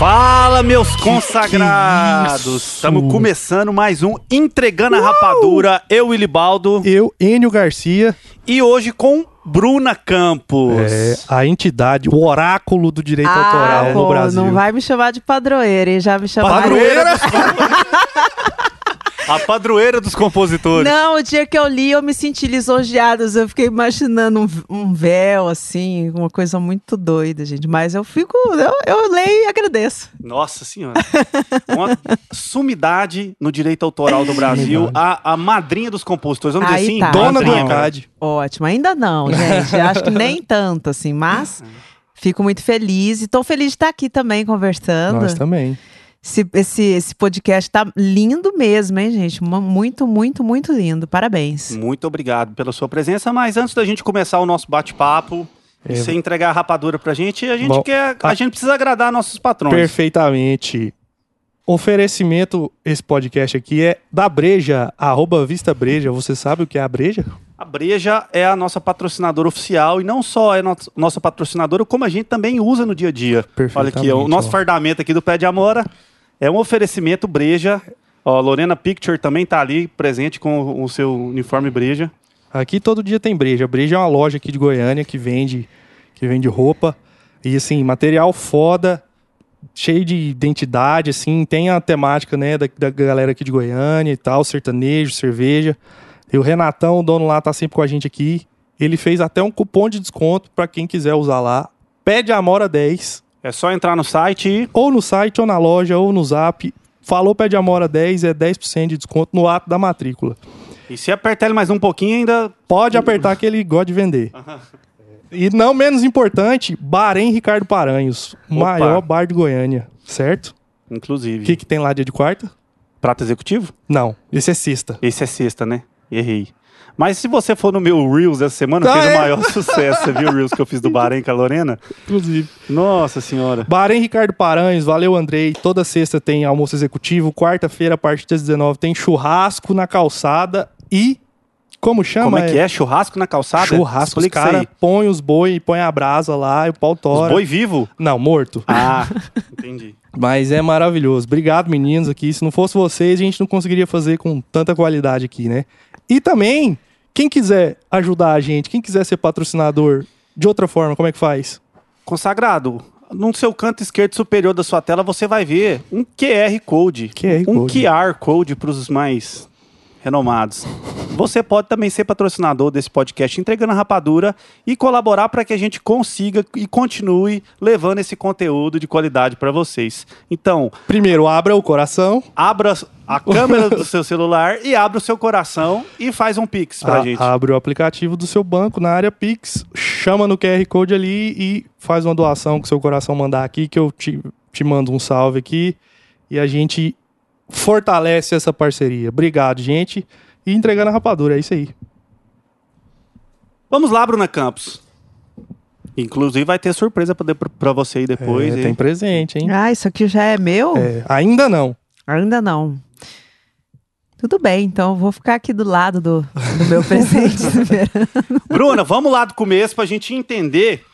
Fala, meus consagrados! Estamos começando mais um Entregando a Rapadura. Eu, Willibaldo. Eu, Enio Garcia. E hoje com Bruna Campos. É, a entidade, o oráculo do direito ah, autoral pô, no Brasil. Não vai me chamar de padroeira, hein? Já me chamou. Padroeira? A padroeira dos compositores. Não, o dia que eu li, eu me senti lisonjeada. Eu fiquei imaginando um, um, véu, assim, uma coisa muito doida, gente. Mas eu fico, eu, eu leio e agradeço. Nossa Senhora. Uma sumidade no direito autoral do Brasil. A, a madrinha dos compositores, vamos Aí dizer assim, tá. Dona do. ECAD. Ótimo. Ainda não, gente. Acho que nem tanto, assim. Mas fico muito feliz. E tô feliz de estar aqui também conversando. Nós também. Esse, esse, esse podcast tá lindo mesmo, hein, gente? Muito, muito, muito lindo. Parabéns. Muito obrigado pela sua presença, mas antes da gente começar o nosso bate-papo, e É. você entregar a rapadura pra gente, a gente Bom, quer, a a- gente precisa agradar nossos patrões. Perfeitamente. Oferecimento, esse podcast aqui é da Breja, arroba Vista Breja. Você sabe o que é a Breja? A Breja é a nossa patrocinadora oficial e não só é no- nossa patrocinadora, como a gente também usa no dia a dia. Olha aqui, ó, o nosso ó. fardamento aqui do Pé de Amora é um oferecimento Breja. Ó, Lorena Picture também tá ali presente com o seu uniforme Breja. Aqui todo dia tem Breja. Breja é uma loja aqui de Goiânia que vende, que vende roupa. E assim, material foda, cheio de identidade, assim. Tem a temática, né, da, da galera aqui de Goiânia e tal, sertanejo, cerveja. E o Renatão, o dono lá, tá sempre com a gente aqui. Ele fez até um cupom de desconto pra quem quiser usar lá. Pede Amora 10. É só entrar no site e Ou no site, ou na loja, ou no zap. Falou Pede Amora 10, é 10% de desconto no ato da matrícula. E se apertar ele mais um pouquinho, ainda. Pode apertar que ele gosta de vender. E não menos importante, Barém Ricardo Paranhos, Opa. maior bar de Goiânia, certo? Inclusive. O que, que tem lá dia de quarta? Prato executivo? Não, esse é sexta. Esse é sexta, né? Errei. Mas se você for no meu Reels essa semana, Ah, fez é? o maior sucesso. Você viu o Reels que eu fiz do Bahrein com a Lorena? Inclusive. Nossa senhora. Barém Ricardo Paranhos, valeu Andrei. Toda sexta tem almoço executivo, quarta-feira a partir das 19 tem churrasco na calçada e como chama? Como é que é? Churrasco na calçada? Churrasco, os Explica isso cara põe os boi, põe a brasa lá e o pau Os tora. boi vivo? Não, morto. Ah, entendi. Mas é maravilhoso. Obrigado, meninos, aqui. Se não fosse vocês, a gente não conseguiria fazer com tanta qualidade aqui, né? E também, quem quiser ajudar a gente, quem quiser ser patrocinador de outra forma, como é que faz? Consagrado, no seu canto esquerdo superior da sua tela, você vai ver um QR Code. QR um Code. QR Code para os mais renomados. Você pode também ser patrocinador desse podcast Entregando a Rapadura e colaborar para que a gente consiga e continue levando esse conteúdo de qualidade para vocês. Então, Primeiro, abra o coração. abra a câmera do seu celular e abra o seu coração e faz um pix pra a- gente. Abre o aplicativo do seu banco na área Pix, chama no QR Code ali e faz uma doação que seu coração mandar aqui, que eu te, te mando um salve aqui e a gente fortalece essa parceria. Obrigado, gente. E entregando a rapadura, é isso aí. Vamos lá, Bruna Campos. Inclusive vai ter surpresa pra você aí depois. É, tem presente, hein? Ah, isso aqui já é meu? É, ainda não. Ainda não. Tudo bem, então eu vou ficar aqui do lado do, do meu presente. Bruna, vamos lá do começo pra gente entender.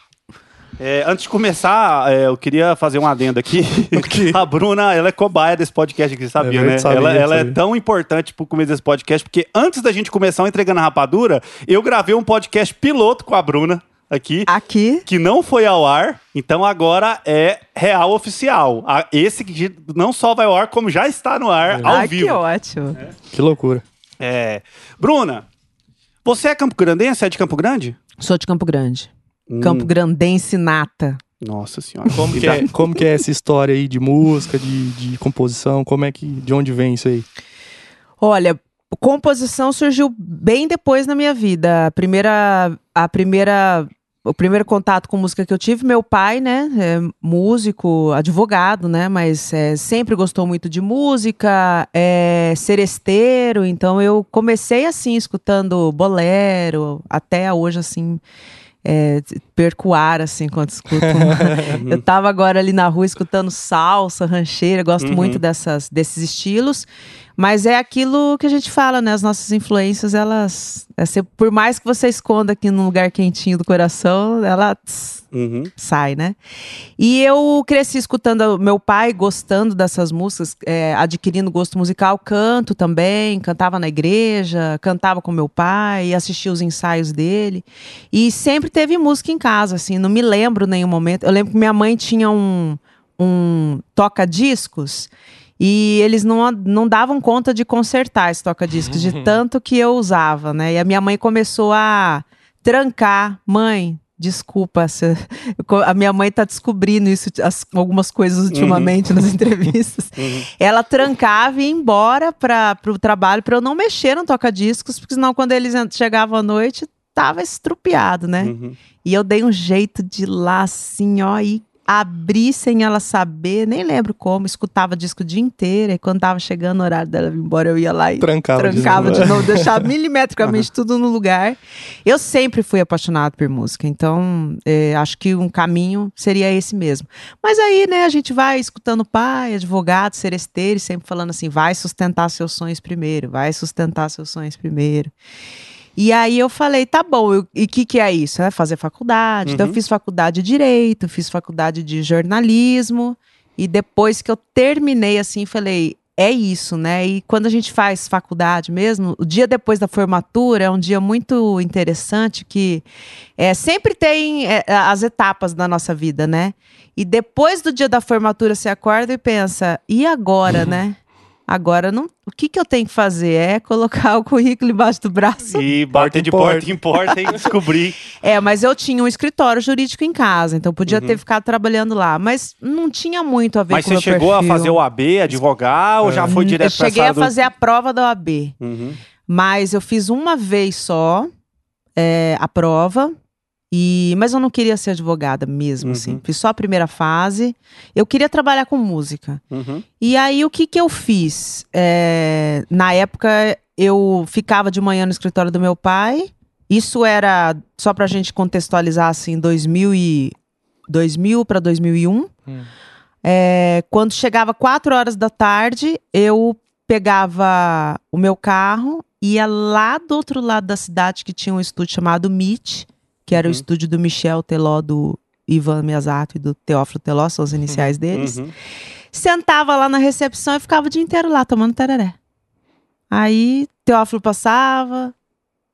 É, antes de começar, é, eu queria fazer um adendo aqui. quê? A Bruna, ela é cobaia desse podcast aqui, sabia, É né? sabia, ela ela é tão importante pro começo desse podcast, porque antes da gente começar o Entregando a Rapadura, eu gravei um podcast piloto com a Bruna aqui. aqui. que não foi ao ar, então agora é real oficial. Esse que não só vai ao ar, como já está no ar, ao Ai, que vivo. ótimo. Que loucura. É. Bruna, você é Campo Grandense? É de Campo Grande? Sou de Campo Grande. Hum, Campo Grandense nata. Nossa senhora. Como que, é, como que é essa história aí de música, de, de composição? Como é que. De onde vem isso aí? Olha, composição surgiu bem depois na minha vida. A primeira, a primeira, o primeiro contato com música que eu tive, meu pai, né, é músico, advogado, né, mas é, sempre gostou muito de música, é seresteiro, então eu comecei assim escutando bolero, até hoje assim. É, perco ar, assim, enquanto escuto. eu tava agora ali na rua escutando salsa, rancheira, gosto Uhum. muito dessas, desses estilos. Mas é aquilo que a gente fala, né? As nossas influências, elas. Ser, por mais que você esconda aqui num lugar quentinho do coração, ela tss, Uhum. sai, né? E eu cresci escutando meu pai gostando dessas músicas, é, adquirindo gosto musical, canto também, cantava na igreja, cantava com meu pai, assistia os ensaios dele. E sempre teve música em casa, assim, não me lembro nenhum momento. Eu lembro que minha mãe tinha um, um toca-discos. E eles não, não davam conta de consertar esse toca-discos, de tanto que eu usava, né? E a minha mãe começou a trancar. Mãe, desculpa, co- a minha mãe tá descobrindo isso, as- algumas coisas ultimamente nas entrevistas. Ela trancava e ia embora para o trabalho para eu não mexer no toca-discos, porque senão quando eles chegavam à noite, tava estrupiado, né? Uhum. E eu dei um jeito de lá assim, ó, e abrir sem ela saber, nem lembro como, escutava disco o dia inteiro, e quando tava chegando o horário dela vir embora, eu ia lá e Trancava, trancava de de novo. novo, deixava milimetricamente tudo no lugar. Eu sempre fui apaixonado por música, então é, acho que um caminho seria esse mesmo. Mas aí, né, a gente vai escutando pai, advogado, seresteiro, sempre falando assim, vai sustentar seus sonhos primeiro, vai sustentar seus sonhos primeiro. E aí eu falei, tá bom, eu- e o que, que é isso? É fazer faculdade. Então eu Uhum. fiz faculdade de Direito, fiz faculdade de jornalismo. E depois que eu terminei, assim, falei, é isso, né? E quando a gente faz faculdade mesmo, o dia depois da formatura é um dia muito interessante que é, sempre tem é, as etapas da nossa vida, né? E depois do dia da formatura você acorda e pensa, e agora, né? Agora não, o que, que eu tenho que fazer? É colocar o currículo embaixo do braço E bater de porta. em porta e descobrir. é, mas eu tinha um escritório jurídico em casa, então podia Uhum. ter ficado trabalhando lá. Mas não tinha muito a ver Mas com você o meu chegou a perfil. fazer o AB, advogar, ou já foi Eu direto pra cheguei essa a fazer a prova da OAB, Uhum. mas eu fiz uma vez só é, a prova. E, mas eu não queria ser advogada mesmo, Uhum. assim. Fiz só a primeira fase. Eu queria trabalhar com música. Uhum. E aí, o que que eu fiz? É, na época, eu ficava de manhã no escritório do meu pai. Isso era, só pra gente contextualizar, assim, 2000, e, 2000 para 2001. Hum. É, quando chegava 4 horas da tarde, eu pegava o meu carro, ia lá do outro lado da cidade, que tinha um estúdio chamado MIT, que era o Uhum. estúdio do Michel Teló, do Ivan Miyazato e do Teófilo Teló, são as iniciais deles Uhum. sentava lá na recepção e ficava o dia inteiro lá tomando tereré. Aí Teófilo passava,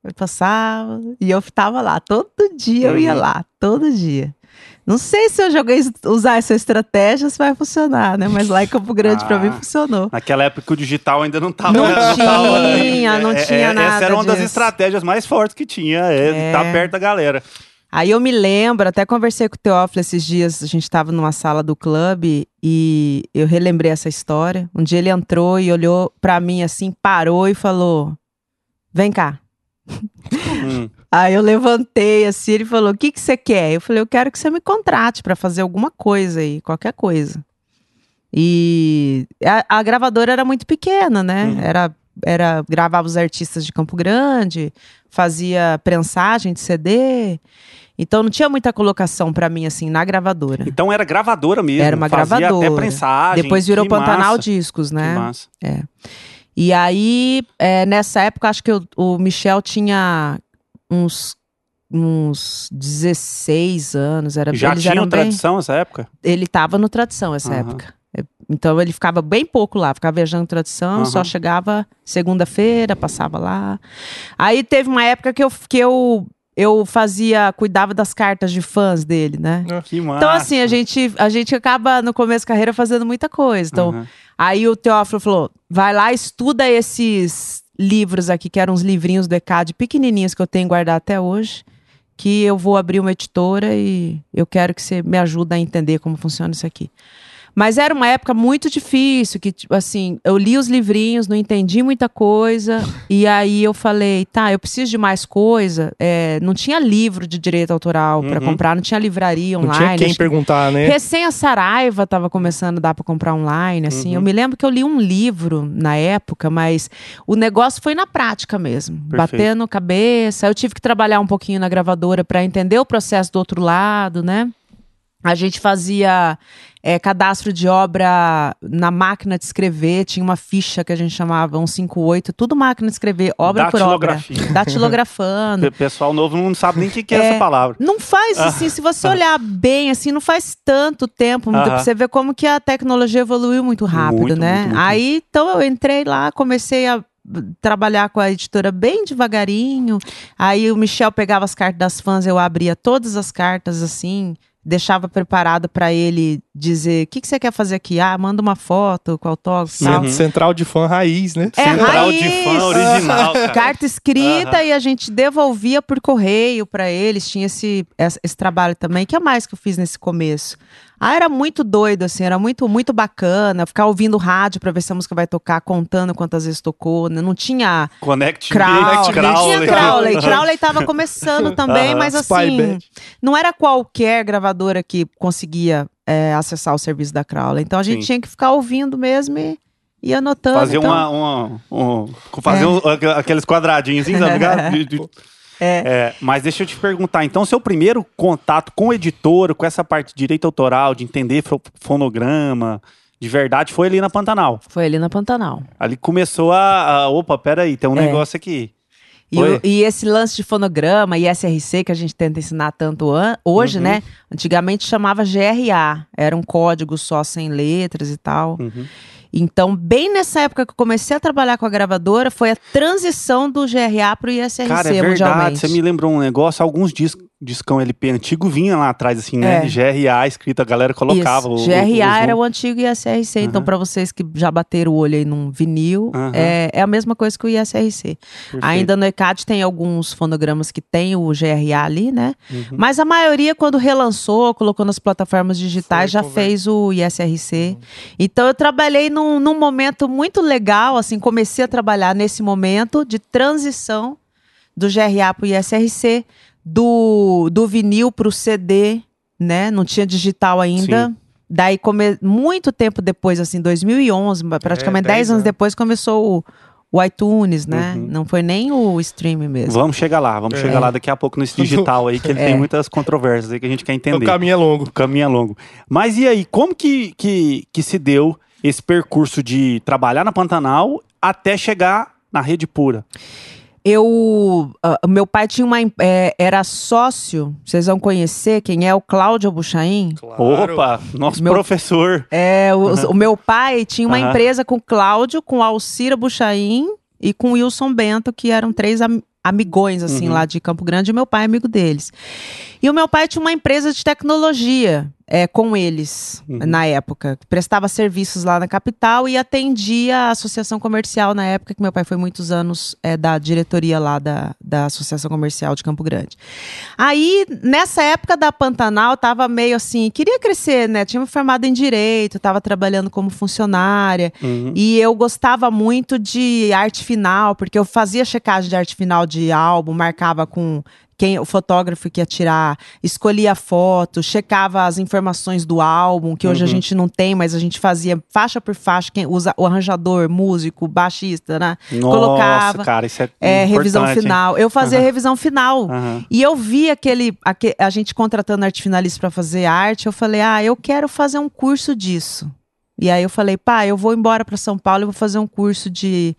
eu passava, e eu tava lá. Todo dia eu ia Uhum. lá, todo dia. Não sei se eu joguei usar essa estratégia se vai funcionar, né? Mas lá em Campo Grande pra Ah. mim funcionou. Naquela época o digital ainda não tava. Não tava tinha, não É, tinha é, nada Essa era uma das disso. estratégias mais fortes que tinha, é, É. tá perto da galera. Aí eu me lembro, até conversei com o Teófilo esses dias, a gente estava numa sala do clube e eu relembrei essa história. Um dia ele entrou e olhou pra mim assim, parou e falou: Vem cá. Hum. Aí eu levantei assim, ele falou: O que, que você quer? Eu falei: Eu quero que você me contrate pra fazer alguma coisa aí, qualquer coisa. E a, a gravadora era muito pequena, né? Uhum. Era, era gravava os artistas de Campo Grande, fazia prensagem de CD. Então não tinha muita colocação pra mim assim na gravadora. Então era gravadora mesmo. Era uma fazia gravadora. até prensagem. Depois virou que Pantanal massa, Discos, que né? massa. E aí, é, nessa época, acho que o, o Michel tinha uns, uns 16 anos. Era, Já tinha eram bem, tradição nessa época? Ele tava no Tradição essa Aham. época. É, Então ele ficava bem pouco lá, ficava viajando Tradição, só Aham. chegava segunda-feira, passava lá. Aí teve uma época que eu, que eu, eu fazia, cuidava das cartas de fãs dele, né? Que massa. Então, assim, a gente, a gente acaba no começo da carreira fazendo muita coisa. Então, Aham. Aí o Teófilo falou: vai lá, estuda esses livros aqui, que eram uns livrinhos do ECAD pequenininhos que eu tenho guardado até hoje, que eu vou abrir uma editora e eu quero que você me ajude a entender como funciona isso aqui. Mas era uma época muito difícil, que, tipo, assim, eu li os livrinhos, não entendi muita coisa, e aí eu falei, tá, eu preciso de mais coisa. É, não tinha livro de direito autoral para Uhum. comprar, não tinha livraria Não online. tinha quem perguntar, né? Recém a Saraiva tava começando a dar para comprar online, assim. Uhum. Eu me lembro que eu li um livro na época, mas o negócio foi na prática mesmo, batendo cabeça. Eu tive que trabalhar um pouquinho na gravadora para entender o processo do outro lado, né? A gente fazia é, cadastro de obra na máquina de escrever, tinha uma ficha que a gente chamava 158, tudo máquina de escrever, obra por obra. Datilografia. Datilografando. O pessoal novo não sabe nem o que, que é, É. essa palavra. Não faz, assim, se você olhar bem, assim, não faz tanto tempo. Aham. Pra você ver como que a tecnologia evoluiu muito rápido, Muito, né? muito, muito. Aí, então, eu entrei lá, comecei a trabalhar com a editora bem devagarinho. Aí o Michel pegava as cartas das fãs, eu abria todas as cartas, assim, deixava preparado para ele dizer, o que, que você quer fazer aqui? Ah, manda uma foto com autógrafo. Cent- Central de fã raiz, né? É, Central raiz. de fã original, cara. Carta escrita e a gente devolvia por correio para eles. Tinha esse, esse, esse trabalho também. O que é mais que eu fiz nesse começo? Ah, era muito doido, assim, era muito, muito bacana. Ficar ouvindo rádio para ver se a música vai tocar, contando quantas vezes tocou. né? Não tinha Connect Crowley. Crowley. Tinha Crowley. Crowley tava começando também, Aham. mas Spy assim, Band. não era qualquer gravadora que conseguia é, acessar o serviço da Crowley. Então a gente Sim. tinha que ficar ouvindo mesmo e, e anotando. Fazer então, uma, uma- um- fazer É. um- aqu- aqueles quadradinhos, tá ligado? De- de- É, mas deixa eu te perguntar, então, seu primeiro contato com o editor, com essa parte de direito autoral, de entender fo- fonograma, de verdade, foi ali na Pantanal. Foi ali na Pantanal. Ali começou a, a opa, peraí, tem um É. negócio aqui. E, o- e esse lance de fonograma e SRC que a gente tenta ensinar tanto an- hoje, Uhum. né? Antigamente chamava GRA, era um código só sem letras e tal. Uhum. Então, bem nessa época que eu comecei a trabalhar com a gravadora, foi a transição do GRA para o ISRC Cara, é verdade, você me lembrou um negócio, alguns dis discão LP antigo vinha lá atrás, assim, né? É. GRA escrito, a galera colocava. Isso. o- GRA o- era o... o antigo ISRC. Então, Aham. para vocês que já bateram o olho aí num vinil, Aham. é, é a mesma coisa que o ISRC. Perfeito. Ainda no ECAD tem alguns fonogramas que tem o GRA ali, né? Uhum. Mas a maioria, quando relançou, colocou nas plataformas digitais, Foi já fez o ISRC. Então eu trabalhei num, num momento muito legal, assim, comecei a trabalhar nesse momento de transição do GRA para o ISRC, do, do vinil para o CD, né? Não tinha digital ainda. Sim. Daí, come... muito tempo depois, assim, 2011, praticamente 10 10 anos anos. depois, começou o, o iTunes, né? Uhum. Não foi nem o stream mesmo. Vamos chegar lá, vamos É. chegar lá daqui a pouco nesse digital aí, que ele É. tem muitas controvérsias aí que a gente quer O entender. caminho é longo. O caminho é longo. Mas e aí, como que, que, que se deu esse percurso de trabalhar na Pantanal até chegar na Rede Pura? Eu, ah, meu pai tinha uma, é, era sócio, vocês vão conhecer quem é o Cláudio Buchaim. Opa, nosso Meu- professor. É, o, o meu pai tinha uma Aham. empresa com o Cláudio, com Alcira Buchaim e com o Wilson Bento, que eram três am- amigões, assim, Uhum. lá de Campo Grande, e meu pai é amigo deles. E o meu pai tinha uma empresa de tecnologia é, com eles, Uhum. na época. Prestava serviços lá na capital e atendia a associação comercial na época, que meu pai foi muitos anos é, da diretoria lá da, da Associação Comercial de Campo Grande. Aí, nessa época da Pantanal, tava meio assim, queria crescer, né? Tinha me formado em Direito, tava trabalhando como funcionária. Uhum. E eu gostava muito de arte final, porque eu fazia checagem de arte final de álbum, marcava com quem o fotógrafo que ia tirar, escolhia a foto, checava as informações do álbum, que hoje a Uhum. gente não tem, mas a gente fazia faixa por faixa, quem usa o arranjador, músico, baixista, né? Nossa, colocava, cara, isso é, É, revisão hein? final. Eu fazia Aham. revisão final. Aham. E eu vi aquele, aque- a gente contratando arte finalista para fazer arte, eu falei: "Ah, eu quero fazer um curso disso". E aí eu falei: "Pai, eu vou embora para São Paulo e vou fazer um curso de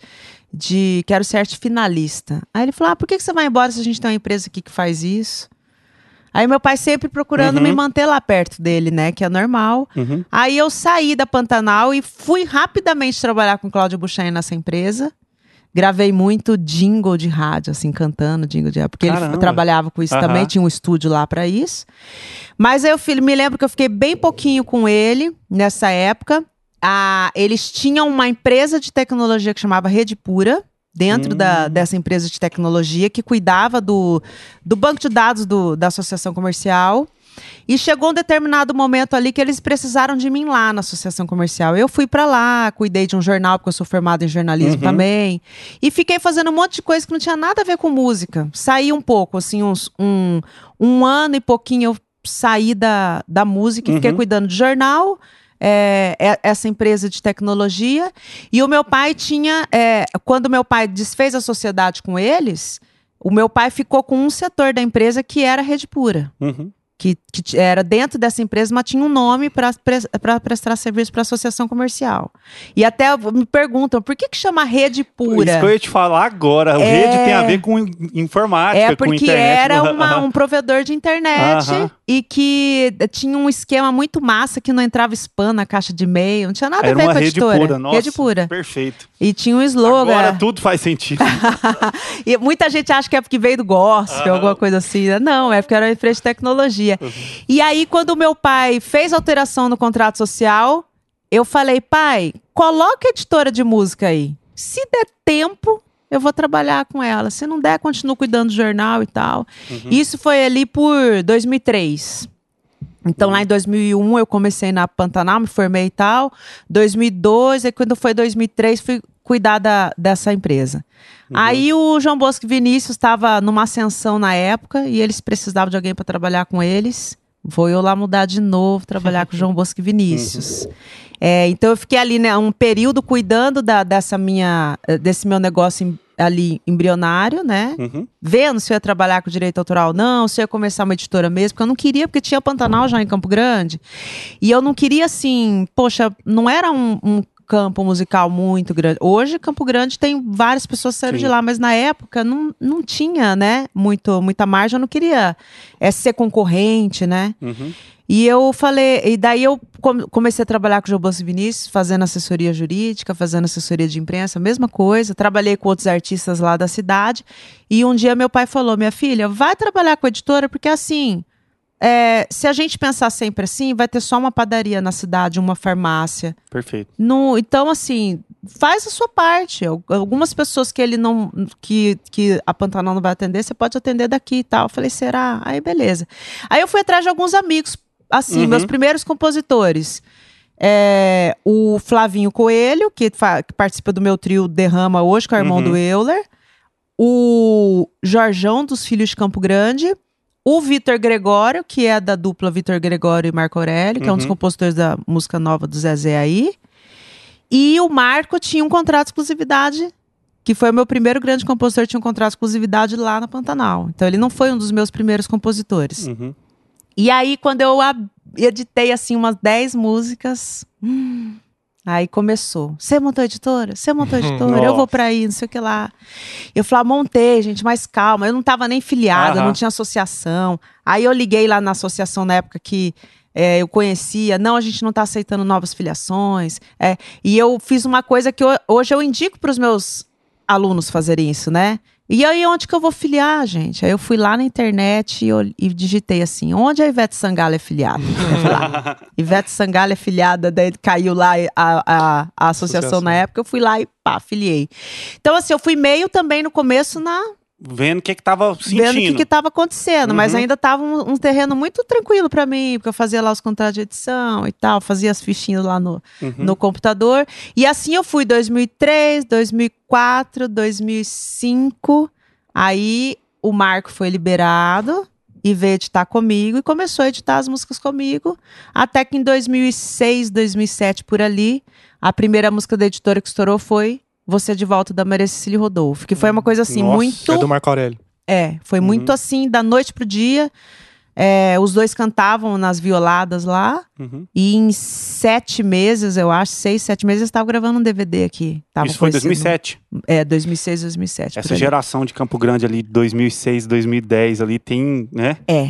de quero ser arte finalista". Aí ele falou: "Ah, por que que você vai embora se a gente tem uma empresa aqui que faz isso?" Aí meu pai sempre procurando Uhum. me manter lá perto dele, né, que é normal. Uhum. Aí eu saí da Pantanal e fui rapidamente trabalhar com Cláudio Buchain nessa empresa. Gravei muito jingle de rádio, assim, cantando jingle de rádio, porque ele Caramba. trabalhava com isso Aham. também, tinha um estúdio lá pra isso. Mas aí eu me lembro que eu fiquei bem pouquinho com ele nessa época. Ah, eles tinham uma empresa de tecnologia que chamava Rede Pura, dentro Hum. da, dessa empresa de tecnologia, que cuidava do, do banco de dados do- da associação comercial. E chegou um determinado momento ali que eles precisaram de mim lá na associação comercial. Eu fui pra lá, cuidei de um jornal, porque eu sou formada em jornalismo Uhum. também. E fiquei fazendo um monte de coisa que não tinha nada a ver com música. Saí um pouco, assim, uns, um, um ano e pouquinho eu saí da, da música e fiquei Uhum. cuidando de jornal. É, é- essa empresa de tecnologia. E o meu pai tinha. é, quando meu pai desfez a sociedade com eles, o meu pai ficou com um setor da empresa que era Rede Pura. Uhum. Que, que era dentro dessa empresa, mas tinha um nome para prestar serviço para associação comercial. E até me perguntam por que, que chama Rede Pura? Isso que eu ia te falar agora. É. rede tem a ver com in- informática, É com porque internet. era uma- um provedor de internet Aham. e que tinha um esquema muito massa que não entrava spam na caixa de e-mail, não tinha nada Era a ver com a rede editora. pura. Nossa, rede pura. Perfeito. E tinha um slogan. Agora tudo faz sentido. E muita gente acha que é porque veio do gospel, Aham. alguma coisa assim. né? Não, é porque era uma empresa de tecnologia. E aí, quando meu pai fez alteração no contrato social, eu falei, pai, coloca a editora de música aí. Se der tempo, eu vou trabalhar com ela. Se não der, continuo cuidando do jornal e tal. Isso foi ali por 2003. Então, lá em 2001, eu comecei na Pantanal, me formei e tal. 2002, aí quando foi 2003, fui cuidar da- dessa empresa. Aí o João Bosco Vinícius estava numa ascensão na época e eles precisavam de alguém para trabalhar com eles. Vou eu lá mudar de novo, trabalhar com o João Bosco Vinícius. É, então eu fiquei ali né, um período cuidando da- dessa minha, eh, desse meu negócio em- ali embrionário, né? Uhum. vendo se eu ia trabalhar com direito autoral ou não, se eu ia começar uma editora mesmo, porque eu não queria, porque tinha Pantanal já em Campo Grande. E eu não queria, assim, poxa, não era um, um campo musical muito grande. Hoje, Campo Grande tem várias pessoas Sim. de lá, mas na época não, não tinha, né, muito, muita margem, eu não queria é, ser concorrente, né? Uhum. E eu falei, e daí eu come- comecei a trabalhar com o Bosco Vinícius, fazendo assessoria jurídica, fazendo assessoria de imprensa, mesma coisa. Trabalhei com outros artistas lá da cidade. E um dia meu pai falou: minha filha, vai trabalhar com a editora, porque assim. É, se a gente pensar sempre assim, vai ter só uma padaria na cidade, uma farmácia. Perfeito. No, então, assim, faz a sua parte. Al- Algumas pessoas que ele não. que, que a Pantanal não vai atender, você pode atender daqui e tal. Eu falei, será? Aí, beleza. Aí eu fui atrás de alguns amigos, assim, Uhum. meus primeiros compositores. É, o Flavinho Coelho, que, que participa do meu trio Derrama hoje, com o irmão Uhum. do Euler. O Jorjão dos Filhos de Campo Grande. O Vitor Gregório, que é da dupla Vitor Gregório e Marco Aurélio, que é um dos Uhum. compositores da música nova do Zezé aí. E o Marco tinha um contrato de exclusividade, que foi o meu primeiro grande compositor, tinha um contrato de exclusividade lá na Pantanal. Então ele não foi um dos meus primeiros compositores. Uhum. E aí, quando eu editei, assim, umas 10 músicas, hum, aí começou. Você montou a editora? Você montou a editora? eu vou Nossa. pra aí, não sei o que lá. Eu falei, ah, montei, gente, mas calma. Eu não tava nem filiada, Aham. não tinha associação. Aí eu liguei lá na associação na época que é, eu conhecia. Não, a gente não tá aceitando novas filiações. É, e eu fiz uma coisa que eu- hoje eu indico para os meus alunos fazerem isso, né? E aí, onde que eu vou filiar, gente? Aí eu fui lá na internet e, eu- e digitei assim: onde a Ivete Sangalo é filiada? Ivete Sangalo é filiada, daí caiu lá a, a, a associação, Associação. na época, eu fui lá e pá, filiei. Então, assim, eu fui meio também no começo na Vendo o que que tava sentindo. vendo o que estava acontecendo, mas Uhum. ainda estava um, um terreno muito tranquilo para mim, porque eu fazia lá os contratos de edição e tal, fazia as fichinhas lá no, Uhum. no computador. E assim eu fui 2003, 2004, 2005. Aí o Marco foi liberado e veio editar comigo e começou a editar as músicas comigo. Até que em 2006, 2007, por ali, a primeira música da editora que estourou foi Você de Volta da Maria Cecília Rodolfo, que foi uma coisa assim, Nossa, muito. É do Marco Aurélio. É, foi muito assim, da noite pro dia. É, os dois cantavam nas violadas lá. Uhum. E em sete meses, eu acho, seis, sete meses, eu estava gravando um DVD aqui. Tava Isso foi em conhecido. 2007. É, 2006, 2007. Essa geração de Campo Grande ali, 2006, 2010 ali, tem, né? É.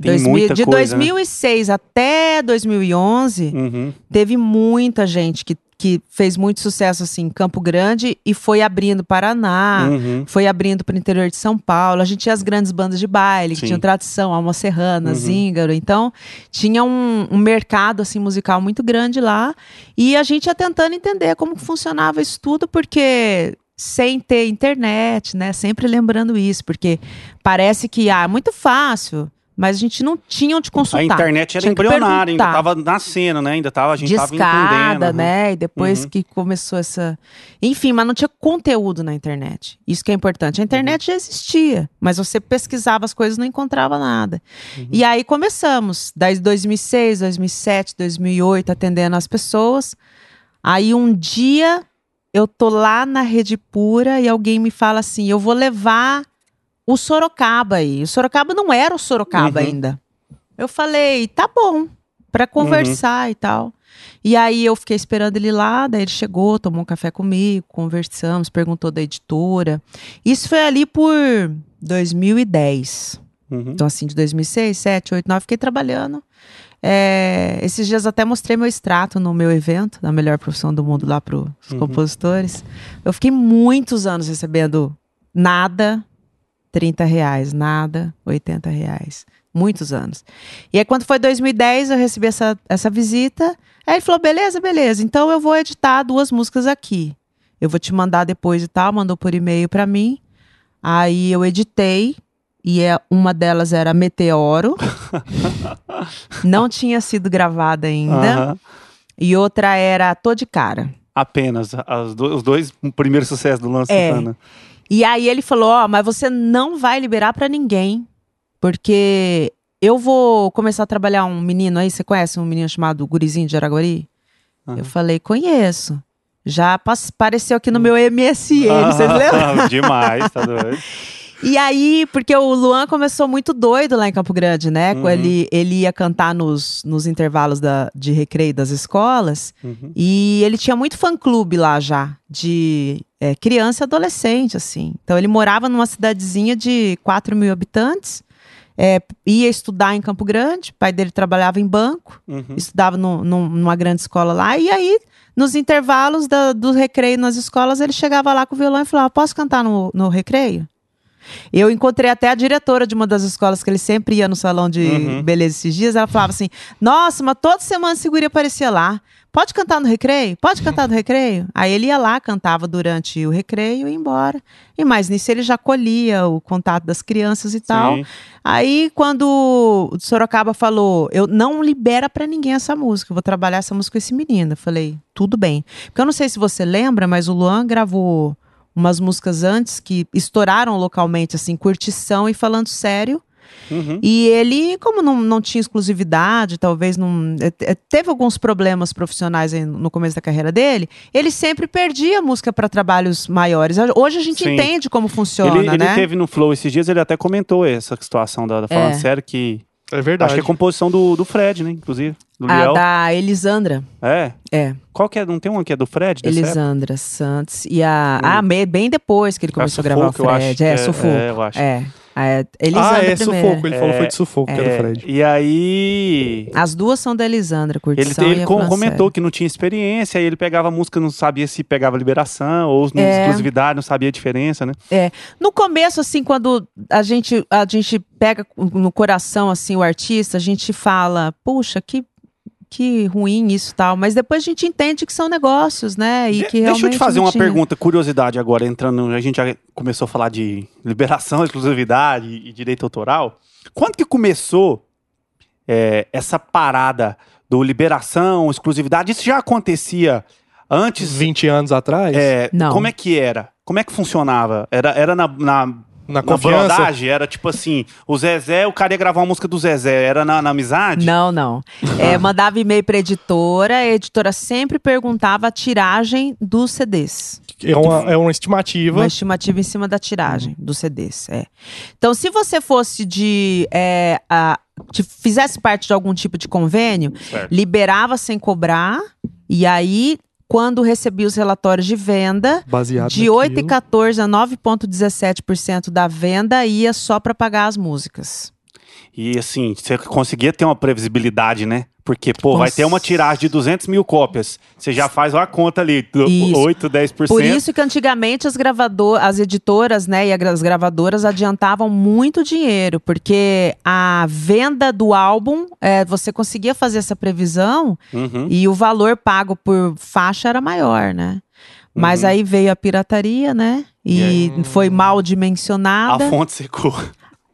Tem 2000 muita de coisa, né? 2006 até 2011, Uhum. teve muita gente que, que fez muito sucesso assim em Campo Grande e foi abrindo Paraná. Uhum. Foi abrindo para o interior de São Paulo. A gente tinha as grandes bandas de baile, que Sim. tinham tradição, Alma Serrana, Uhum. Zíngaro. Então, tinha um, um mercado assim musical muito grande lá. E a gente ia tentando entender como funcionava isso tudo, porque sem ter internet, né? Sempre lembrando isso, porque parece que ah, é muito fácil, mas a gente não tinha onde A consultar. internet era embrionária, ainda perguntar. tava nascendo, né? Ainda tava, a gente tava Discada, entendendo. né? E depois Uhum. que começou essa. Enfim, mas não tinha conteúdo na internet. Isso que é importante. A internet Uhum. já existia, mas você pesquisava as coisas e não encontrava nada. Uhum. E aí começamos, desde 2006, 2007, 2008, atendendo as pessoas. Aí um dia eu tô lá na Rede Pura e alguém me fala assim: eu vou levar o Sorocaba aí. O Sorocaba não era o Sorocaba Uhum. ainda. Eu falei, tá bom, pra conversar e tal. E aí eu fiquei esperando ele lá, daí ele chegou, tomou um café comigo, conversamos, perguntou da editora. Isso foi ali por 2010. Uhum. Então, assim, de 2006, 7, 8, 9, fiquei trabalhando. É, esses dias até mostrei meu extrato no meu evento, da melhor profissão do mundo lá para os Uhum. compositores. Eu fiquei muitos anos recebendo nada, 30 reais, nada, 80 reais. Muitos anos. E aí, quando foi 2010, eu recebi essa, essa visita. Aí ele falou: beleza, beleza, então eu vou editar duas músicas aqui. Eu vou te mandar depois e tal. Mandou por e-mail para mim. Aí eu editei. E é, uma delas era Meteoro. Não tinha sido gravada ainda. Aham. E outra era Tô de Cara. Apenas as do- os dois primeiros sucessos do Luan É. Santana. E aí ele falou: Ó, mas você não vai liberar pra ninguém. Porque eu vou começar a trabalhar um menino aí. Você conhece um menino chamado Gurizinho de Araguari? Aham. Eu falei: conheço. Já apareceu aqui no meu MSN, vocês lembram? Demais, tá doido. E aí, porque o Luan começou muito doido lá em Campo Grande, né? Uhum. Ele, ele ia cantar nos, nos intervalos da, de recreio das escolas. Uhum. E ele tinha muito fã-clube lá já, de é, criança e adolescente, assim. Então ele morava numa cidadezinha de 4 mil habitantes, é, ia estudar em Campo Grande, o pai dele trabalhava em banco, Uhum. estudava no- num- numa grande escola lá, e aí, nos intervalos da- do recreio nas escolas, ele chegava lá com o violão e falava, posso cantar no, no recreio? Eu encontrei até a diretora de uma das escolas que ele sempre ia no salão de Uhum. beleza esses dias. Ela falava assim: Nossa, mas toda semana esse guri aparecia lá. Pode cantar no recreio? Pode cantar no recreio? Aí ele ia lá, cantava durante o recreio e ia embora. E mais nisso ele já colhia o contato das crianças e tal. Sim. Aí, quando o Sorocaba falou, eu não libera pra ninguém essa música, eu vou trabalhar essa música com esse menino. Eu falei, tudo bem. Porque eu não sei se você lembra, mas o Luan gravou umas músicas antes que estouraram localmente, assim, curtição e falando sério. Uhum. E ele, como não, não tinha exclusividade, talvez não. eh, eh, Teve alguns problemas profissionais no começo da carreira dele, ele sempre perdia a música para trabalhos maiores. Hoje a gente Sim. entende como funciona, Ele, ele né? teve no Flow esses dias, ele até comentou essa situação da, da falando É. sério, que É verdade. acho que é composição do, do Fred, né? Inclusive. Do A Liel. da Elisandra. É. É. Qual que é? Não tem uma que é do Fred? Elisandra Santos. E a. Ah, me- bem depois que ele começou a gravar o Sufoco, eu acho Fred. que É, é- Sufoco. é, eu acho. É. A Elisandra ah, é primeiro. sufoco. Ele falou foi de sufoco, que é do É, Fred. E aí. As duas são da Elisandra, Ele, Curtição ele e a com- Fran comentou que não tinha experiência, aí ele pegava a música, não sabia se pegava liberação ou não É. exclusividade, não sabia a diferença, né? No começo, assim, quando a gente, a gente pega no coração, assim, o artista, a gente fala, puxa, que, que ruim isso e tal. Mas depois a gente entende que são negócios, né? E De- que Deixa eu te fazer uma tinha. pergunta, curiosidade agora, entrando. A gente já começou a falar de liberação, exclusividade e direito autoral. Quando que começou é, essa parada do liberação, exclusividade? Isso já acontecia antes? 20 anos atrás, É, Não. Como é que era? Como é que funcionava? Era, era na, na, na na confiança. brodagem? Era tipo assim, o Zezé, o cara ia gravar uma música do Zezé, era na, na amizade? Não, não. É, mandava e-mail pra editora, a editora sempre perguntava a tiragem dos CDs. É uma, é uma estimativa. Uma estimativa em cima da tiragem dos CDs. É. Então, se você fosse de. é, a- fizesse parte de algum tipo de convênio, Certo. liberava sem cobrar, e aí, quando recebia os relatórios de venda, Baseado de 8,14 a 9,17% da venda ia só para pagar as músicas. E assim, você conseguia ter uma previsibilidade, né? Porque, pô, vai Nossa. ter uma tiragem de 200 mil cópias. Você já faz uma conta ali, Isso. 8, 10%. Por isso que antigamente as gravador, as editoras, né, e as gravadoras adiantavam muito dinheiro, porque a venda do álbum, é, você conseguia fazer essa previsão Uhum. e o valor pago por faixa era maior, né? Mas Uhum. aí veio a pirataria, né? E E foi mal A dimensionada. fonte secou.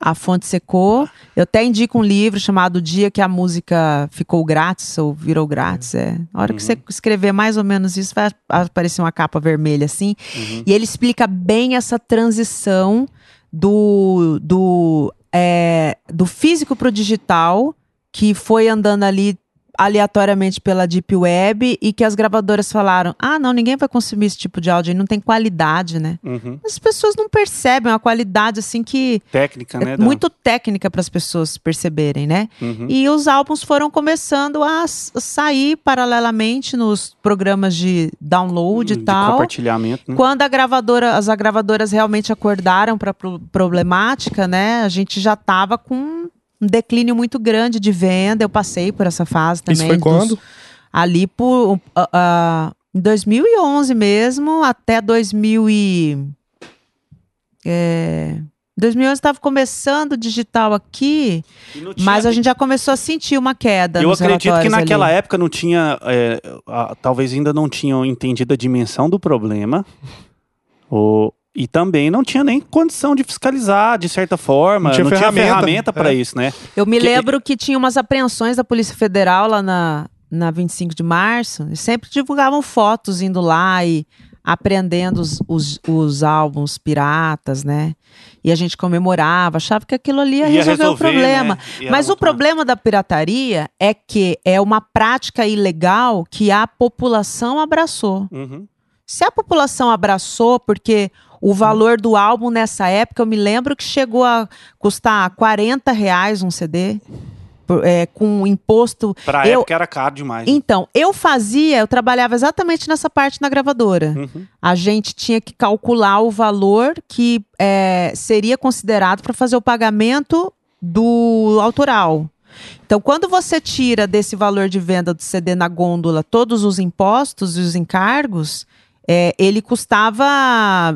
A fonte secou. Eu até indico um livro chamado O Dia que a Música Ficou Grátis ou Virou Grátis. É. Na hora que você escrever mais ou menos isso, vai aparecer uma capa vermelha assim. Uhum. E ele explica bem essa transição do, do, é, do físico para o digital, que foi andando ali aleatoriamente pela Deep Web e que as gravadoras falaram: ah, não, ninguém vai consumir esse tipo de áudio, não tem qualidade, né? Uhum. As pessoas não percebem uma qualidade assim que Técnica, né? é da- muito técnica para as pessoas perceberem, né? Uhum. E os álbuns foram começando a sair paralelamente nos programas de download e de tal. compartilhamento, né? Quando a gravadora, as gravadoras realmente acordaram para a problemática, né? A gente já estava com um declínio muito grande de venda. Eu passei por essa fase também. Isso foi dos- quando? ali por ah, ah, em 2011 mesmo até 2000 e é, 2011 estava começando o digital aqui, mas a gente já começou a sentir uma queda. Eu nos acredito que naquela ali. época não tinha. é, a- talvez ainda não tinham entendido a dimensão do problema. ou, e também não tinha nem condição de fiscalizar, de certa forma. Não tinha ferramenta, ferramenta para é. isso, né? Eu me que- lembro que tinha umas apreensões da Polícia Federal lá na, na 25 de março. E sempre divulgavam fotos indo lá e apreendendo os, os, os álbuns piratas, né? E a gente comemorava, achava que aquilo ali ia, Ia resolver, o resolver, problema. né? E era Mas o problema da pirataria é que é uma prática ilegal que a população abraçou. Uhum. Se a população abraçou, porque o valor do álbum nessa época, eu me lembro que chegou a custar 40 reais um CD, é, com imposto. Pra Eu- época era caro demais. né? Então, eu fazia, eu trabalhava exatamente nessa parte na gravadora. Uhum. A gente tinha que calcular o valor que é, seria considerado para fazer o pagamento do autoral. Então, quando você tira desse valor de venda do CD na gôndola todos os impostos e os encargos, é, ele custava,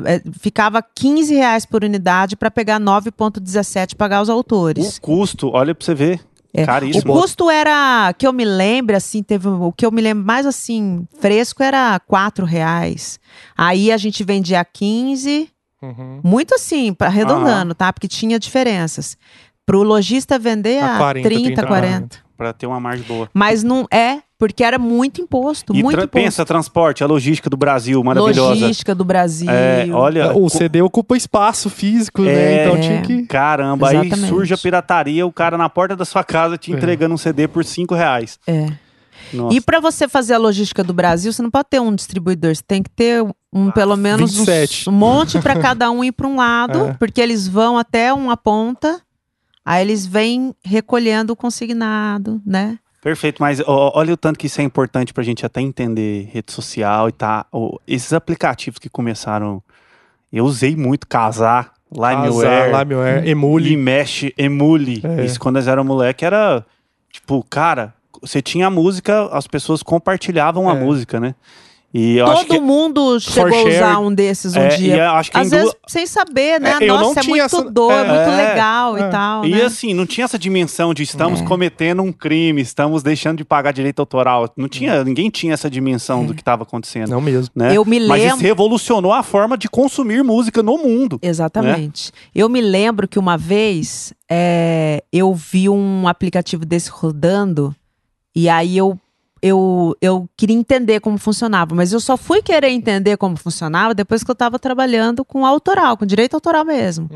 é, ficava 15 reais por unidade para pegar 9,17 e pagar os autores. O custo, olha pra você ver. É, O Caríssimo. custo era, que eu me lembro, assim, teve o que eu me lembro mais assim, fresco era quatro reais. Aí a gente vendia a 15, Uhum. muito assim, pra- arredondando, tá? Porque tinha diferenças. Pro lojista vender a, A 40, 30, 40. 40. Pra ter uma margem boa. Mas não é, porque era muito imposto, E muito tra- imposto. pensa, transporte, a logística do Brasil, maravilhosa. Logística do Brasil. É, olha, O CD ocupa espaço físico, É. né? Então É. tinha que. caramba, aí Exatamente. surge a pirataria, o cara na porta da sua casa te É. entregando um CD por 5 reais. É. Nossa. E para você fazer a logística do Brasil, você não pode ter um distribuidor, você tem que ter um pelo menos uns- 27. um monte para cada um ir para um lado, É. porque eles vão até uma ponta, aí eles vêm recolhendo o consignado, né? Perfeito, mas ó, olha o tanto que isso é importante pra gente até entender rede social e tá. ó, esses aplicativos que começaram. Eu usei muito casar, Limeware, Limeware, Emule. e Mesh, Emule. É. Isso quando nós éramos moleque era tipo, cara, você tinha a música, as pessoas compartilhavam a É. música, né? E eu acho Todo que mundo chegou a usar um desses um É, dia. eu acho que Às vezes sem saber, né? É, eu não Nossa, é muito essa- doido, é, é, muito é. legal É. e tal, E né? assim, não tinha essa dimensão de estamos É. cometendo um crime, estamos deixando de pagar direito autoral. Não tinha, ninguém tinha essa dimensão do que estava acontecendo. Não mesmo. Né? Eu me Mas isso lembro- revolucionou a forma de consumir música no mundo. Exatamente. Né? Eu me lembro que uma vez é, eu vi um aplicativo desse rodando e aí eu, eu, eu queria entender como funcionava, mas eu só fui querer entender como funcionava depois que eu estava trabalhando com autoral, com direito autoral mesmo.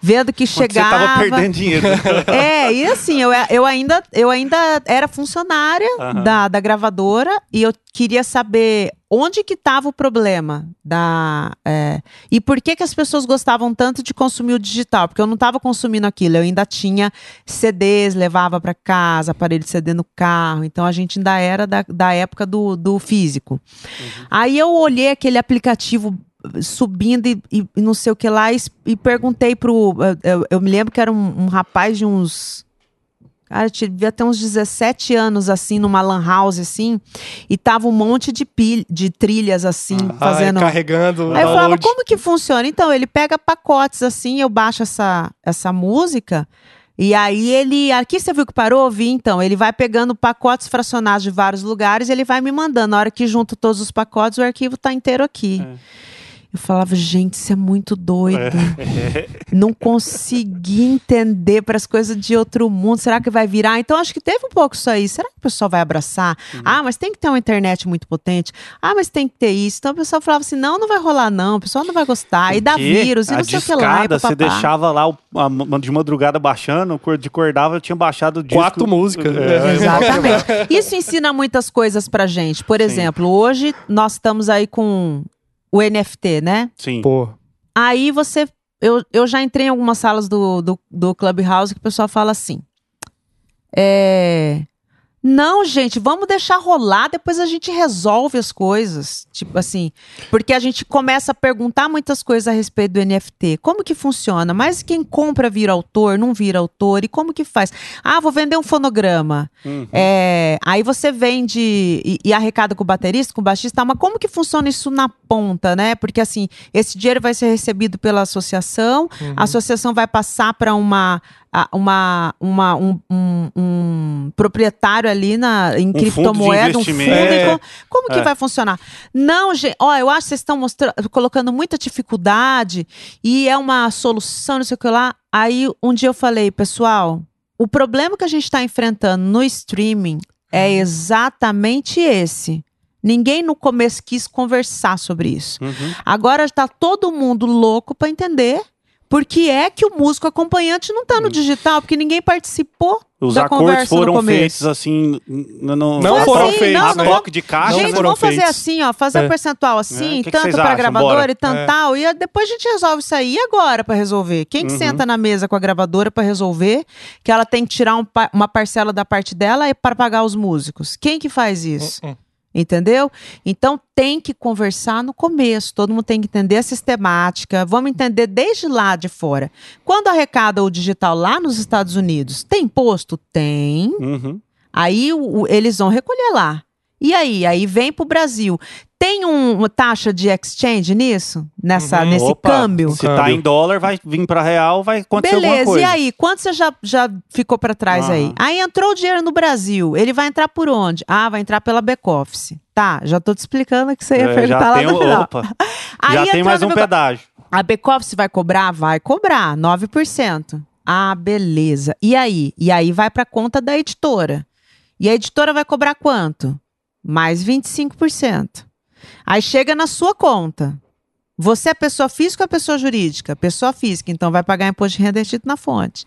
Vendo que Quando Você chegava. estava perdendo dinheiro. É, e assim, eu, eu, ainda, eu ainda era funcionária Aham. da, da gravadora e eu queria saber onde que estava o problema da é, e por que que as pessoas gostavam tanto de consumir o digital? Porque eu não estava consumindo aquilo eu ainda tinha CDs levava para casa aparelho de CD no carro então a gente ainda era da, da época do, do físico. Aí eu olhei aquele aplicativo subindo e, e- não sei o que lá e, e perguntei pro eu, eu- eu me lembro que era um, um rapaz de uns Cara, eu devia ter uns 17 anos, assim, numa lan house, assim, e tava um monte de, pil de trilhas, assim, fazendo... Ah, carregando. Aí eu falava, download. como que funciona? Então, ele pega pacotes, assim, eu baixo essa, essa música, e aí ele... Aqui você viu que parou? Vi, então. Ele vai pegando pacotes fracionados de vários lugares, ele vai me mandando. Na hora que junto todos os pacotes, o arquivo tá inteiro aqui. É. Eu falava, gente, isso é muito doido. É. Não consegui entender para as coisas de outro mundo. Será que vai virar? Então, acho que teve um pouco isso aí. Será que o pessoal vai abraçar? Uhum. Ah, mas tem que ter uma internet muito potente. Ah, mas tem que ter isso. Então, o pessoal falava assim: não, não vai rolar, não. O pessoal não vai gostar. E dá vírus, e a não sei o que lá. E você deixava lá o- a- de madrugada baixando, de cordava, eu tinha baixado disco. Quatro músicas. É, Exatamente. Isso ensina muitas coisas pra gente. Por exemplo, hoje nós estamos aí com o NFT, né? Sim. Pô, Aí você. Eu, eu já entrei em algumas salas do, do, do Clubhouse que o pessoal fala assim. É. Não, gente, vamos deixar rolar, depois a gente resolve as coisas. Tipo assim, porque a gente começa a perguntar muitas coisas a respeito do NFT. Como que funciona? Mas quem compra vira autor, não vira autor? E como que faz? Ah, vou vender um fonograma. Uhum. É, aí você vende e, e arrecada com o baterista, com o baixista, mas como que funciona isso na ponta, né? Porque assim, esse dinheiro vai ser recebido pela associação, a associação vai passar para uma, uma, uma- um, um- um proprietário ali na, em fundo de criptomoeda, um fundo. investimento. e co- como que É. vai funcionar? Não, gente, ó, eu acho que vocês estão mostrando, colocando muita dificuldade e é uma solução, não sei o que lá. Aí um dia eu falei, pessoal, o problema que a gente está enfrentando no streaming é exatamente esse. Ninguém no começo quis conversar sobre isso. Uhum. Agora está todo mundo louco para entender por que é que o músico acompanhante não está no digital, porque ninguém participou Os da acordos conversa no foram feitos assim. No, no, Não foram feitos, a né? toque de caixa. gente, não né? foram vamos fazer feitos. assim, ó, fazer É. a percentual É, assim, o que tanto para gravadora Bora. e tanto É. tal, e depois a gente resolve isso aí. E agora para resolver? Quem que Uhum. senta na mesa com a gravadora para resolver que ela tem que tirar um pa- uma parcela da parte dela e para pagar os músicos? Quem que faz isso? Uh-uh. Entendeu? Então tem que conversar no começo, todo mundo tem que entender a sistemática, vamos entender desde lá de fora. Quando arrecada o digital lá nos Estados Unidos, tem imposto? Tem. Uhum. Aí o- o- eles vão recolher lá. E aí? Aí vem pro Brasil. Tem um- uma taxa de exchange nisso? Nessa, Uhum. nesse Opa, câmbio? Se tá em dólar, vai vir pra real, vai acontecer alguma Beleza, coisa. e aí? Quanto você já, já ficou para trás aí? Aí entrou o dinheiro no Brasil. Ele vai entrar por onde? Ah, vai entrar pela back-office. Tá, já tô te explicando que você ia É, perguntar lá tem, no final. opa, Aí já tem mais um pedágio. A back-office vai cobrar? Vai cobrar, 9%. Ah, beleza. E aí? E aí vai para conta da editora. E a editora vai cobrar quanto? Mais 25%. Aí chega na sua conta. Você é pessoa física ou é pessoa jurídica? Pessoa física, então vai pagar imposto de renda retido na fonte.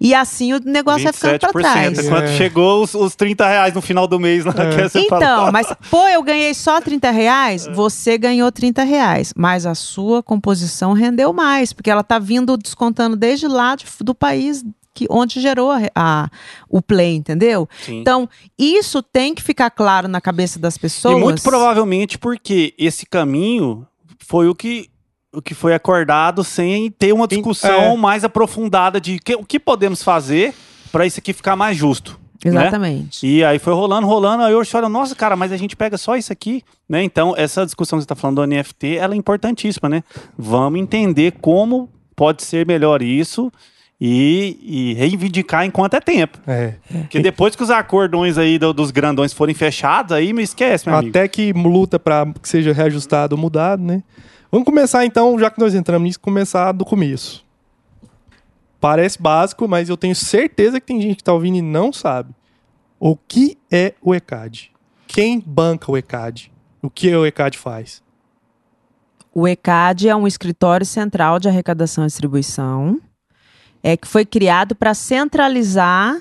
E assim o negócio vai ficando para trás. Quando É. chegou os, os 30 reais no final do mês, lá, que você Então, fala, mas, pô, eu ganhei só 30 reais, você ganhou 30 reais. Mas a sua composição rendeu mais, porque ela tá vindo descontando desde lá de- do país que, onde gerou a, a- o play, entendeu? Sim. Então, isso tem que ficar claro na cabeça das pessoas. E muito provavelmente porque esse caminho foi o que, o que foi acordado sem ter uma discussão é. mais aprofundada de que- o que podemos fazer para isso aqui ficar mais justo. né? Exatamente. E aí foi rolando, rolando, aí eu olho, nossa, cara, mas a gente pega só isso aqui, né? Então, essa discussão que você está falando do NFT, ela é importantíssima, né? Vamos entender como pode ser melhor isso e, e reivindicar enquanto é tempo. É. Porque depois que os acordões aí do- dos grandões forem fechados, aí me esquece, meu amigo. Até que luta pra que seja reajustado ou mudado, né? Vamos começar então, já que nós entramos nisso, começar do começo. Parece básico, mas eu tenho certeza que tem gente que tá ouvindo e não sabe. O que é o ECAD? Quem banca o ECAD? O que o ECAD faz? O ECAD é um escritório central de arrecadação e distribuição, é que foi criado para centralizar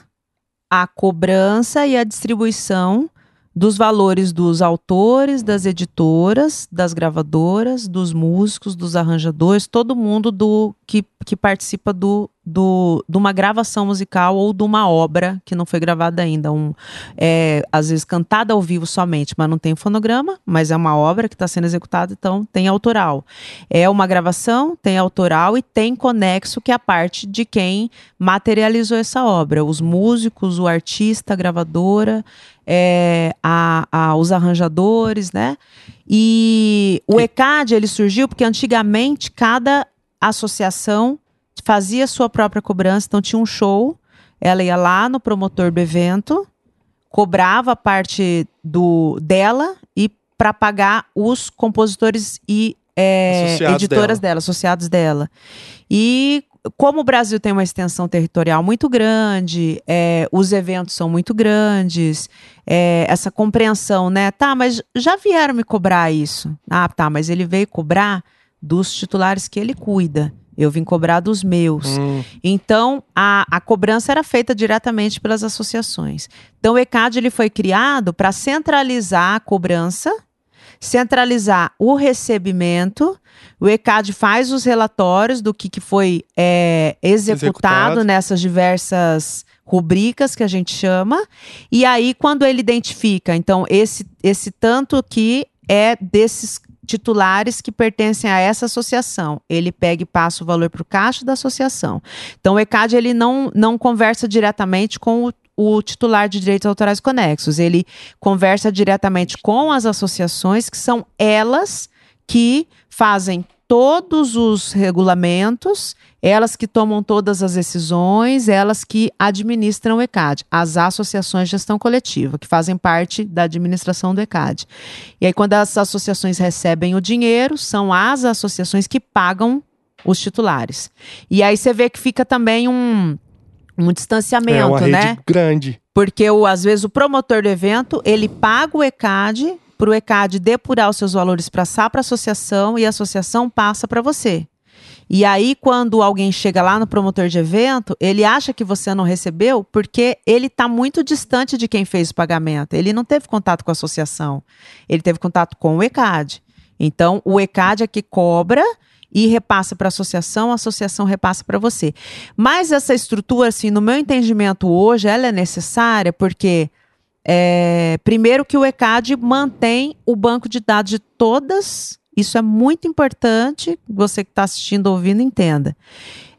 a cobrança e a distribuição dos valores dos autores, das editoras, das gravadoras, dos músicos, dos arranjadores, todo mundo do que, que participa do, do, de uma gravação musical ou de uma obra que não foi gravada ainda. Um, é, às vezes cantada ao vivo somente, mas não tem fonograma, mas é uma obra que está sendo executada, então tem autoral. É uma gravação, tem autoral e tem conexo, que é a parte de quem materializou essa obra. Os músicos, o artista, a gravadora, é, a, a- os arranjadores, né? E o ECAD, ele surgiu porque antigamente cada associação fazia sua própria cobrança, então tinha um show, ela ia lá no promotor do evento, cobrava a parte do dela e para pagar os compositores e é, editoras dela. dela, associados dela. E como o Brasil tem uma extensão territorial muito grande, é, os eventos são muito grandes, é, essa compreensão, né? Tá, mas já vieram me cobrar isso. Ah, tá, mas ele veio cobrar dos titulares que ele cuida. Eu vim cobrar dos meus. Hum, Então, a, a cobrança era feita diretamente pelas associações. Então, o ECAD ele foi criado para centralizar a cobrança, centralizar o recebimento. O ECAD faz os relatórios do que, que foi é, executado, Executado. nessas diversas rubricas que a gente chama. E aí, quando ele identifica, então, esse, esse tanto que é desses titulares que pertencem a essa associação. Ele pega e passa o valor para o caixa da associação. Então, o ECAD ele não, não conversa diretamente com o, o titular de direitos autorais conexos. Ele conversa diretamente com as associações, que são elas que fazem todos os regulamentos, elas que tomam todas as decisões, elas que administram o ECAD, as associações de gestão coletiva, que fazem parte da administração do ECAD. E aí, quando as associações recebem o dinheiro, são as associações que pagam os titulares. E aí você vê que fica também um, um é distanciamento, uma rede né? grande. Porque o, às vezes o promotor do evento, ele paga o ECAD para o ECAD depurar os seus valores para a associação e a associação passa para você. E aí, quando alguém chega lá no promotor de evento, ele acha que você não recebeu porque ele está muito distante de quem fez o pagamento. Ele não teve contato com a associação, ele teve contato com o ECAD. Então, o ECAD é que cobra e repassa para a associação, a associação repassa para você. Mas essa estrutura, assim, no meu entendimento hoje, ela é necessária porque é, primeiro que o ECAD mantém o banco de dados de todas. Isso é muito importante. Você que está assistindo, ouvindo, entenda.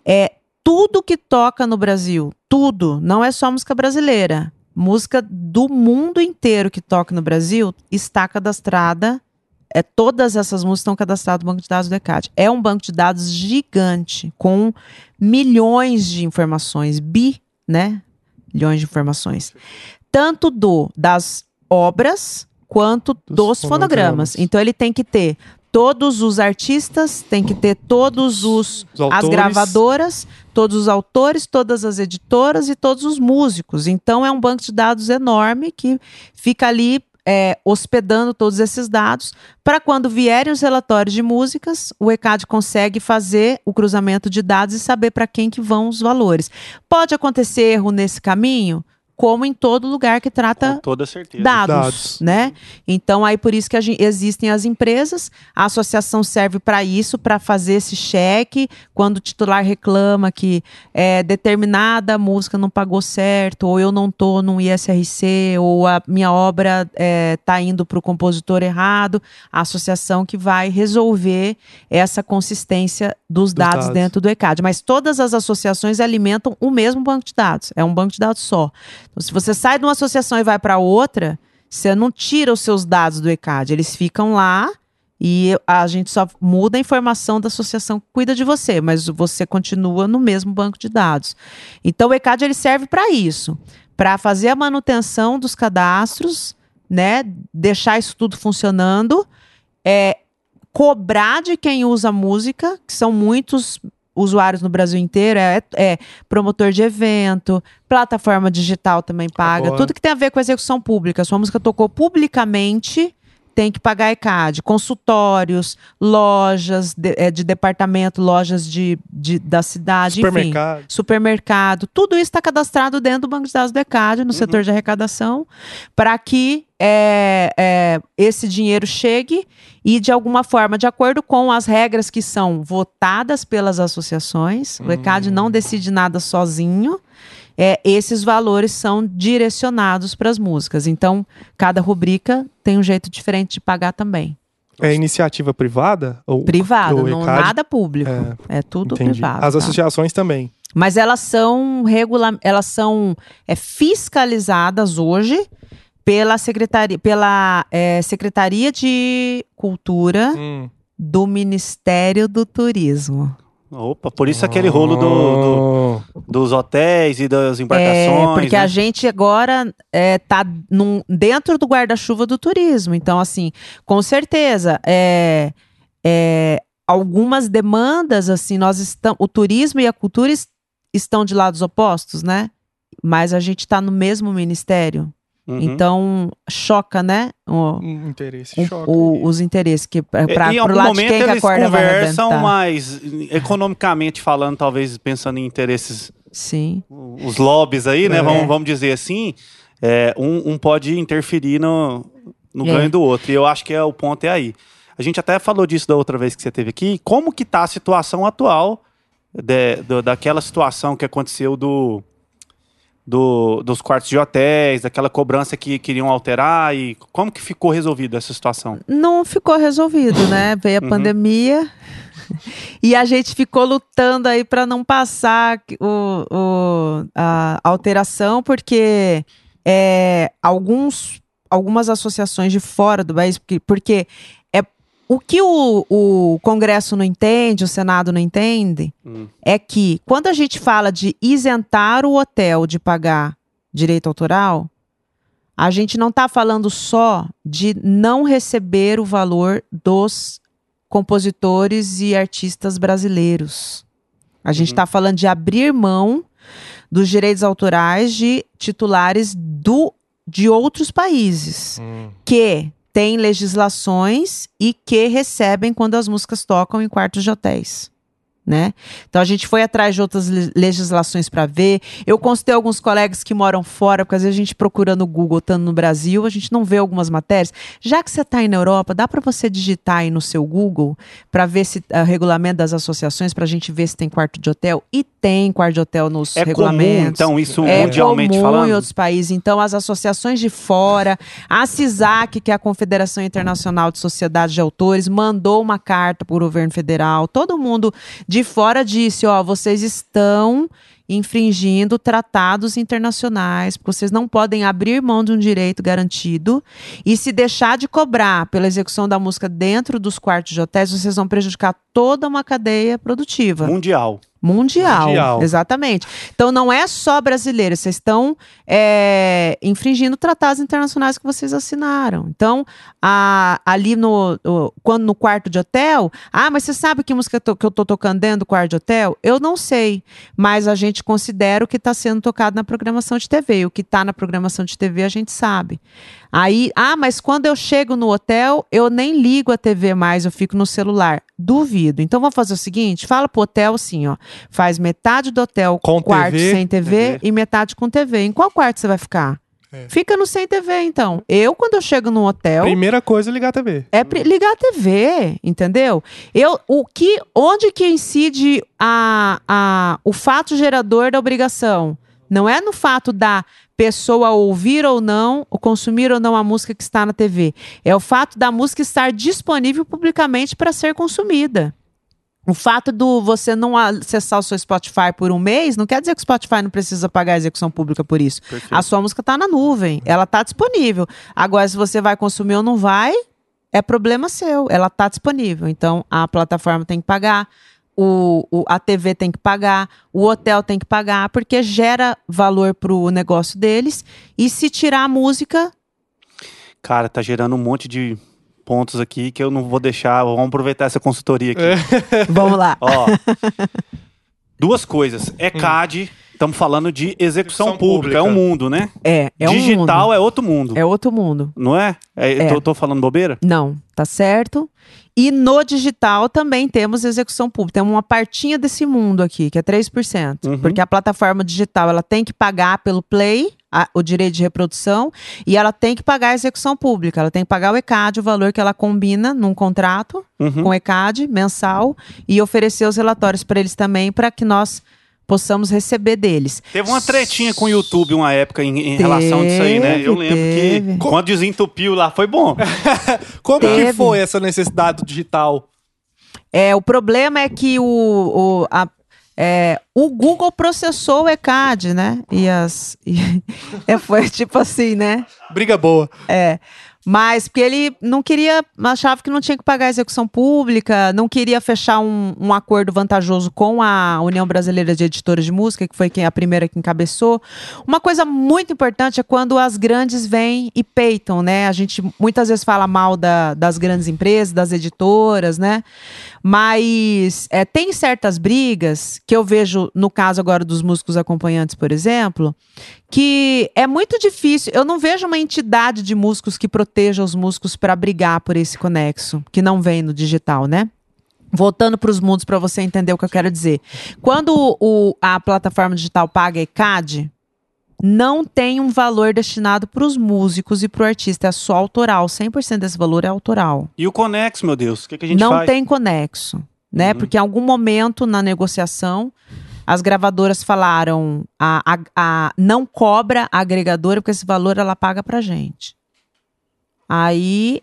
É tudo que toca no Brasil, tudo, não é só música brasileira. Música do mundo inteiro que toca no Brasil está cadastrada. É, todas essas músicas estão cadastradas no banco de dados do ECAD. É um banco de dados gigante, com milhões de informações, bi, né? Milhões de informações tanto do das obras quanto dos, Dos fonogramas. fonogramas. Então ele tem que ter todos os artistas, tem que ter todos os, Os as gravadoras, todos os autores, todas as editoras e todos os músicos. Então é um banco de dados enorme que fica ali é, hospedando todos esses dados para quando vierem os relatórios de músicas, o ECAD consegue fazer o cruzamento de dados e saber para quem que vão os valores. Pode acontecer erro nesse caminho, como em todo lugar que trata Com toda certeza. dados, Dados. né? Então aí por isso que a gen- existem as empresas, a associação serve para isso, para fazer esse cheque quando o titular reclama que é, determinada música não pagou certo, ou eu não tô no ISRC, ou a minha obra é, tá indo para o compositor errado, a associação que vai resolver essa consistência dos, dados, dados. dentro do ECAD. Mas todas as associações alimentam o mesmo banco de dados, é um banco de dados só. Então, se você sai de uma associação e vai para outra, você não tira os seus dados do ECAD, eles ficam lá e a gente só muda a informação da associação que cuida de você, mas você continua no mesmo banco de dados. Então o ECAD ele serve para isso, para fazer a manutenção dos cadastros, né, deixar isso tudo funcionando, é, cobrar de quem usa música, que são muitos usuários no Brasil inteiro, é, é promotor de evento, plataforma digital também paga, Agora. tudo que tem a ver com a execução pública. Sua música tocou publicamente, tem que pagar ECAD. Consultórios, lojas de, é, de departamento, lojas de, de- da cidade, enfim Supermercado. supermercado, tudo isso está cadastrado dentro do banco de dados do ECAD, no setor de arrecadação, para que é, é, esse dinheiro chegue e, de alguma forma, de acordo com as regras que são votadas pelas associações, o ECAD não decide nada sozinho. é, esses valores são direcionados para as músicas. Então, cada rubrica tem um jeito diferente de pagar também. É iniciativa privada? Ou Privado, o não nada público. É, É, tudo entendi. privado. As tá? associações também. Mas elas são regula elas são é, fiscalizadas hoje pela Secretaria, pela é, Secretaria de Cultura Hum. do Ministério do Turismo. Opa, por isso aquele rolo do, do- Oh. dos hotéis e das É, embarcações. porque né? a gente agora é, tá num- dentro do guarda-chuva do turismo. Então, assim, com certeza, é, é, algumas demandas, assim, nós estamos. O turismo e a cultura es- estão de lados opostos, né? Mas a gente está no mesmo ministério. Uhum. Então, choca, né? O, interesse o- choca. o- os interesses que para E- em pro algum lado de momento quem que a corda conversam, mas economicamente falando, talvez pensando em interesses, Sim. os lobbies aí, né? É. Vamos, vamos dizer assim, é, um, um pode interferir no, no É. ganho do outro. E eu acho que é, o ponto é aí. A gente até falou disso da outra vez que você teve aqui. Como que tá a situação atual de- do- daquela situação que aconteceu do, do- dos quartos de hotéis, daquela cobrança que queriam alterar e como que ficou resolvida essa situação? Não ficou resolvido, né? Veio a Uhum. pandemia e a gente ficou lutando aí para não passar o, o- a alteração, porque é, alguns, algumas associações de fora do país, porque, porque o que o, o Congresso não entende, o Senado não entende, Hum. é que quando a gente fala de isentar o hotel de pagar direito autoral, a gente não está falando só de não receber o valor dos compositores e artistas brasileiros. A gente Uhum. está falando de abrir mão dos direitos autorais de titulares do, de outros países Hum. que têm legislações e que recebem quando as músicas tocam em quartos de hotéis. Né? Então a gente foi atrás de outras le- legislações para ver. Eu consultei alguns colegas que moram fora, porque às vezes a gente procura no Google, estando no Brasil, a gente não vê algumas matérias. Já que você está aí na Europa, dá para você digitar aí no seu Google para ver se o regulamento das associações, para a gente ver se tem quarto de hotel. E tem quarto de hotel nos É comum, regulamentos. então, isso É mundialmente comum falando? em outros países. Então, as associações de fora, a CISAC, que é a Confederação Internacional de Sociedades de Autores, mandou uma carta para o governo federal. Todo mundo de fora disse: ó, vocês estão infringindo tratados internacionais, porque vocês não podem abrir mão de um direito garantido e se deixar de cobrar pela execução da música dentro dos quartos de hotéis, vocês vão prejudicar toda uma cadeia produtiva. Mundial. Mundial, Mundial. exatamente. Então não é só brasileiro, vocês estão é, infringindo tratados internacionais que vocês assinaram. Então, a- ali no, o- quando no quarto de hotel, ah, mas você sabe que música to- que eu tô tocando dentro do quarto de hotel? Eu não sei, mas a gente considera o que está sendo tocado na programação de TV. E o que está na programação de TV a gente sabe. Aí, ah, mas quando eu chego no hotel, eu nem ligo a TV mais, eu fico no celular. Duvido. Então vamos fazer o seguinte: fala pro hotel assim, ó. Faz metade do hotel Com quarto TV, sem TV, TV. e metade com TV. Em qual quarto você vai ficar? É. Fica no sem TV, então. Eu, quando eu chego no hotel. Primeira coisa é ligar a TV. É ligar a TV, entendeu? Eu, o que, onde que incide a, a, o fato gerador da obrigação? Não é no fato da pessoa ouvir ou não, ou consumir ou não a música que está na TV. É o fato da música estar disponível publicamente para ser consumida. O fato do você não acessar o seu Spotify por um mês não quer dizer que o Spotify não precisa pagar a execução pública por isso. Perfeito. A sua música está na nuvem, ela está disponível. Agora, se você vai consumir ou não vai, é problema seu. Ela está disponível. Então, a plataforma tem que pagar, o, o- a TV tem que pagar, o hotel tem que pagar, porque gera valor para o negócio deles. E se tirar a música, Cara, tá gerando um monte de pontos aqui que eu não vou deixar. Vamos aproveitar essa consultoria aqui. vamos lá. Ó, duas coisas. ECAD, estamos falando de execução, Execução pública. pública. É um mundo, né? É, é um Digital mundo. é outro mundo. É outro mundo. Não é? É, É. Tô, tô falando bobeira? Não, tá certo. E no digital também temos execução pública. Temos uma partinha desse mundo aqui, que é 3%. Uhum. Porque a plataforma digital ela tem que pagar pelo play, a- o direito de reprodução, e ela tem que pagar a execução pública. Ela tem que pagar o ECAD, o valor que ela combina num contrato Uhum. com o ECAD mensal, e oferecer os relatórios para eles também, para que nós possamos receber deles. Teve uma tretinha com o YouTube uma época em, em relação disso aí, né? Eu lembro teve. que quando desentupiu lá foi bom. Como que Teve. foi essa necessidade digital? É, o problema é que o, o, a- é, o Google processou o ECAD, né? E as. e- é, foi tipo assim, né? Briga boa. É. Mas porque ele não queria, achava que não tinha que pagar a execução pública, não queria fechar um, um acordo vantajoso com a União Brasileira de Editores de Música, que foi quem a primeira que encabeçou. Uma coisa muito importante é quando as grandes vêm e peitam, né? A gente muitas vezes fala mal da, das grandes empresas, das editoras, né? Mas é, tem certas brigas que eu vejo no caso agora dos músicos acompanhantes, por exemplo, que é muito difícil. Eu não vejo uma entidade de músicos que proteja os músicos para brigar por esse conexo, que não vem no digital, né? Voltando para os mundos para você entender o que eu quero dizer. Quando o, a plataforma digital paga ECAD, não tem um valor destinado para os músicos e para o artista, é só autoral. 100% desse valor é autoral. E o conexo, meu Deus? O que, que a gente não faz? tem conexo, né? Uhum. Porque em algum momento na negociação as gravadoras falaram a, a, a não cobra a agregadora porque esse valor ela paga pra gente. Aí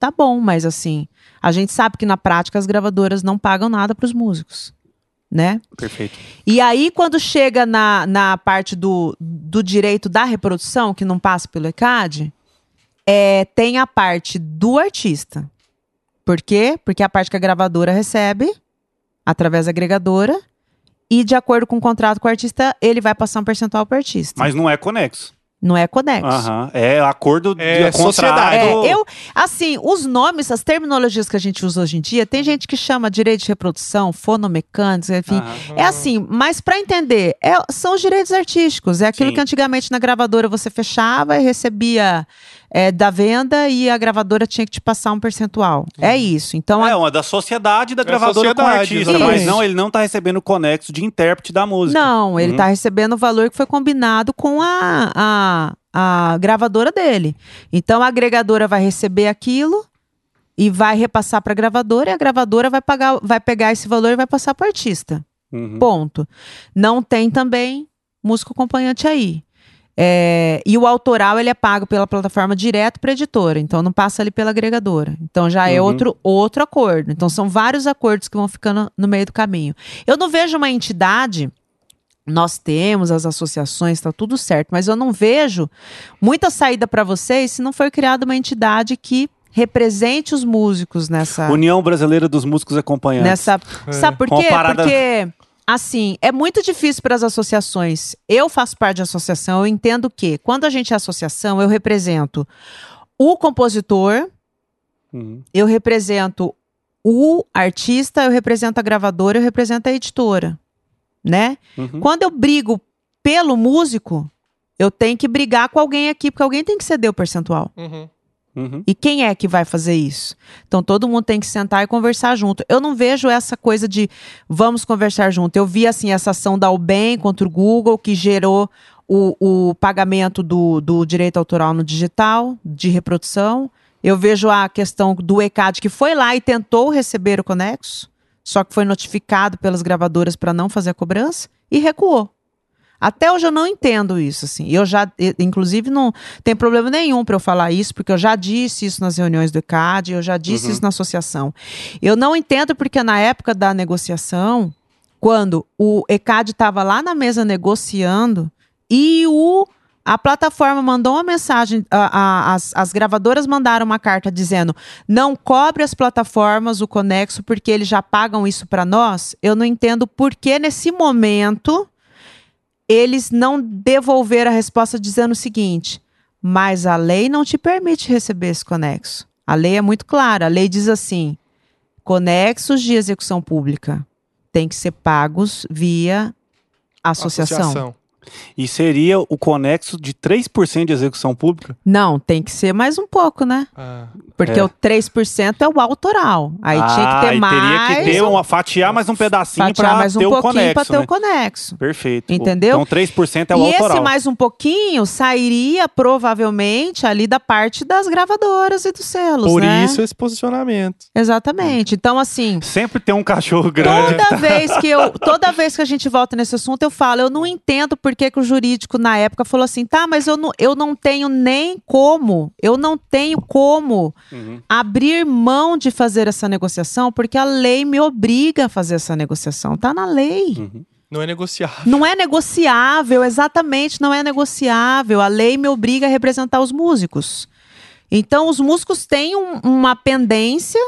tá bom, mas assim, a gente sabe que na prática as gravadoras não pagam nada pros músicos, né? Perfeito. E aí, quando chega na, na parte do, do direito da reprodução, que não passa pelo ECAD, é, tem a parte do artista. Por quê? Porque é a parte que a gravadora recebe, através da agregadora, e de acordo com o contrato com o artista, ele vai passar um percentual para o artista. Mas não é conexo. Não é conexo. Aham. É acordo É de sociedade. contrato. É, eu, assim, os nomes, as terminologias que a gente usa hoje em dia, tem gente que chama direito de reprodução, fonomecânica, enfim. Aham. É assim, mas para entender, é- são os direitos artísticos. É aquilo Sim. que antigamente na gravadora você fechava e recebia é, da venda e a gravadora tinha que te passar um percentual. É isso. Então, É a- uma da sociedade da É gravadora com o sociedade, artista. exatamente. Mas não, ele não tá recebendo o conexo de intérprete da música. não, ele Uhum. tá recebendo o valor que foi combinado com a, a, a gravadora dele. Então, a agregadora vai receber aquilo e vai repassar para a gravadora e a gravadora vai, pagar, vai pegar esse valor e vai passar para o artista. Uhum. Ponto. Não tem também músico acompanhante aí. É, e o autoral ele é pago pela plataforma direto para editora, então não passa ali pela agregadora. Então já é Uhum. outro, outro acordo. Então são vários acordos que vão ficando no meio do caminho. Eu não vejo uma entidade. Nós temos as associações, está tudo certo, mas eu não vejo muita saída para vocês se não for criada uma entidade que represente os músicos nessa União Brasileira dos Músicos Acompanhantes. nessa. Sabe por Uma quê? parada- Porque, assim, é muito difícil para as associações. Eu faço parte de associação, eu entendo que quando a gente é associação, eu represento o compositor, Uhum. eu represento o artista, eu represento a gravadora, eu represento a editora, né? Uhum. Quando eu brigo pelo músico, eu tenho que brigar com alguém aqui, porque alguém tem que ceder o percentual. Uhum. Uhum. E quem é que vai fazer isso? Então todo mundo tem que sentar e conversar junto. Eu não vejo essa coisa de vamos conversar junto. Eu vi assim essa ação da UBEM contra o Google que gerou o, o pagamento do, do direito autoral no digital, de reprodução. Eu vejo a questão do ECAD que foi lá e tentou receber o conexo, só que foi notificado pelas gravadoras para não fazer a cobrança e recuou. Até hoje eu não entendo isso, assim. Eu já, inclusive, não tem problema nenhum para eu falar isso, porque eu já disse isso nas reuniões do ECAD, eu já disse Uhum. isso na associação. Eu não entendo porque na época da negociação, quando o ECAD estava lá na mesa negociando e o a plataforma mandou uma mensagem, a- a- as, as gravadoras mandaram uma carta dizendo não cobre as plataformas o conexo porque eles já pagam isso para nós. Eu não entendo por que nesse momento eles não devolveram a resposta dizendo o seguinte: mas a lei não te permite receber esse conexo. A lei é muito clara. A lei diz assim: conexos de execução pública têm que ser pagos via associação. E seria o conexo de 3% de execução pública? Não, tem que ser mais um pouco, né? Ah. Porque É. o 3% é o autoral. Aí tinha que Ah, ter e mais. Teria que ter uma fatiar mais um pedacinho para mais um ter o pouquinho conexo, para ter né? o conexo. Perfeito. Entendeu? Então 3% é o e autoral. esse mais um pouquinho sairia provavelmente ali da parte das gravadoras e dos selos, Por né? isso esse posicionamento. Exatamente. Então, assim, Sempre tem um cachorro grande. toda vez que eu, toda vez que a gente volta nesse assunto, eu falo, eu não entendo por que, que o jurídico na época falou assim, tá, mas eu não, eu não tenho nem como, eu não tenho como Uhum. abrir mão de fazer essa negociação, porque a lei me obriga a fazer essa negociação. Tá na lei. Uhum. Não é negociável. Não é negociável, exatamente, não é negociável. A lei me obriga a representar os músicos. Então, os músicos têm um- uma pendência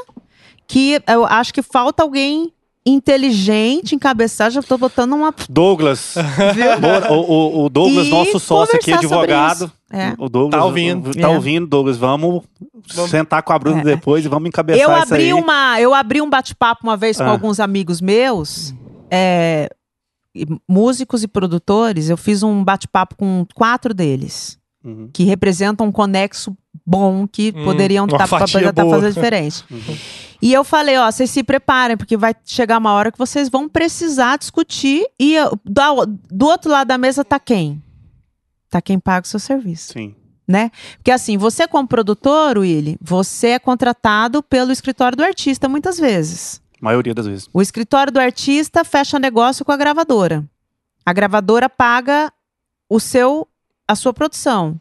que eu acho que falta alguém inteligente, encabeçar. Já tô botando uma. Douglas. O, o- o Douglas, E nosso sócio aqui, advogado. É. O Douglas. Tá ouvindo. Tá É. ouvindo, Douglas. Vamos, Vamos. sentar com a Bruna É. depois e vamos encabeçar Eu isso aí. abri, uma, eu abri um bate-papo uma vez com Ah. alguns amigos meus, é, músicos e produtores. Eu fiz um bate-papo com quatro deles, Uhum. que representam um conexo bom que Hum, poderiam estar tá boa. fazendo diferente. Uhum. E eu falei, ó, vocês se preparem, porque vai chegar uma hora que vocês vão precisar discutir. E uh, do, do outro lado da mesa tá quem? Tá quem paga o seu serviço Sim. né? Porque assim, você como produtor, Willy, você é contratado pelo escritório do artista muitas vezes. maioria das vezes. O escritório do artista fecha negócio com a gravadora. A gravadora paga o seu a sua produção.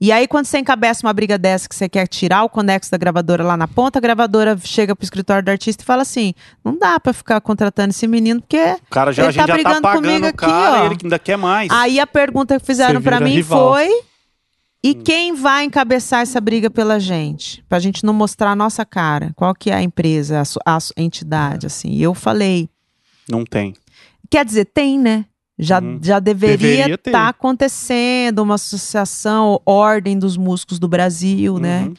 E aí, quando você encabeça uma briga dessa que você quer tirar o conexo da gravadora lá na ponta, a gravadora chega pro escritório do artista e fala assim: não dá pra ficar contratando esse menino, porque. O cara já, Ele a gente tá já tá brigando pagando comigo aqui, cara ó. e ele ainda quer mais. Aí a pergunta que fizeram vira mim rival. foi: e quem vai encabeçar essa briga pela gente? Pra gente não mostrar a nossa cara. Qual que é a empresa, a, a entidade, assim. E eu falei: Não tem. quer dizer, tem, né? Já, Uhum. já deveria estar ter. acontecendo uma associação, ordem dos músicos do Brasil, né? Uhum.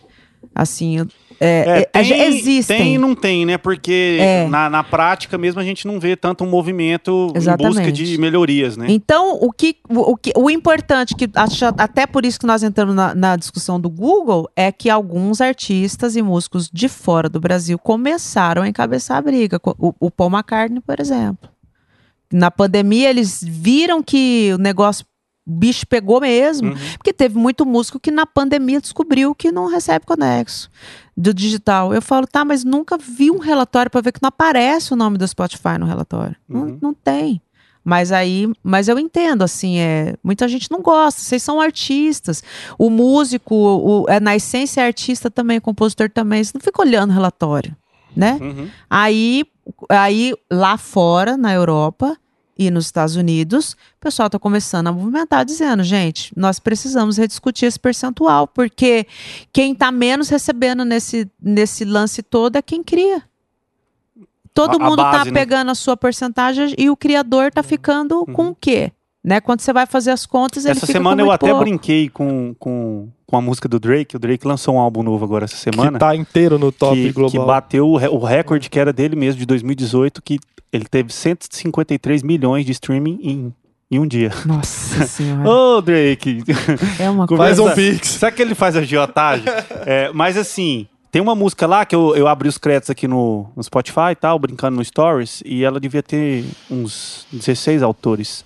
Assim, eu- É, é, é, já existem. Tem e não tem, né? Porque É. na, na prática mesmo a gente não vê tanto um movimento em busca Exatamente. de melhorias, né? Então, o que, o, o que, o importante, que acho, até por isso que nós entramos na, na discussão do Google, é que alguns artistas e músicos de fora do Brasil começaram a encabeçar a briga. O, o Paul McCartney, por exemplo. Na pandemia, eles viram que o negócio, o bicho pegou mesmo, Uhum. porque teve muito músico que na pandemia descobriu que não recebe conexo do digital. Eu falo, tá, mas nunca vi um relatório para ver que não aparece o nome do Spotify no relatório. Não, Uhum. não tem. Mas aí, mas eu entendo, assim, é, muita gente não gosta, vocês são artistas. O músico, o, é, na essência, é artista também, compositor também. Você não fica olhando o relatório, né? Uhum. Aí, aí, lá fora, na Europa e nos Estados Unidos, o pessoal está começando a movimentar, dizendo, gente, nós precisamos rediscutir esse percentual, porque quem está menos recebendo nesse, nesse lance todo é quem cria. Todo A- mundo está né? pegando a sua porcentagem e o criador está ficando com o quê? Né? Quando você vai fazer as contas, ele Essa fica semana com eu até pouco. brinquei com, com, com a música do Drake. O Drake lançou um álbum novo agora essa semana. Que tá inteiro no top que, global. que bateu o, o recorde que era dele mesmo, de 2018, que ele teve 153 milhões de streaming em, em um dia. Nossa senhora. Ô, Drake! é uma Faz coisa. um pix. Será que ele faz agiotagem? é, mas assim, tem uma música lá que eu, eu abri os créditos aqui no, no Spotify e tal, brincando no Stories, e ela devia ter uns 16 autores.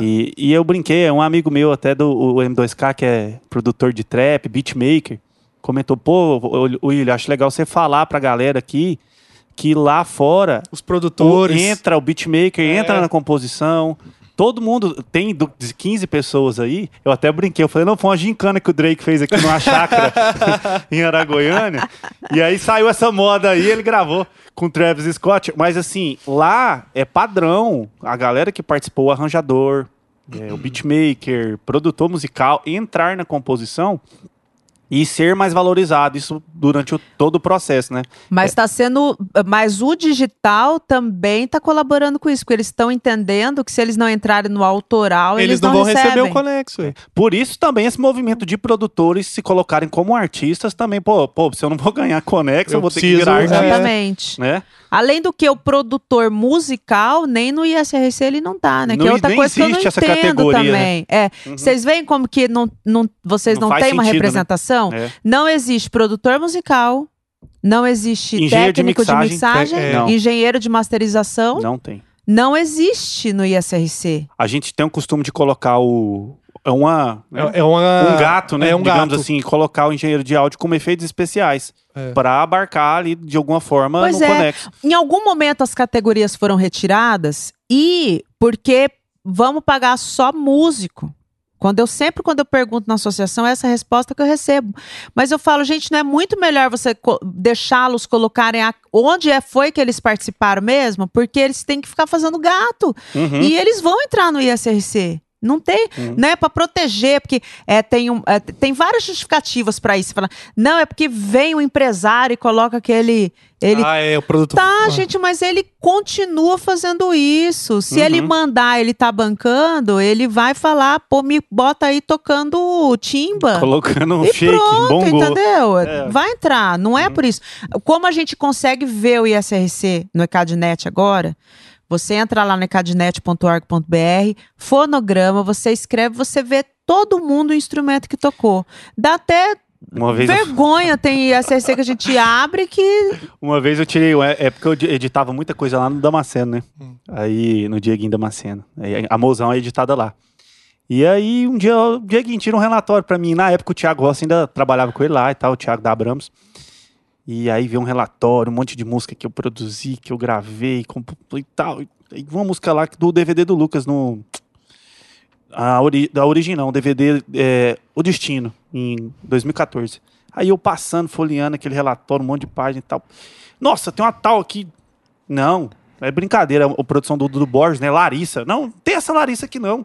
E, e eu brinquei, é um amigo meu até do o M2K, que é produtor de trap, beatmaker, comentou, pô, o- William, acho legal você falar pra galera aqui que lá fora Os o- produtores. entra o beatmaker, É. entra na composição. Todo mundo tem do- de 15 pessoas aí. Eu até brinquei, eu falei, não, foi uma gincana que o Drake fez aqui numa chácara em Aragoiânia. E aí saiu essa moda aí, ele gravou com Travis Scott. Mas assim, lá é padrão. A galera que participou, o arranjador, é, o beatmaker, produtor musical, entrar na composição e ser mais valorizado. Isso durante o- todo o processo, né? Mas está sendo. Mas o digital também está colaborando com isso, porque eles estão entendendo que se eles não entrarem no autoral, eles, Eles não vão recebem. receber o conexo. ué. Por isso também esse movimento de produtores se colocarem como artistas também, pô, pô, se eu não vou ganhar conexo, eu, Eu vou ter que preciso, virar é. artista, Exatamente. né? Além do que o produtor musical, nem no ISRC ele não tá, né? Não- que é outra nem coisa que eu não entendo né? também. É, vocês veem como que não, não, vocês Não não, têm uma sentido, né? Representação? É. Não existe produtor musical, não existe Engenheiro de técnico de mixagem, mixagem, é, engenheiro de masterização. Não tem. Não existe no ISRC. A gente tem o costume de colocar o é uma É, é uma- um gato, né? É um digamos gato. assim, colocar o engenheiro de áudio como efeitos especiais É. para abarcar ali de alguma forma Pois no é. conexo. Em algum momento as categorias foram retiradas e porque vamos pagar só músico. Quando eu sempre quando eu pergunto na associação, é essa resposta que eu recebo. Mas eu falo, gente, não é muito melhor você co- deixá-los colocarem a- onde é foi que eles participaram mesmo, porque eles têm que ficar fazendo gato Uhum. e eles vão entrar no ISRC. Não tem, né? Para proteger, porque é, tem, um, é, tem várias justificativas para isso. Fala, não, é porque vem o empresário e coloca aquele. Ele Ah, é, o produto. Tá, Ah. gente, mas ele continua fazendo isso. Se ele mandar, ele tá bancando, ele vai falar, pô, me bota aí tocando timba. Colocando um E shake, pronto, bom entendeu? É. Vai entrar, não é por isso. Como a gente consegue ver o ISRC no ECADNet agora? Você entra lá no ecadnet.org.br, fonograma, você escreve, você vê todo mundo o instrumento que tocou. Dá até Uma vez, eu, vergonha, tem ISRC que a gente abre que uma vez eu tirei, é porque eu editava muita coisa lá no Damasceno, né? Aí, no Dieguinho Damasceno. A Mozão é editada lá. E aí, um dia, o Dieguinho tira um relatório pra mim. Na época, o Thiago Rossi ainda trabalhava com ele lá e tal, o Thiago da Abrams. E aí veio um relatório, um monte de música que eu produzi, que eu gravei, e tal. E uma música lá do DVD do Lucas no. A ori, da original, DVD é, O Destino, em 2014. Aí eu passando, folheando aquele relatório, um monte de página e tal. Nossa, tem uma tal aqui. Não, é brincadeira, a produção do Dudu Borges, né? Larissa. Não, tem essa Larissa aqui não.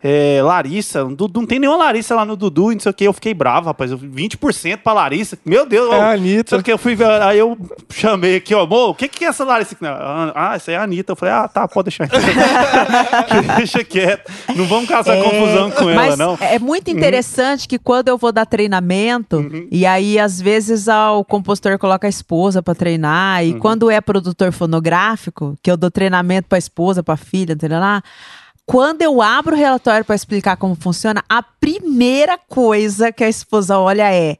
É, Larissa, não, Dudu- não tem nenhuma Larissa lá no Dudu, não sei o que. Eu fiquei bravo, rapaz. Eu, 20% pra Larissa. Meu Deus, É ó, a Anitta. só que eu fui ver, aí eu chamei aqui, ó, amor, o que que é essa Larissa aqui? Ah, essa é a Anitta. Eu falei, ah, tá, pode deixar. Deixa quieto. Não vamos causar É, confusão com ela, Mas não. Uhum. é muito interessante que quando eu vou dar treinamento, e aí às vezes ah, o compositor coloca a esposa pra treinar, Uhum. e quando é produtor fonográfico, que eu dou treinamento pra esposa, pra filha, entendeu lá? Quando eu abro o relatório pra explicar como funciona, a primeira coisa que a esposa olha é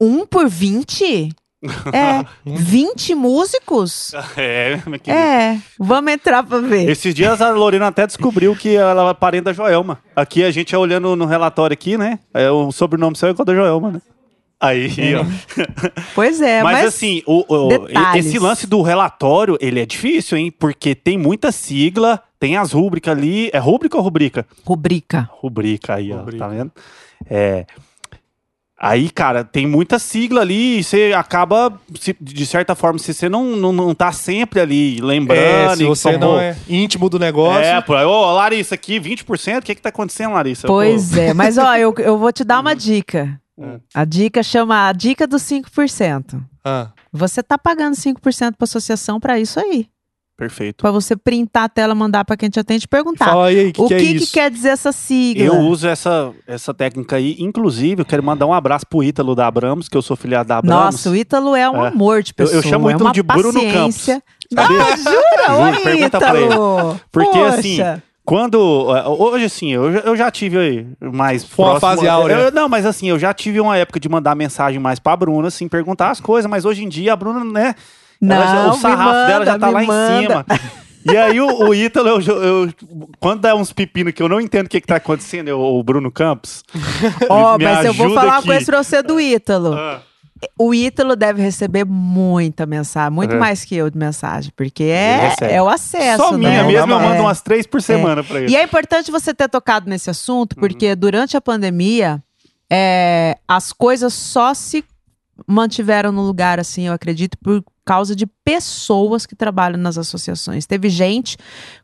um por 20? É, 20 músicos? É, querida. É, vamos entrar pra ver. Esses dias a Lorena até descobriu que ela é parente da Joelma. Aqui a gente é olhando no relatório aqui, né? É, o sobrenome seu é igual da Joelma, né? Aí, ó. Pois é, mas, mas, assim, o, o- esse lance do relatório, ele é difícil, hein? Porque tem muita sigla, tem as rúbricas ali. É rúbrica ou rubrica? rubrica. Rubrica aí, ó. Rubrica. Tá vendo? É. Aí, cara, tem muita sigla ali e você acaba, se- de certa forma, se você não, não, não tá sempre ali lembrando. É, se você não é íntimo do negócio. É, pô, ô, Larissa, aqui 20%, o que que tá acontecendo, Larissa? Pois Pô, é, mas ó, eu, eu vou te dar uma dica. Hum. A dica chama a dica dos 5%. Ah, Você tá pagando 5% para associação para isso aí. Perfeito. Para você printar a tela, mandar para quem te atende e perguntar. Fala aí, o que, o que que, é que quer dizer essa sigla? Eu uso essa, essa técnica aí, inclusive, eu quero mandar um abraço pro Ítalo da Abramos, que eu sou filiado da Abramos. Nossa, o Ítalo é um É. amor de Eu- eu pessoa. chamo o é Ítalo uma de Bruno paciência. Sabia? Ah, jura? Juro, Oi, pergunta pra Ítalo. Porque Poxa. assim, quando. Hoje, assim, eu, já- eu já tive aí mais. Foi uma fase áurea. eu- não, mas assim, eu já tive uma época de mandar mensagem mais pra Bruna, assim, perguntar as coisas, mas hoje em dia a Bruna, né? Ela já- Não, o sarrafo dela já manda, tá lá manda. em cima. E aí o, o Ítalo, eu, eu- quando dá uns pepinos que eu não entendo o que, que tá acontecendo, eu- o Bruno Campos. Ó, me mas eu vou falar uma coisa pra você do Ítalo. Ah, O Ítalo deve receber muita mensagem, muito É. mais que eu de mensagem, porque é, é o acesso, Só minha né? mesmo, eu É. mando umas três por semana pra ele. E é importante você ter tocado nesse assunto, porque durante a pandemia, é, as coisas só se mantiveram no lugar, assim, eu acredito, por causa de pessoas que trabalham nas associações. Teve gente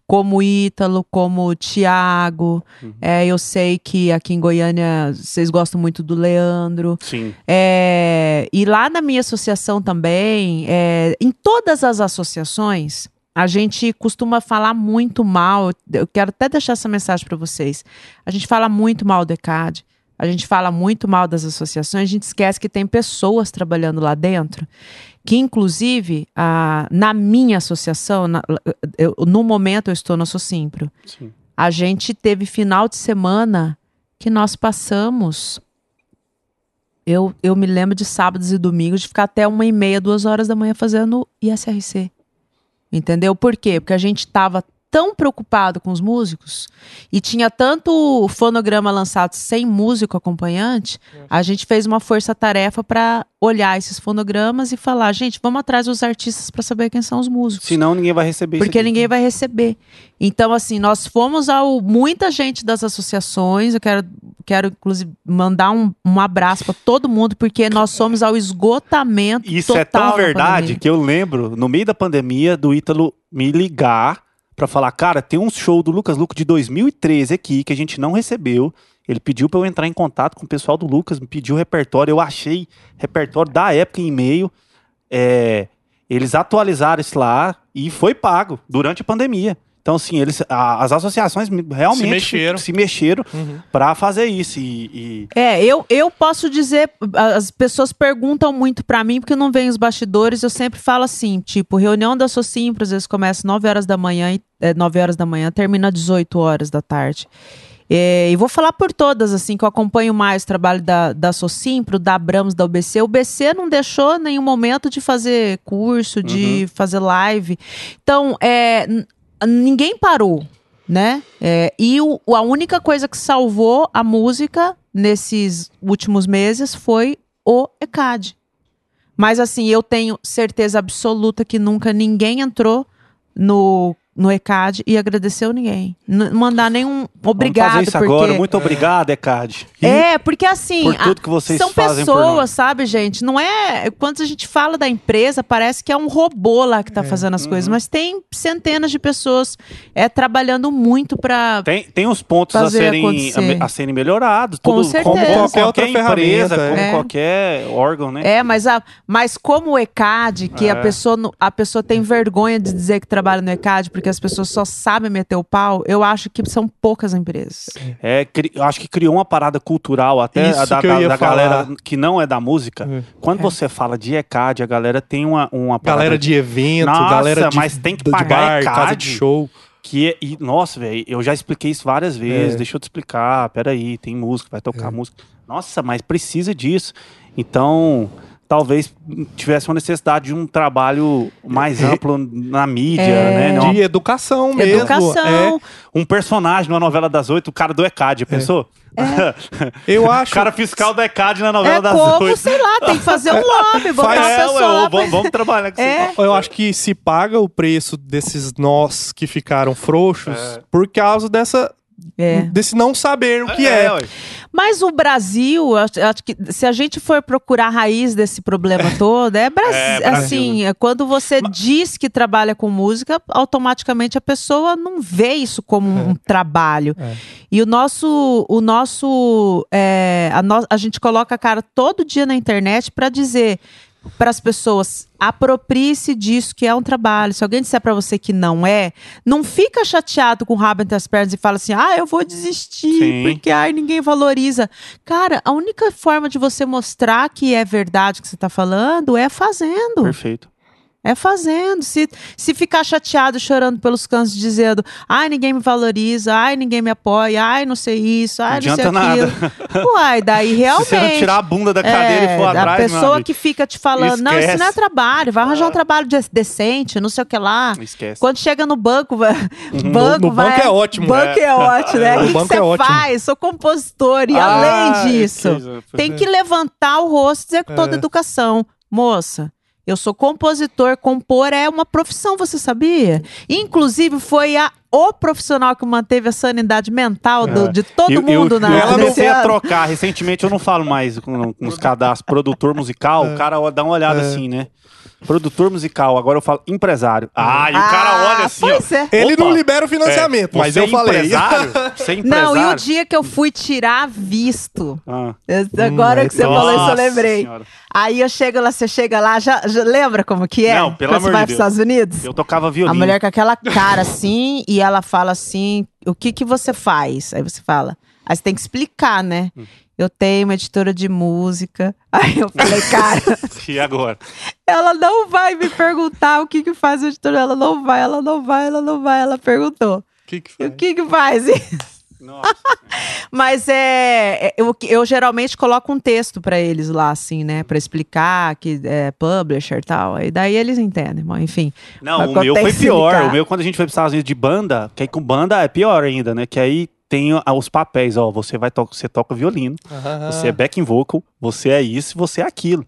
como o Ítalo, como o Tiago, é, eu sei que aqui em Goiânia vocês gostam muito do Leandro. Sim. É, e lá na minha associação também, é, em todas as associações, a gente costuma falar muito mal. Eu quero até deixar essa mensagem para vocês. A gente fala muito mal do ECAD, a gente fala muito mal das associações, a gente esquece que tem pessoas trabalhando lá dentro. Que, inclusive, a, na minha associação, na- eu- no momento eu estou no Socimpro, Sim. a gente teve final de semana que nós passamos. Eu, eu me lembro de sábados e domingos de ficar até uma e meia, duas horas da manhã fazendo ISRC. Entendeu? Por quê? Porque a gente estava tão preocupado com os músicos e tinha tanto fonograma lançado sem músico acompanhante, a gente fez uma força-tarefa para olhar esses fonogramas e falar, gente, vamos atrás dos artistas para saber quem são os músicos. Senão ninguém vai receber isso Porque ninguém vai receber. Então, assim, nós fomos ao. Muita gente das associações, eu quero, quero inclusive, mandar um, um abraço para todo mundo, porque nós somos ao esgotamento Isso total é tão da verdade que eu lembro, no meio da pandemia, do Ítalo me ligar pra falar, cara, tem um show do Lucas Luco de 2013 aqui que a gente não recebeu. Ele pediu pra eu entrar em contato com o pessoal do Lucas, me pediu repertório, eu achei repertório da época em e-mail. É, eles atualizaram isso lá e foi pago durante a pandemia. Então, assim, eles, a- as associações me- realmente Se mexeram. se mexeram Uhum. pra fazer isso. E, e- É, eu, eu posso dizer, as pessoas perguntam muito pra mim porque não vem os bastidores, eu sempre falo assim, tipo, reunião da Socimpro, às vezes começa 9 horas da manhã, e, é, 9 horas da manhã, termina às 18 horas da tarde. É, e vou falar por todas, assim, que eu acompanho mais o trabalho da, da Socimpro, da Abrams, da UBC. O BC não deixou nenhum momento de fazer curso, de fazer live. Então, é, ninguém parou, né? É, e o- a única coisa que salvou a música nesses últimos meses foi o ECAD. Mas assim, eu tenho certeza absoluta que nunca ninguém entrou no, no ECAD e agradeceu ninguém. N mandar nenhum obrigado. Vamos fazer isso porque... agora. Muito obrigado, Ecad. É, porque assim, por a- tudo que vocês são fazem pessoas, sabe, gente? Não é. Quando a gente fala da empresa, parece que é um robô lá que É. tá fazendo as Uhum. coisas, mas tem centenas de pessoas é, trabalhando muito pra. Tem, tem uns pontos a serem, a, a serem melhorados. Com tudo, certeza. Como Qualquer qualquer, outra empresa, ferramenta, como é. qualquer órgão, né? É, mas, a, mas como o ECAD, que a, É. pessoa, a pessoa tem vergonha de dizer que trabalha no ECAD, porque as pessoas só sabem meter o pau, eu acho que são poucas empresas. É, eu acho que criou uma parada cultural até Isso da, que eu da- ia da galera que não é da música. É. Quando É. você fala de ECAD, a galera tem uma, uma parada Galera de evento, Nossa, galera de, mas tem que de pagar bar, ECAD. casa de show. que é, e, nossa, velho, eu já expliquei isso várias vezes. É. Deixa eu te explicar. Peraí, tem música, vai tocar música. Nossa, mas precisa disso. Então, talvez tivesse uma necessidade de um trabalho mais amplo na mídia, É. né? Não- De educação mesmo. Educação. um personagem numa novela das oito, o cara do ECAD, pensou? É. Eu o acho. cara fiscal do ECAD na novela É das como, oito. sei lá, tem que fazer um lobby, botar Faz- É, pessoa vamos, vamos trabalhar com É. isso. Eu acho que se paga o preço desses nós que ficaram frouxos É. por causa dessa É. desse não saber o que é. ué. Mas o Brasil, acho, acho que se a gente for procurar a raiz desse problema todo, é, É, Brasil, assim, é quando você diz que trabalha com música, automaticamente a pessoa não vê isso como um trabalho. É. E o nosso, o nosso, é, a, no- a gente coloca a cara todo dia na internet para dizer para as pessoas aproprie-se disso que é um trabalho. Se alguém disser para você que não é, não fica chateado com o rabo entre as pernas e fala assim: "Ah, eu vou desistir, Sim. porque ai ninguém valoriza". Cara, a única forma de você mostrar que é verdade o que você está falando é fazendo. Perfeito. É fazendo. Se, se ficar chateado, chorando pelos cantos, dizendo, ai, ninguém me valoriza, ai, ninguém me apoia, ai, não sei isso, ai, não, sei adianta nada. aquilo. Uai, daí realmente. Se você não tirar a bunda da cadeira é, e for atrás, a pessoa que fica te falando, não, isso Esquece. não é trabalho, vai arranjar um trabalho de- decente, não sei o que lá. Esquece. Quando chega no banco, vai, Uhum. banco, No- no vai- banco é ótimo, Banco é. é ótimo, né? É, O que, que banco você é faz? Sou compositor. E Ah, além disso, que- tem que levantar o rosto e dizer com toda É. educação. Moça, eu sou compositor, compor é uma profissão, você sabia? Inclusive, foi a, o profissional que manteve a sanidade mental do- É. de todo eu, mundo eu, na eu Ela a ano. trocar. Recentemente eu não falo mais com, com os cadastros produtor musical. O cara dá uma olhada É. assim, né? Produtor musical. Agora eu falo empresário. Ah, e o cara olha assim, ó. pois é. Ele Opa, não libera o financiamento, é, mas você eu é falei. Empresário? Você é empresário? Não, e o dia que eu fui tirar visto. Ah. Eu- Agora aí que você falou isso, eu lembrei. Senhora. Aí eu chego lá, você chega lá, já, já lembra como que é? Não, pelo Quando você amor vai de para os Deus. Estados Unidos? Eu tocava A violino. mulher com aquela cara assim, e ela fala assim: o que que você faz? Aí você fala. Aí você tem que explicar, né? Hum. Eu tenho uma editora de música. Aí eu falei, cara, E agora? ela não vai me perguntar o que que faz a editora. Ela não vai, ela não vai, ela não vai. Ela perguntou. Que que o que que faz? Nossa. Mas é, é, eu, eu geralmente coloco um texto pra eles lá, assim, né? Pra explicar que é publisher e tal. E daí eles entendem, bom, enfim. Não, o meu foi pior. O meu, quando a gente foi para os Estados Unidos de banda, que aí com banda é pior ainda, né? Que aí tem os papéis, ó. Você vai to você toca violino, Ah. você é backing vocal, você é isso, você é aquilo.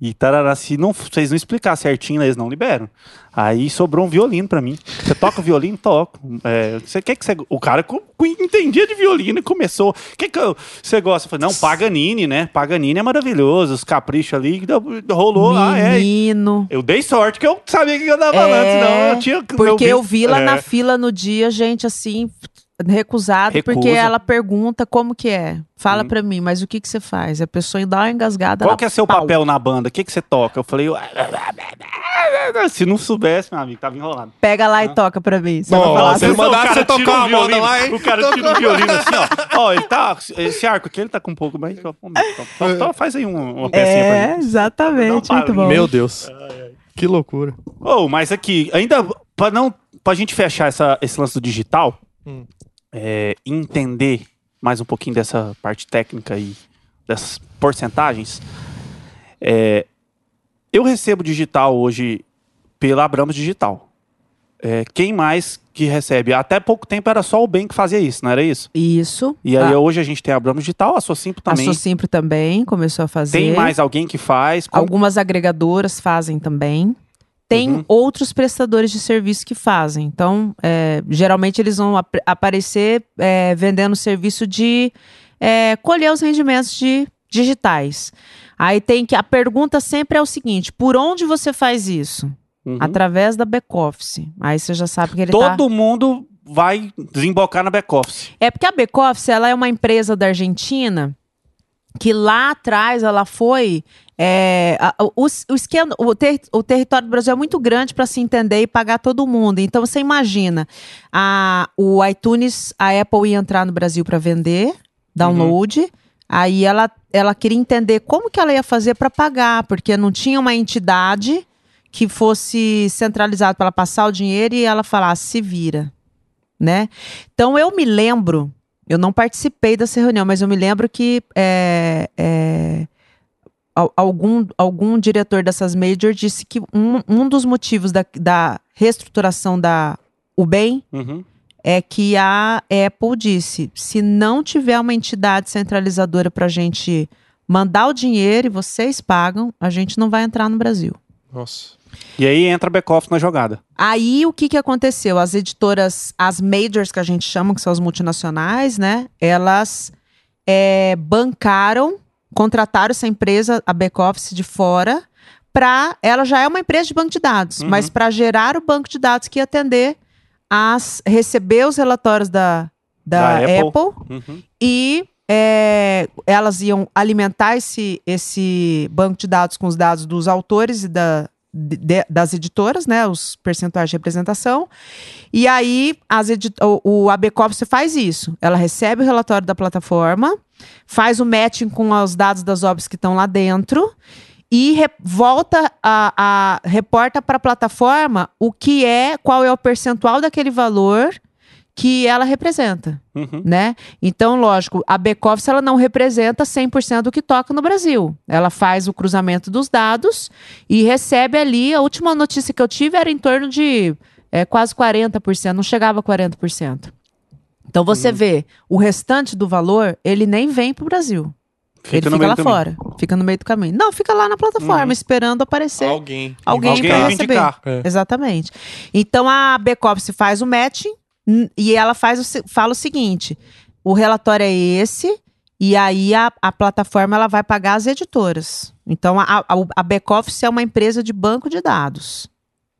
E tarará, se não, vocês não explicar certinho, eles não liberam. Aí sobrou um violino pra mim. Você toca violino? Toco. É, você quer que você. O cara entendia de violino e começou. O que, que eu- você gosta? Eu falei, não, Paganini, né? Paganini é maravilhoso. Os caprichos ali. Rolou. Ah, é. Menino. Eu dei sorte que eu sabia o que eu tava falando, É, senão eu tinha. Porque eu vi lá é. na fila no dia, gente, assim, recusado, porque ela pergunta como que é. Fala Hum. pra mim, mas o que que você faz? A pessoa dá uma engasgada. Qual ela que é seu pau. papel na banda? O que, que você toca? Eu falei. Se não soubesse, meu amigo, tava enrolado. Pega lá e toca pra mim. Você Não, falar você o cara você tocar tira um uma moda violino, lá, hein? O cara tira um violino assim, ó. Ó, ele tá. Esse arco aqui, ele tá com um pouco mais. Então, faz aí um- uma pecinha É, pra mim. exatamente, Dá um muito bom. Meu Deus. Que loucura. Oh, mas aqui, ainda pra não. Pra gente fechar essa, esse lance do digital, Hum. É, entender mais um pouquinho dessa parte técnica e dessas porcentagens. é, eu recebo digital hoje pela Abramos Digital. É, quem mais que recebe? Até pouco tempo era só o bem que fazia isso, não era isso? Isso. E aí a, hoje a gente tem a Abramos Digital, a Socimpro a também. Socimpro também começou a fazer. Tem mais alguém que faz? Como- Algumas agregadoras fazem também. Tem Uhum. outros prestadores de serviço que fazem. Então, é, geralmente eles vão ap- aparecer é, vendendo serviço de é, colher os rendimentos de digitais. Aí tem que. A pergunta sempre é o seguinte: por onde você faz isso? Uhum. Através da back-office. Aí você já sabe que ele tá... Todo mundo vai desembocar na back-office. É porque a Backoffice, ela é uma empresa da Argentina que lá atrás ela foi é, a- o, o, esquema- o ter- o território do Brasil é muito grande para se entender e pagar todo mundo. Então você imagina, a, o iTunes, a Apple ia entrar no Brasil para vender download. Aí ela, ela queria entender como que ela ia fazer para pagar, porque não tinha uma entidade que fosse centralizada para ela passar o dinheiro e ela falasse, se vira, né? Então eu me lembro, eu não participei dessa reunião, mas eu me lembro que é, é, al- algum, algum diretor dessas majors disse que um, um dos motivos da, da reestruturação da UBEM Uhum. é que a Apple disse: se não tiver uma entidade centralizadora para a gente mandar o dinheiro e vocês pagam, a gente não vai entrar no Brasil. Nossa. E aí entra back-office na jogada. Aí o que, que aconteceu? As editoras, as majors que a gente chama, que são as multinacionais, né? Elas é, bancaram, contrataram essa empresa, a back-office de fora, para. Ela já é uma empresa de banco de dados, Uhum. mas para gerar o banco de dados que ia atender as. receber os relatórios da, da, Da Apple. Apple Uhum. e é, elas iam alimentar esse, esse banco de dados com os dados dos autores e da, de- das editoras, né, os percentuais de representação. E aí as edi- o, o ABCOP faz isso. Ela recebe o relatório da plataforma, faz o matching com os dados das obras que estão lá dentro e volta a, a reporta para a plataforma o que é, qual é o percentual daquele valor que ela representa Uhum. né? Então, lógico, a back-office ela não representa 100% do que toca no Brasil. Ela faz o cruzamento dos dados e recebe ali, a última notícia que eu tive era em torno de é, quase 40%, não chegava a 40%. Então você vê, o restante do valor, ele nem vem para o Brasil. ele no fica lá fora, fica no meio do caminho. Não, fica lá na plataforma, Uhum. esperando aparecer Alguém. alguém, Alguém para vai receber. indicar. É. Exatamente. Então a back-office faz o matching e ela faz o, fala o seguinte: o relatório é esse, e aí a, a plataforma ela vai pagar as editoras. Então a, a, a back-office é uma empresa de banco de dados.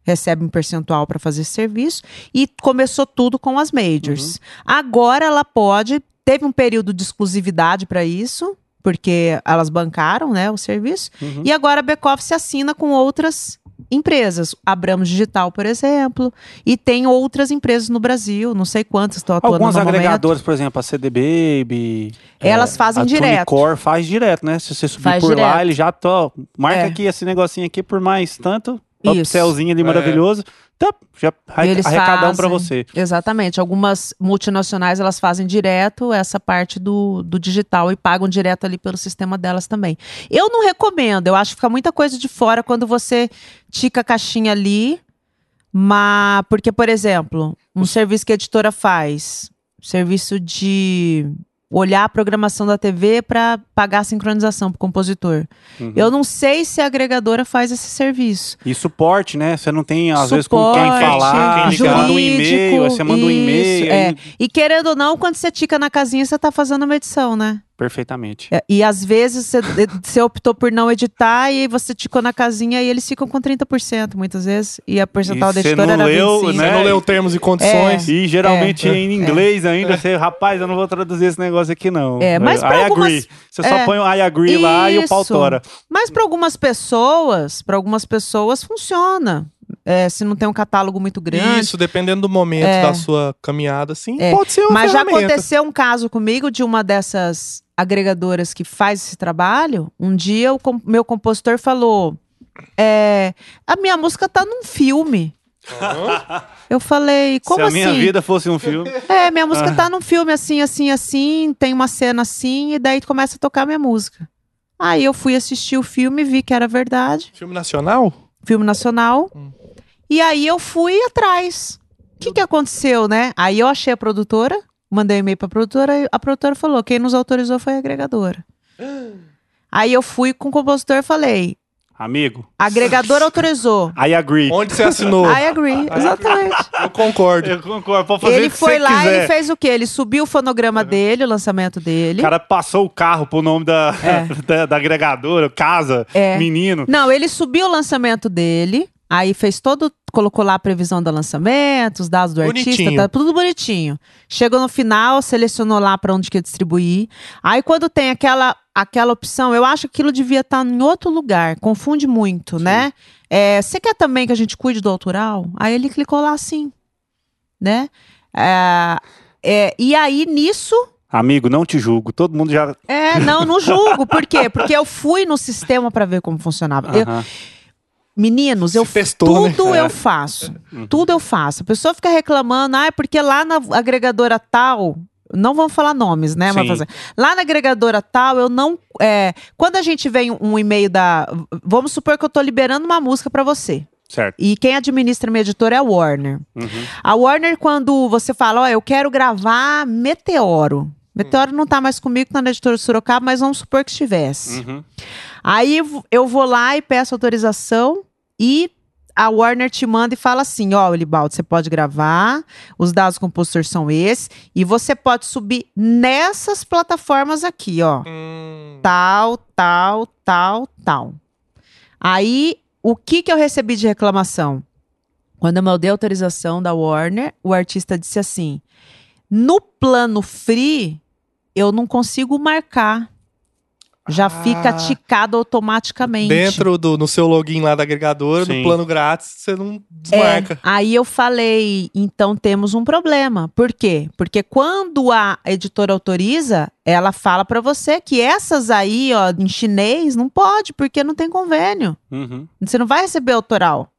Recebe um percentual para fazer esse serviço e começou tudo com as majors. Agora ela pode, teve um período de exclusividade para isso, porque elas bancaram né, o serviço. Uhum. E agora a back-office assina com outras empresas. Abramos Digital, por exemplo. E tem outras empresas no Brasil, não sei quantas estão atuando Algumas no momento. por exemplo, a CD Baby. Elas fazem a direto. Tunicor faz direto, né? Se você subir Faz por lá, direto. ele já tô, marca É. aqui esse negocinho aqui por mais tanto. Isso. Upsellzinho ali É. maravilhoso. Tá, já eles arrecadar um pra fazem- você. Exatamente. Algumas multinacionais elas fazem direto essa parte do, do digital e pagam direto ali pelo sistema delas também. Eu não recomendo, eu acho que fica muita coisa de fora quando você tica a caixinha ali, mas porque, por exemplo, um serviço que a editora faz, serviço de olhar a programação da TV para pagar a sincronização pro compositor. Uhum. Eu não sei se a agregadora faz esse serviço. E suporte, né? Você não tem, às vezes, com quem Suporte, falar. quem Você ligar. manda um e-mail, você manda um e-mail. é. aí- E querendo ou não, quando você tica na casinha, você tá fazendo uma edição, né? Perfeitamente. É, E às vezes você, optou por não editar e aí você ticou na casinha e eles ficam com 30% muitas vezes. E a percentual E da você editora não era leu, 25%. né? Você não leu termos e condições. E geralmente É. em inglês ainda, você, rapaz, eu não vou traduzir esse negócio aqui, não. É, mas pra I algumas- agree. Você só é. põe o I agree lá e o pau Isso. tora. Mas para algumas pessoas, para algumas pessoas funciona. É, se não tem um catálogo muito grande. Isso, dependendo do momento É. da sua caminhada, sim, É. pode ser uma Mas já ferramenta. aconteceu um caso comigo de uma dessas agregadoras que faz esse trabalho. Um dia o com- meu compositor falou: é, a minha música tá num filme. Eu falei, como Se a assim? minha vida fosse um filme. É, minha música tá num filme assim, assim, assim, tem uma cena assim, e daí começa a tocar minha música. Aí eu fui assistir o filme, vi que era verdade, Filme nacional? filme nacional. Hum. E aí eu fui atrás. O que, que aconteceu, né? Aí eu achei a produtora, mandei um e-mail pra produtora, e a produtora falou: quem nos autorizou foi a agregadora. Aí eu fui com o compositor e falei: Amigo, a agregadora autorizou. I agree. Onde você assinou? I agree, exatamente. Eu concordo. Eu concordo, pode fazer Ele o que foi lá quiser. e fez o quê? Ele subiu o fonograma dele, o lançamento dele. O cara passou o carro pro nome da, É. da, da agregadora, casa, É. menino. Não, ele subiu o lançamento dele, aí fez todo. Colocou lá a previsão do lançamento, os dados do artista, Bonitinho. tá tudo bonitinho. Chegou no final, selecionou lá pra onde que ia distribuir. Aí quando tem aquela, aquela opção, eu acho que aquilo devia estar em outro lugar, confunde muito, né? É, Você quer também que a gente cuide do autoral? Aí ele clicou lá assim, né? É, é, e aí nisso Amigo, não te julgo. Todo mundo já. é, não, não julgo. Por quê? Porque eu fui no sistema pra ver como funcionava. Eu- Aham. Meninos, eu né? tudo É. eu faço. Tudo eu faço. A pessoa fica reclamando, ah, é porque lá na agregadora tal. Não vamos falar nomes, né? Mas fazer- Lá na agregadora tal, eu não. é, quando a gente vem um e-mail da. Vamos supor que eu tô liberando uma música pra você. Certo. E quem administra minha editora é a Warner. Uhum. A Warner, quando você fala, ó, eu quero gravar Meteoro. Meteoro não tá mais comigo, tá na editora Sorocaba, mas vamos supor que estivesse. Uhum. Aí eu vou lá e peço autorização e a Warner te manda e fala assim: ó, Elibaldo, você pode gravar, os dados do compositor são esses, e você pode subir nessas plataformas aqui, ó. Hum, Tal, tal, tal, tal. Aí, o que que eu recebi de reclamação? Quando eu mandei autorização da Warner, o artista disse assim: no plano free, eu não consigo marcar. Já Ah. fica ticado automaticamente. Dentro do no seu login lá da agregadora, Sim. no plano grátis, você não É, desmarca. aí eu falei, então temos um problema. Por quê? Porque quando a editora autoriza, ela fala pra você que essas aí, ó, em chinês, não pode, porque não tem convênio. Uhum. Você não vai receber autoral.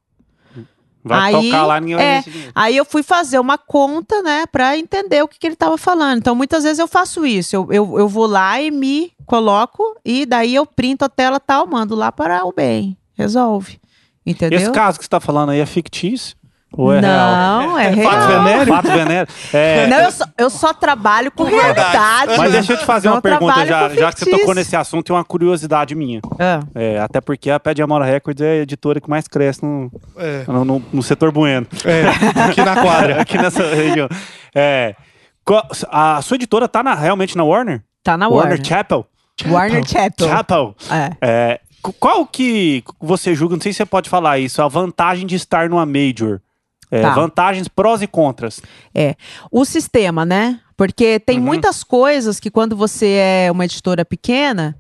Vai Aí, tocar lá, ninguém vai é. Aí eu fui fazer uma conta, né, pra entender o que, que ele tava falando. Então, muitas vezes eu faço isso. Eu, eu, eu vou lá e me coloco, e daí eu printo a tela tal, mando lá para o bem. Resolve. Entendeu? Esse caso que você tá falando aí é fictício? Ou é real? não, é, É real. fato venéreo? Fato venéreo? É, Não, eu só, eu só trabalho com realidade. Mas deixa eu te fazer Não uma pergunta, já, já que você tocou nesse assunto, tem uma curiosidade minha. Ah, É, até porque a Pé de Amora Records é a editora que mais cresce no, É, no, no- no setor bueno. é, aqui na quadra. Aqui nessa região. É, a sua editora tá na- realmente na Warner? tá na Warner Warner. Chapel? Warner Chapel. Chapel. É. É, qu- qual que você julga, não sei se você pode falar isso, a vantagem de estar numa major? É, Tá. Vantagens, prós e contras. O sistema, né? Porque tem Uhum. muitas coisas que quando você é uma editora pequena,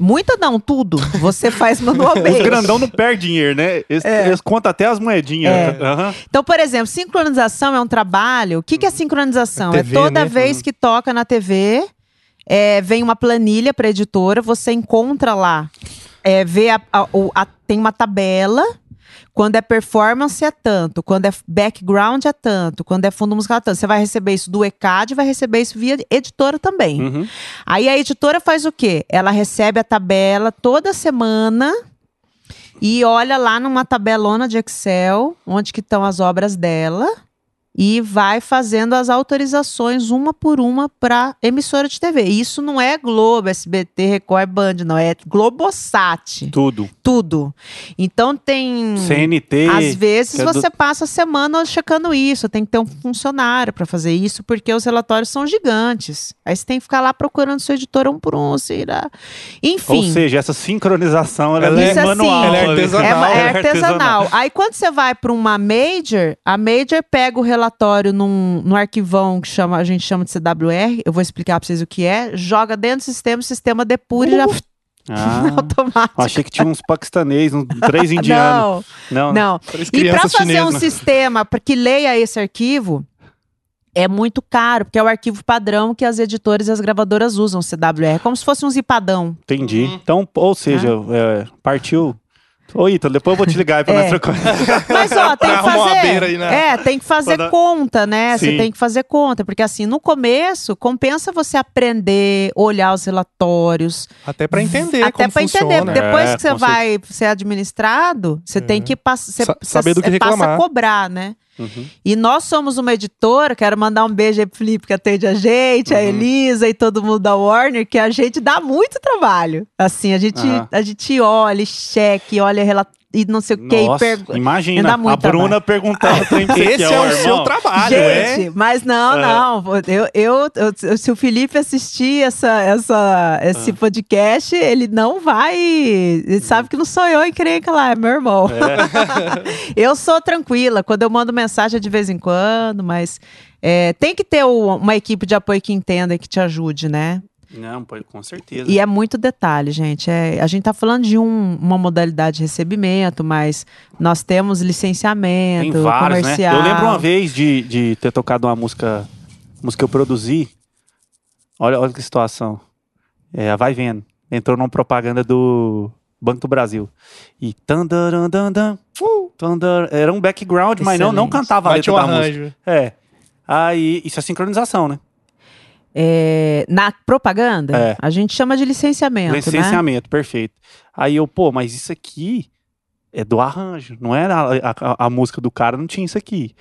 muita não, tudo, você faz Os manualmente. grandão não perdem dinheiro, né? Eles, eles contam até as moedinhas. É. Aham. Então, por exemplo, sincronização é um trabalho. O que, que é sincronização? É TV, é toda né? vez que toca na TV, é, vem uma planilha para editora, você encontra lá, é, vê a, a- a- tem uma tabela. Quando é performance é tanto, quando é background é tanto, quando é fundo musical é tanto. Você vai receber isso do ECAD, vai receber isso via editora também. Uhum. Aí a editora faz o quê? Ela recebe a tabela toda semana e olha lá numa tabelona de Excel onde que estão as obras dela e vai fazendo as autorizações uma por uma para emissora de TV. Isso não é Globo, SBT, Record, Band, não é Globosat. Tudo. Tudo. Então tem CNT. às vezes é do- você passa a semana checando isso, tem que ter um funcionário para fazer isso, porque os relatórios são gigantes. Aí você tem que ficar lá procurando seu editor um por um, né? Enfim. Ou seja, essa sincronização ela, Ela é, é- Isso assim, manual. ela é artesanal. É, é Ela artesanal. Aí quando você vai para uma major, a major pega o relatório num, num arquivão que chama, a gente chama de CWR, eu vou explicar para vocês o que é, joga dentro do sistema, o sistema depura e já Ah, automático. achei que tinha uns paquistanês, uns três indianos. Não, Não. não. E para fazer um sistema para que leia esse arquivo, é muito caro, porque é o arquivo padrão que as editoras e as gravadoras usam, CWR. É como se fosse um zipadão. Entendi. Uhum. Então, ou seja, é, partiu. Ô, Ítalo, depois eu vou te ligar aí pra É. nós trocar. Mas, ó, tem que fazer. aí, né? É, tem que fazer Pra dar- conta, né? Você Sim. tem que fazer conta, porque assim, no começo, compensa você aprender, olhar os relatórios, Até pra entender até como para entender. funciona. Depois É, que você vai ser administrado, você tem que passar, Sa- saber do que passa a reclamar. cobrar, né? Uhum. E nós somos uma editora, quero mandar um beijo aí pro Felipe que atende a gente, a Uhum. Elisa e todo mundo da Warner, que a gente dá muito trabalho. Assim, a gente, Aham. a gente olha, cheque, olha relatório e não sei o que, e Nossa, pergu- imagina a Bruna perguntando pra mim Esse é ó, o irmão. seu trabalho, Gente, é? mas não, É. não. Eu, eu, eu- se o Felipe assistir essa, essa, É. esse podcast, ele não vai. Ele sabe que não sou eu encrenca lá, é meu irmão. eu sou tranquila. Quando eu mando mensagem é de vez em quando, mas é, tem que ter o- uma equipe de apoio que entenda e que te ajude, né? Não, pô, com certeza. E é muito detalhe, gente. É, a gente tá falando de um- uma modalidade de recebimento, mas nós temos licenciamento, Tem vários, né? comercial. Eu lembro uma vez de, de ter tocado uma música, música que eu produzi. Olha, olha que situação. É, a Vai Vendo. Entrou numa propaganda do Banco do Brasil. E tandarandandan, uh, tandar- era um background, mas não, não Excelente. cantava a letra o da música. arranjo. É. Aí, isso é sincronização, né? É, na propaganda, É. a gente chama de licenciamento, né? Licenciamento, perfeito. Aí eu, pô, mas isso aqui é do arranjo, não era a, a, a música do cara, não tinha isso aqui.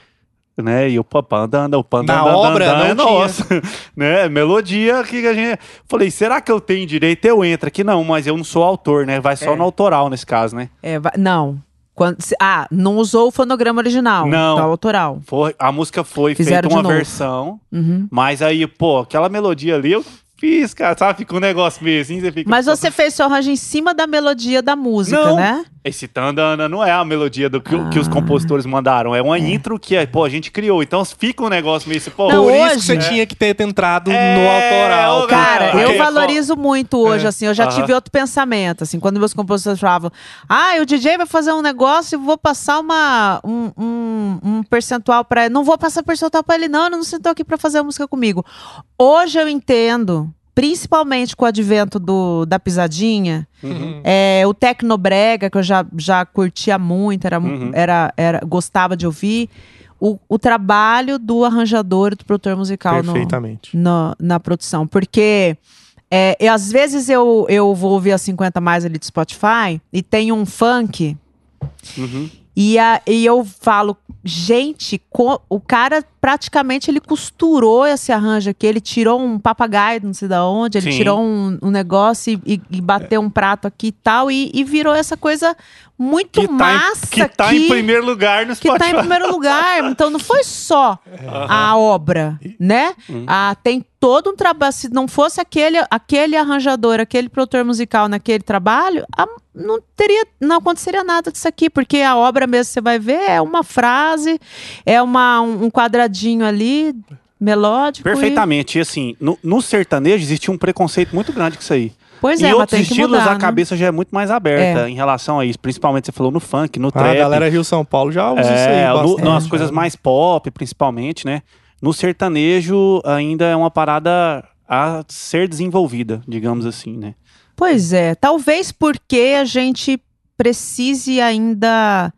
Né? E eu, pô, pandanda, o pandanda, Na obra, é não tinha. nossa. né? Melodia que a gente. Falei, será que eu tenho direito? Eu entro aqui, não, mas eu não sou autor, né? Vai só É. no autoral nesse caso, né? É, va- não. Quando, se- ah, não usou o fonograma original. Não. tá, autoral. Foi, a música foi Fizeram feita uma novo. versão, Uhum. mas aí, pô, aquela melodia ali eu fiz, cara, sabe? Fica um negócio meio assim, você fica. Mas você fez seu arranjo em cima da melodia da música, Não. né? Esse Tandana não é a melodia do que, o- que os Ah. compositores mandaram, é uma intro que pô, a gente criou. Então fica um negócio meio assim, pô. Não, Por isso hoje- que você tinha que ter entrado É, no autoral. Cara, Porque, eu pô, valorizo muito hoje, É. assim, eu já Aham. tive outro pensamento, assim, quando meus compositores falavam, ah, o DJ vai fazer um negócio e vou passar uma, um, um, um percentual pra ele. Não vou passar percentual pra ele, não, ele não sentou aqui pra fazer a música comigo. Hoje eu entendo, principalmente com o advento do, da pisadinha, Uhum. é, o Tecnobrega, que eu já, já curtia muito, era, Uhum. era, era, gostava de ouvir, o, o trabalho do arranjador e do produtor musical no, Perfeitamente. no- na produção. Porque é, e às vezes eu, eu vou ouvir a 50 mais ali do Spotify e tem um funk Uhum. E, a- e eu falo, gente, co- o cara praticamente ele costurou esse arranjo aqui. Ele tirou um papagaio, não sei da onde, ele Sim. tirou um, um negócio e, e- e bateu um prato aqui e tal, e, e virou essa coisa muito Que, tá massa em, que tá em primeiro lugar no que Spotify. tá em primeiro lugar. Então não foi só a obra, né? Hum. Ah, tem todo um trabalho. Se não fosse aquele, aquele arranjador, aquele produtor musical naquele trabalho, a- não teria, não aconteceria nada disso aqui, porque a obra mesmo você vai ver é uma frase, é uma, um, um quadradinho ali melódico. e- Perfeitamente. E assim, no, no sertanejo existia um preconceito muito grande com isso aí. Pois em é, mas outros estilos, mudar, a né? cabeça já é muito mais aberta em relação a isso. Principalmente, você falou no funk, no Ah, a trap. galera Rio São Paulo já usa isso aí. É, no, nas né? coisas mais pop, principalmente, né? No sertanejo ainda é uma parada a ser desenvolvida, digamos assim, né? Pois é, talvez porque a gente precise ainda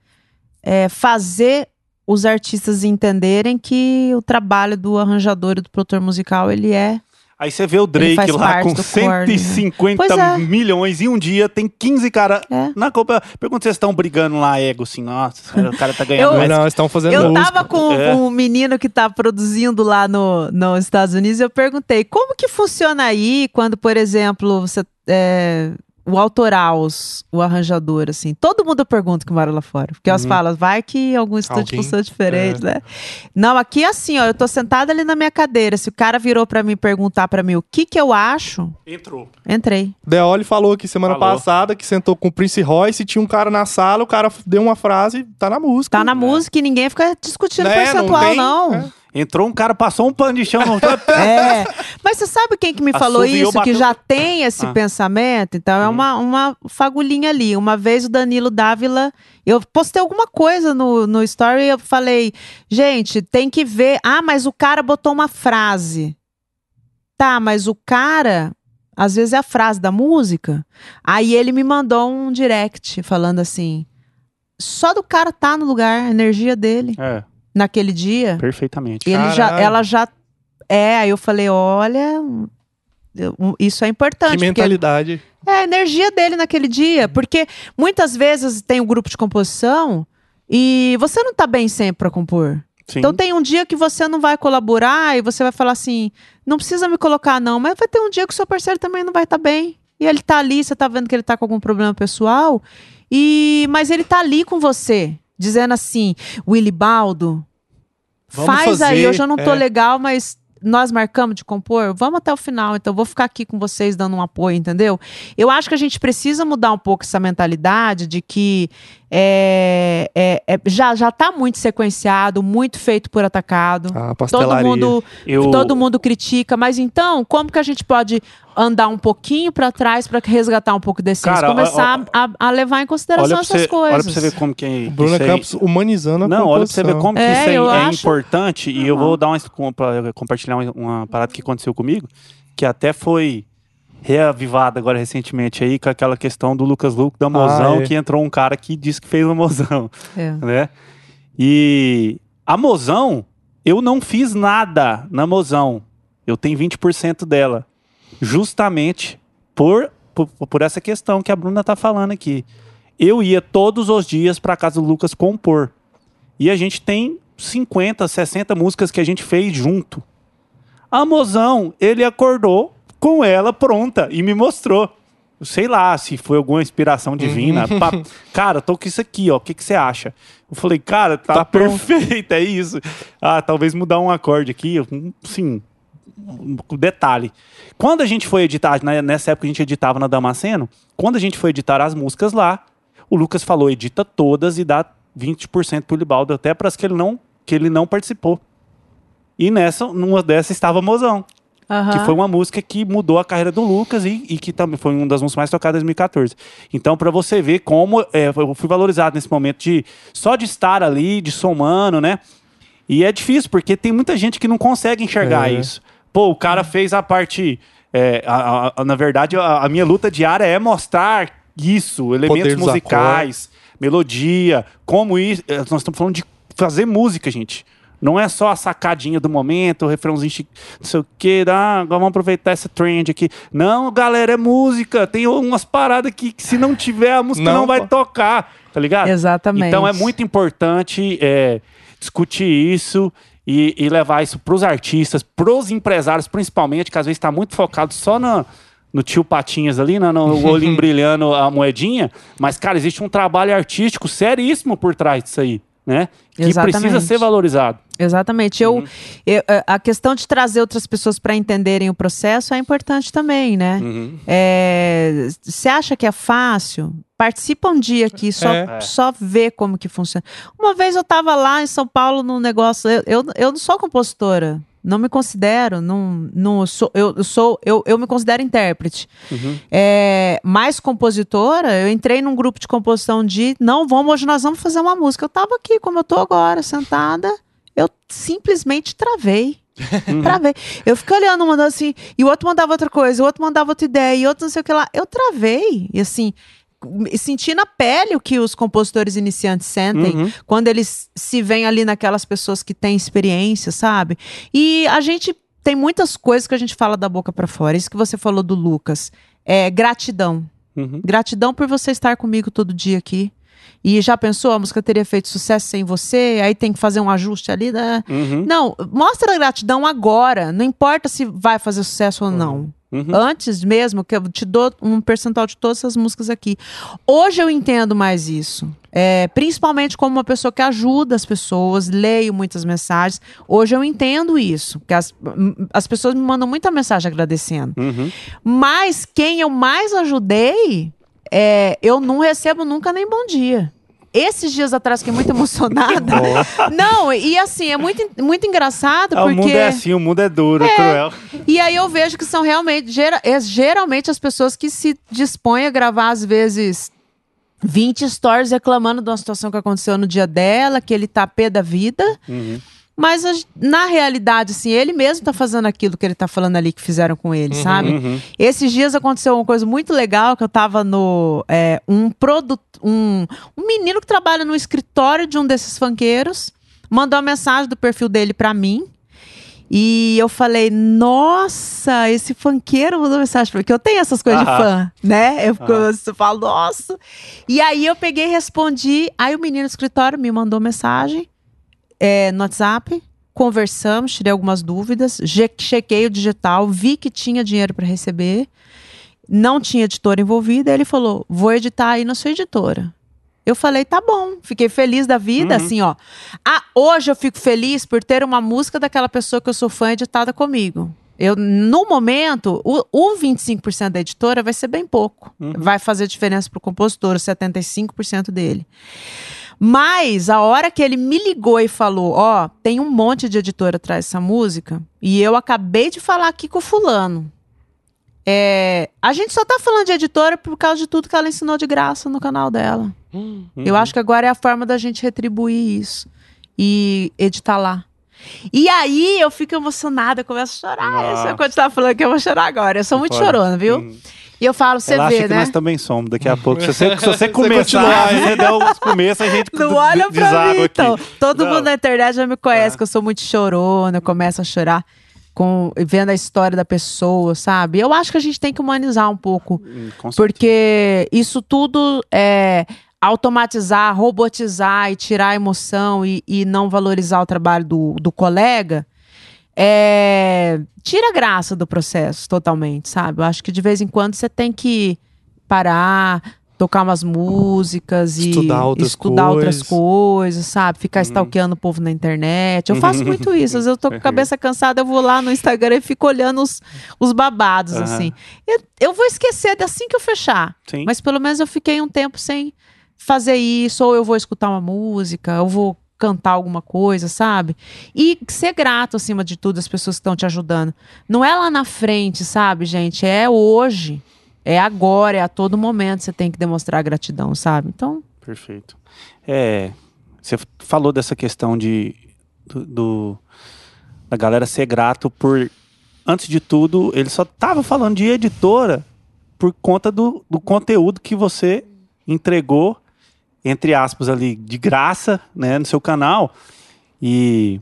é, fazer os artistas entenderem que o trabalho do arranjador e do produtor musical ele é Aí você vê o Drake lá com do corne, né? 150 Pois é. milhões e um dia tem 15 caras É. na Copa. Pergunta se vocês estão brigando lá, ego, assim, nossa, o cara tá ganhando Eu- mais. Não, estão fazendo Eu música. tava com É. um menino que tá produzindo lá no, nos Estados Unidos e eu perguntei como que funciona aí quando, por exemplo, você. é, o autoral, os- o arranjador, assim. Todo mundo pergunta que mora lá fora. Porque elas falam, vai que algum estúdio Alguém- funciona diferente, é. né? Não, aqui é assim, ó, eu tô sentada ali na minha cadeira. Se o cara virou pra mim perguntar pra mim o que que eu acho, Entrou. entrei. Deoli falou aqui semana Falou. passada que sentou com o Prince Royce, tinha um cara na sala, o cara deu uma frase, tá na música. Tá na música e ninguém fica discutindo Né, não percentual, tem- não. é. Entrou um cara, passou um pano de chão. Não... É. Mas você sabe quem que me falou Assoviou, isso? Que bateu- já tem esse Ah. pensamento? Então é uma, uma fagulhinha ali. Uma vez o Danilo Dávila. Eu postei alguma coisa no, no story e eu falei, gente, tem que ver. Ah, mas o cara botou uma frase. Tá, mas o cara. Às vezes é a frase da música. Aí ele me mandou um direct falando assim: só do cara tá no lugar, a energia dele, É, naquele dia. perfeitamente. Ele já, ela já. É, aí eu falei, olha, isso é importante. Que porque mentalidade. é a energia dele naquele dia. Porque muitas vezes tem um grupo de composição e você não tá bem sempre pra compor. Sim. Então tem um dia que você não vai colaborar e você vai falar assim, não precisa me colocar não, mas vai ter um dia que o seu parceiro também não vai estar bem. E ele tá ali, você tá vendo que ele tá com algum problema pessoal, e mas ele tá ali com você, dizendo assim, Willy Baldo, Vamos faz aí, fazer, hoje eu não tô é. legal, mas nós marcamos de compor, vamos até o final, então vou ficar aqui com vocês dando um apoio, entendeu? Eu acho que a gente precisa mudar um pouco essa mentalidade de que é, é- é- já, já tá muito sequenciado, muito feito por atacado. A Todo mundo, Eu- todo mundo critica, mas então, como que a gente pode andar um pouquinho para trás para resgatar um pouco desse Cara, começar a, a levar em consideração essas você, coisas? olha pra você ver como que é. Bruna isso aí- Campos humanizando a Não, olha pra você ver como que É, isso aí eu é acho importante. E eu vou dar uma, compartilhar uma, uma parada que aconteceu comigo, que até foi reavivada agora recentemente aí, com aquela questão do Lucas Luco da Mozão, é. que entrou um cara que disse que fez a Mozão, É. né? E a Mozão, eu não fiz nada na Mozão. Eu tenho 20% dela. Justamente por, por, por essa questão que a Bruna tá falando aqui. Eu ia todos os dias pra casa do Lucas compor. E a gente tem 50, 60 músicas que a gente fez junto. A Mozão, ele acordou com ela pronta e me mostrou. Sei lá se foi alguma inspiração divina. Pá, cara, tô com isso aqui, ó. O que, que você acha? Eu falei, cara, tá, Tá perfeito, é isso. Ah, talvez mudar um acorde aqui. um- Sim, um detalhe. Quando a gente foi editar, nessa época a gente editava na Damasceno, quando a gente foi editar as músicas lá, o Lucas falou, edita todas e dá 20% pro Libaldo, até para as que ele não que ele não participou. E nessa, numa dessas estava Mozão, Aham. que foi uma música que mudou a carreira do Lucas e, e que também foi uma das músicas mais tocadas em 2014. Então, para você ver como é, eu fui valorizado nesse momento de só de estar ali, de somando, né? E é difícil, porque tem muita gente que não consegue enxergar É. isso. Pô, o cara fez a parte. é, a- a- a- na verdade, a, a minha luta diária é mostrar isso, elementos Poder dos musicais, melodia, como isso. eh, Nós estamos falando de fazer música, gente. Não é só a sacadinha do momento, o refrãozinho, não sei o quê, ah, agora vamos aproveitar essa trend aqui. Não, galera, é música. Tem umas paradas aqui que se não tiver, a música não, Não, vai tocar, tá ligado? Exatamente. Então é muito importante é, discutir isso e, e levar isso pros artistas, pros empresários, principalmente, que às vezes está muito focado só na- no tio Patinhas ali, né, no olhinho brilhando a moedinha. Mas, cara, existe um trabalho artístico seríssimo por trás disso aí, né? Que Exatamente. precisa ser valorizado. Exatamente. Uhum. Eu, eu- a- questão de trazer outras pessoas para entenderem o processo é importante também, né? Uhum. É, Você acha que é fácil? Participa um dia aqui, só, É. só vê como que funciona. Uma vez eu estava lá em São Paulo num negócio. Eu, eu, eu não sou compositora. Não me considero, não, não sou, eu, sou, eu, eu me considero intérprete. Uhum. É, mais compositora, eu entrei num grupo de composição de não, vamos, hoje nós vamos fazer uma música. Eu tava aqui, como eu tô agora, sentada, eu simplesmente travei. Travei. Eu fiquei olhando, mandando assim, e o outro mandava outra coisa, o outro mandava outra ideia, e outro não sei o que lá. Eu travei. E assim, me- senti na pele o que os compositores iniciantes sentem Uhum. quando eles se veem ali naquelas pessoas que têm experiência, sabe? E a gente tem muitas coisas que a gente fala da boca pra fora. Isso que você falou do Lucas. É gratidão. Uhum. Gratidão por você estar comigo todo dia aqui. E já pensou, a música teria feito sucesso sem você? Aí tem que fazer um ajuste ali, né? Uhum. Não, mostra a gratidão agora. Não importa se vai fazer sucesso ou não. Uhum. Antes mesmo, que eu te dou um percentual de todas essas músicas aqui. Hoje eu entendo mais isso. É, principalmente como uma pessoa que ajuda as pessoas, leio muitas mensagens. Hoje eu entendo isso. Que as, as pessoas me mandam muita mensagem agradecendo. Uhum. Mas quem eu mais ajudei, é, eu não recebo nunca nem bom dia. Esses dias atrás, fiquei muito emocionada. não, e assim, é muito, muito engraçado Ah, porque. O mundo é assim, o mundo é duro, é cruel. E aí eu vejo que são realmente, gera- é geralmente as pessoas que se dispõem a gravar, às vezes, 20 stories reclamando de uma situação que aconteceu no dia dela, que ele tá pé da vida. Uhum. Mas na realidade, assim, ele mesmo tá fazendo aquilo que ele tá falando ali que fizeram com ele, sabe? Uhum. Esses dias aconteceu uma coisa muito legal que eu tava no. é, um produto. Um, um menino que trabalha no escritório de um desses funkeiros mandou uma mensagem do perfil dele pra mim. E eu falei, nossa, esse funkeiro mandou mensagem pra mim, que eu tenho essas coisas de Aham. fã, né? Eu, Aham. eu falo, nossa. E aí eu peguei e respondi. Aí o menino do escritório me mandou mensagem é, no WhatsApp. Conversamos, tirei algumas dúvidas, chequei o digital, vi que tinha dinheiro para receber, não tinha editora envolvida. Ele falou: vou editar aí na sua editora. Eu falei, tá bom, fiquei feliz da vida, Uhum. assim, ó. Ah, hoje eu fico feliz por ter uma música daquela pessoa que eu sou fã editada comigo. Eu, no momento, o, o 25% da editora vai ser bem pouco. Uhum. Vai fazer diferença pro compositor, o 75% dele. Mas a hora que ele me ligou e falou: Ó, tem um monte de editora atrás dessa música, e eu acabei de falar aqui com o fulano. É, a gente só tá falando de editora por causa de tudo que ela ensinou de graça no canal dela. Uhum. Eu acho que agora é a forma da gente retribuir isso e editar lá. E aí eu fico emocionada, começo a chorar. Nossa. Quando você tava falando que eu vou chorar agora. Eu sou muito Foda. chorona, viu? Uhum. E eu falo, você Ela acha vê, que né? nós também somos. Daqui a pouco, se você, se você começar, você der os começos, a gente Não olha pra mim, então. aqui. Todo Não. mundo na internet já me conhece, É. que eu sou muito chorona, eu começo a chorar com, vendo a história da pessoa, sabe? Eu acho que a gente tem que humanizar um pouco, Hum, com certeza. porque isso tudo é automatizar, robotizar e tirar a emoção e, e não valorizar o trabalho do, do colega. É, tira a graça do processo totalmente, sabe? Eu acho que de vez em quando você tem que parar, tocar umas músicas e Estudar outras estudar outras coisas. coisas, sabe? Ficar stalkeando o povo na internet. Eu faço muito isso. Às vezes eu tô com a cabeça cansada, eu vou lá no Instagram e fico olhando os, os babados, assim. Eu, eu vou esquecer assim que eu fechar. Sim. Mas pelo menos eu fiquei um tempo sem fazer isso, ou eu vou escutar uma música, eu vou cantar alguma coisa, sabe? E ser grato acima de tudo às pessoas que estão te ajudando. Não é lá na frente, sabe, gente? É hoje. É agora, é a todo momento você tem que demonstrar gratidão, sabe? Então, Perfeito. É, você falou dessa questão de do, do- da galera ser grato por antes de tudo, ele só tava falando de editora por conta do, do conteúdo que você entregou entre aspas ali de graça, né, no seu canal. E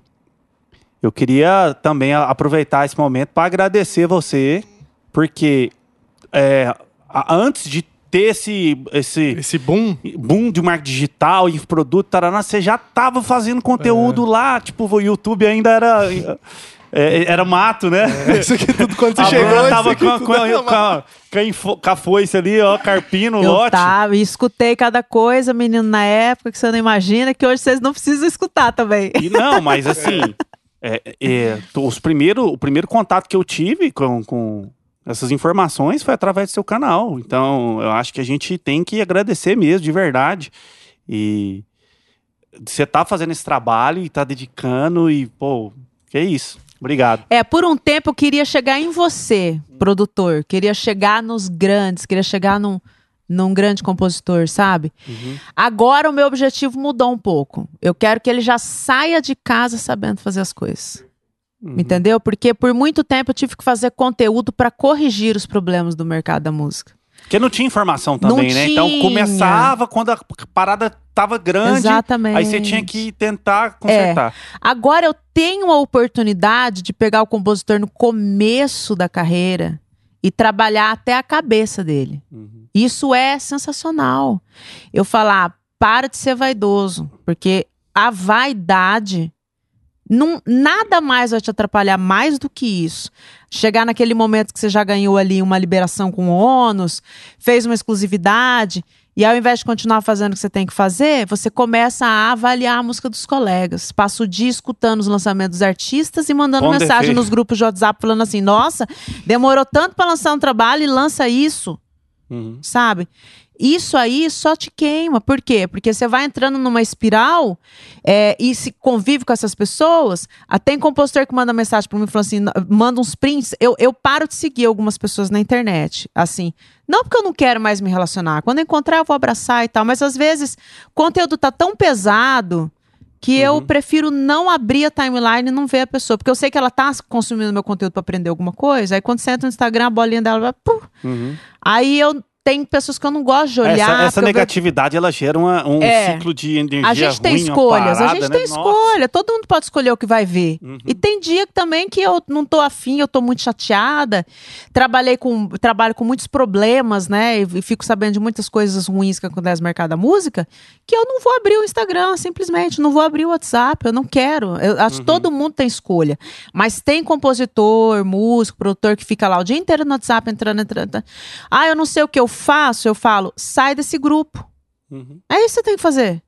eu queria também aproveitar esse momento para agradecer você, porque é, antes de ter esse, esse Esse boom. boom de marketing digital e produto, taraná, você já tava fazendo conteúdo lá, tipo, o YouTube ainda era é, era mato, né? Isso aqui tudo quando você A chegou. Tava com, a- com, a- era com, a- com a foice ali, ó, carpino, eu lote. tava e escutei cada coisa, menino, na época, que você não imagina, que hoje vocês não precisam escutar também. E não, mas assim, é, é, tô- os primeiro, o primeiro contato que eu tive com, com essas informações foi através do seu canal. Então, eu acho que a gente tem que agradecer mesmo, de verdade. E você tá fazendo esse trabalho e tá dedicando e, pô, que isso. Obrigado. É, por um tempo eu queria chegar em você, produtor. Queria chegar nos grandes, queria chegar num, num grande compositor, sabe? Agora o meu objetivo mudou um pouco. Eu quero que ele já saia de casa sabendo fazer as coisas. Uhum. Entendeu? Porque por muito tempo eu tive que fazer conteúdo para corrigir os problemas do mercado da música. Porque não tinha informação também, Não né? Então tinha. começava quando a parada tava grande. Exatamente. Aí você tinha que tentar consertar. Agora eu tenho a oportunidade de pegar o compositor no começo da carreira e trabalhar até a cabeça dele. Uhum. Isso é sensacional. Eu falar, para de ser vaidoso, porque a vaidade não, nada mais vai te atrapalhar mais do que isso. Chegar naquele momento que você já ganhou ali uma liberação com ônus, fez uma exclusividade, e ao invés de continuar fazendo o que você tem que fazer, você começa a avaliar a música dos colegas. Passa o dia escutando os lançamentos dos artistas e mandando Bom mensagem defeito. nos grupos de WhatsApp falando assim: nossa, demorou tanto para lançar um trabalho e lança isso Uhum. sabe? Isso aí só te queima. Por quê? Porque você vai entrando numa espiral é, e se convive com essas pessoas. Ah, Tem compositor que manda mensagem pra mim falando assim, manda uns prints. Eu, eu paro de seguir algumas pessoas na internet. Assim, não porque eu não quero mais me relacionar. Quando eu encontrar, eu vou abraçar e tal. Mas às vezes o conteúdo tá tão pesado que eu prefiro não abrir a timeline e não ver a pessoa. Porque eu sei que ela tá consumindo meu conteúdo pra aprender alguma coisa. Aí quando você entra no Instagram, a bolinha dela vai. pum. Uhum. Aí eu tenho pessoas que eu não gosto de olhar. Essa, essa negatividade, ela gera uma- um É. ciclo de energia A gente tem ruim, escolhas, a parada, gente né? tem Nossa. escolha. Todo mundo pode escolher o que vai ver. Uhum. E tem dia também que eu não tô afim, eu tô muito chateada. Trabalhei com, trabalho com muitos problemas, né? E, fico sabendo de muitas coisas ruins que acontecem no mercado da música, que eu não vou abrir o Instagram, simplesmente. Não vou abrir o WhatsApp, eu não quero. Eu acho que todo mundo tem escolha. Mas tem compositor, músico, produtor que fica lá o dia inteiro no WhatsApp, entrando, entrando. entrando. Ah, eu não sei o que eu faço. Eu falo, sai desse grupo. Uhum. É isso que você tem que fazer.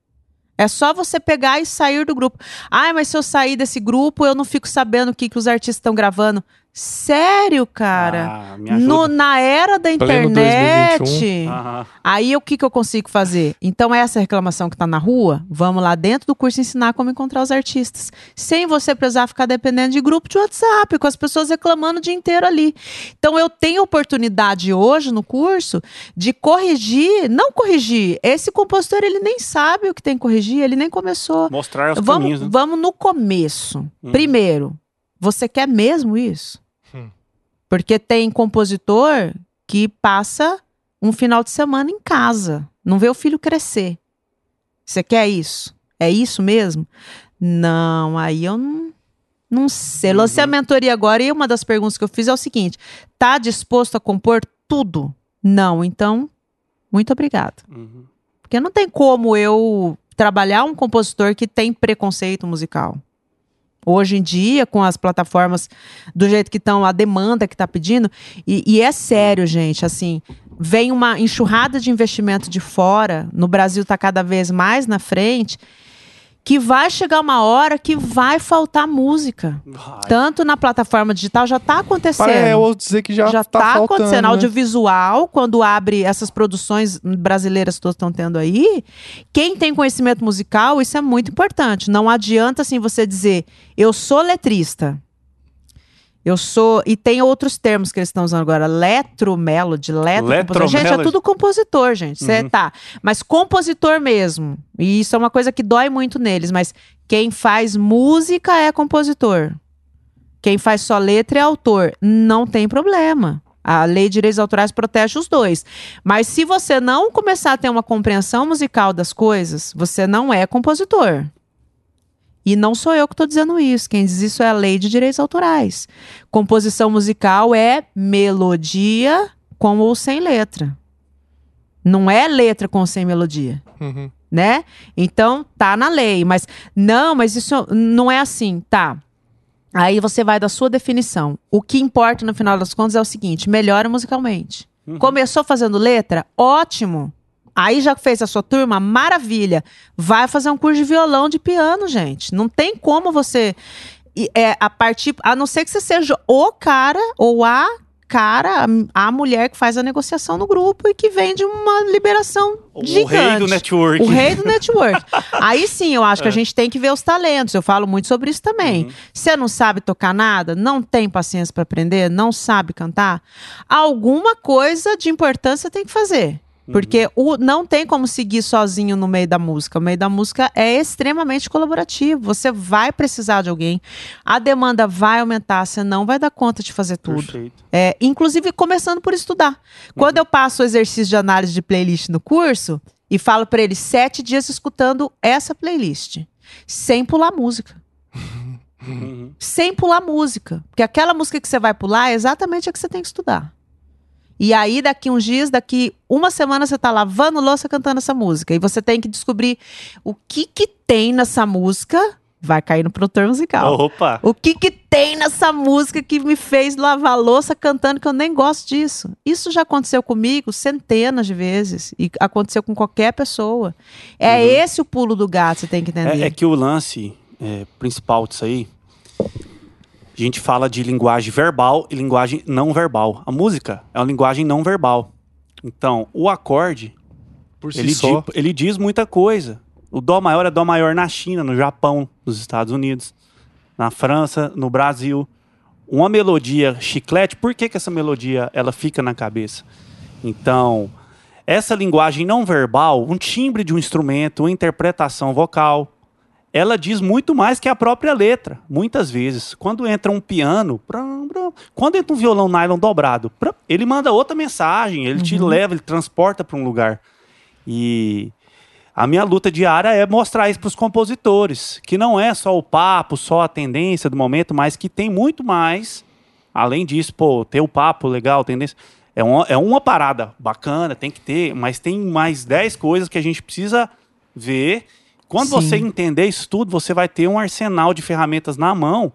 É só você pegar e sair do grupo. Ah, mas se eu sair desse grupo, eu não fico sabendo o que, que os artistas estão gravando. Sério, cara? Ah. No- na era da internet, 2021. Aham. aí o que, que eu consigo fazer? Então, essa reclamação que tá na rua, vamos lá dentro do curso ensinar como encontrar os artistas. Sem você precisar ficar dependendo de grupo de WhatsApp, com as pessoas reclamando o dia inteiro ali. Então, eu tenho oportunidade hoje no curso de corrigir, não corrigir. Esse compositor, ele nem sabe o que tem que corrigir, ele nem começou. Mostrar os Vamos, caminhos, né? vamos no começo. Hum. Primeiro, você quer mesmo isso? Hum. Porque tem compositor que passa um final de semana em casa, não vê o filho crescer. Você quer isso? É isso mesmo? Não, aí eu não, não sei. Uhum. Lancei a mentoria agora e uma das perguntas que eu fiz é o seguinte: tá disposto a compor tudo? Não, então, muito obrigada. Uhum. Porque não tem como eu trabalhar um compositor que tem preconceito musical. Hoje em dia, com as plataformas do jeito que estão, a demanda que está pedindo, e, e é sério, gente, assim, vem uma enxurrada de investimento de fora, no Brasil está cada vez mais na frente, que vai chegar uma hora que vai faltar música. Vai. Tanto na plataforma digital, já está acontecendo é, eu ouço dizer que já, já tá, tá, faltando, acontecendo. né? Audiovisual, quando abre essas produções brasileiras que todos estão tendo aí, quem tem conhecimento musical, isso é muito importante. Não adianta assim você dizer, eu sou letrista. Eu sou. E tem outros termos que eles estão usando agora. Letro melody, letro. Gente, é Letromelody. tudo compositor, gente. Você Uhum. tá. Mas compositor mesmo. E isso é uma coisa que dói muito neles. Mas quem faz música é compositor. Quem faz só letra é autor. Não tem problema. A lei de direitos autorais protege os dois. Mas se você não começar a ter uma compreensão musical das coisas, você não é compositor. E não sou eu que estou dizendo isso. Quem diz isso é a lei de direitos autorais. Composição musical é melodia com ou sem letra. Não é letra com ou sem melodia Uhum. né? Então tá na lei, mas não, mas isso não é assim, tá? Aí você vai da sua definição. O que importa no final das contas é o seguinte: melhora musicalmente. Começou fazendo letra? Ótimo. Aí já fez a sua turma? Maravilha. Vai fazer um curso de violão, de piano, gente. Não tem como você. É, a partir. A não ser que você seja o cara ou a cara, a, mulher que faz a negociação no grupo e que vende uma liberação O gigante. rei do network. O rei do network. Aí sim, eu acho que a gente tem que ver os talentos. Eu falo muito sobre isso também. Você não sabe tocar nada, não tem paciência para aprender, não sabe cantar, alguma coisa de importância tem que fazer. Porque o, não tem como seguir sozinho no meio da música. O meio da música é extremamente colaborativo. Você vai precisar de alguém. A demanda vai aumentar. Você não vai dar conta de fazer tudo. Perfeito. É, inclusive, começando por estudar. Quando eu passo o exercício de análise de playlist no curso e falo para eles sete dias escutando essa playlist, sem pular música. Uhum. Sem pular música. Porque aquela música que você vai pular é exatamente a que você tem que estudar. E aí, daqui uns dias, daqui uma semana, você tá lavando louça cantando essa música. E você tem que descobrir o que que tem nessa música. Vai cair no produtor musical. Opa! O que que tem nessa música que me fez lavar louça cantando que eu nem gosto disso? Isso já aconteceu comigo centenas de vezes e aconteceu com qualquer pessoa. É esse o pulo do gato, você tem que entender. É, é que o lance é, principal disso aí, a gente fala de linguagem verbal e linguagem não verbal. A música é uma linguagem não verbal. Então, o acorde, Por si ele, só. di- ele diz muita coisa. O dó maior é dó maior na China, no Japão, nos Estados Unidos, na França, no Brasil. Uma melodia chiclete, por que, que essa melodia ela fica na cabeça? Então, essa linguagem não verbal, um timbre de um instrumento, uma interpretação vocal, ela diz muito mais que a própria letra, muitas vezes. Quando entra um piano, quando entra um violão nylon dobrado, ele manda outra mensagem, ele te leva, ele transporta para um lugar. E a minha luta diária é mostrar isso para os compositores, que não é só o papo, só a tendência do momento, mas que tem muito mais. Além disso, pô, ter o papo legal, tendência. É uma, é uma parada bacana, tem que ter, mas tem mais 10 coisas que a gente precisa ver. Quando Sim. você entender isso tudo, você vai ter um arsenal de ferramentas na mão